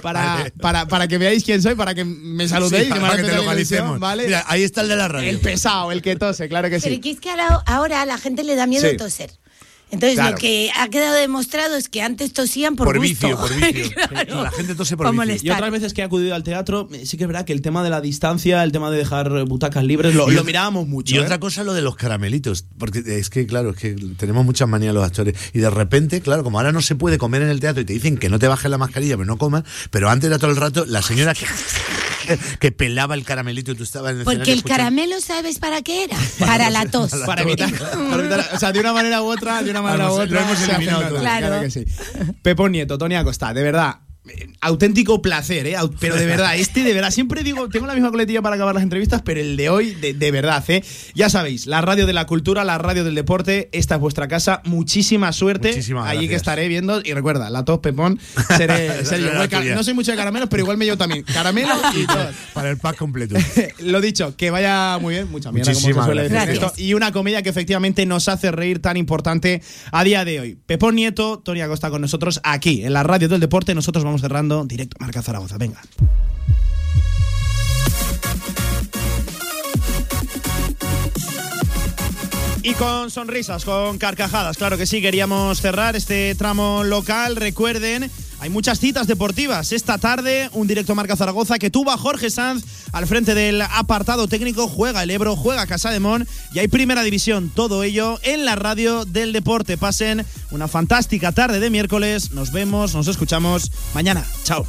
para, para, para que veáis quién soy, para que me saludéis, Sí, que para que te localicemos. ¿vale? Mira, ahí está el de la radio. El pesado, el que tose, claro que Pero sí. que es que ahora, ahora a la gente le da miedo Sí. toser. Entonces Claro. lo que ha quedado demostrado es que antes tosían por, Por gusto. vicio, por vicio. *laughs* Claro. La gente tose por vicio. molestar. Y otras veces que he acudido al teatro, eh, sí que es verdad que el tema de la distancia, el tema de dejar butacas libres, lo, Y lo otra- mirábamos mucho. Y ¿eh? otra cosa lo de los caramelitos, porque es que claro, es que tenemos muchas manías los actores y de repente, claro, como ahora no se puede comer en el teatro y te dicen que no te bajes la mascarilla, pero no comas, pero antes era todo el rato la señora que, *laughs* que pelaba el caramelito y tú estabas en el Porque el escuchando. caramelo, ¿sabes para qué era? Para la tos. Para evitar, para evitar- o sea, de una manera u otra, de una manera u Vamos, otra. lo hemos se *laughs* hace eliminado nota, todo. Claro. que sí. Pepón Nieto, Tony Acosta, de verdad. Auténtico placer, ¿eh? Pero de verdad, este de verdad. Siempre digo, tengo la misma coletilla para acabar las entrevistas, pero el de hoy, de, de verdad, ¿eh? Ya sabéis, la radio de la cultura, la radio del deporte, esta es vuestra casa. Muchísima suerte. Muchísimas Allí que estaré viendo. Y recuerda, la tos Pepón, seré, *laughs* seré yo. No soy mucho de caramelos, pero igual me llevo también. Caramelo *laughs* y tos. Para el pack completo. *laughs* Lo dicho, que vaya muy bien, mucha mierda como se Muchísimas suele decir esto, y una comedia que efectivamente nos hace reír tan importante a día de hoy. Pepón Nieto, Tony Acosta con nosotros aquí en la radio del deporte. Nosotros vamos cerrando directo Marca Zaragoza. Venga. Y con sonrisas, con carcajadas, claro que sí, queríamos cerrar este tramo local. Recuerden, hay muchas citas deportivas. Esta tarde, un directo Marca Zaragoza que tuvo a Jorge Sanz al frente del apartado técnico. Juega el Ebro, juega Casa de Mon y hay primera división. Todo ello en la radio del deporte. Pasen una fantástica tarde de miércoles. Nos vemos, nos escuchamos mañana. Chao.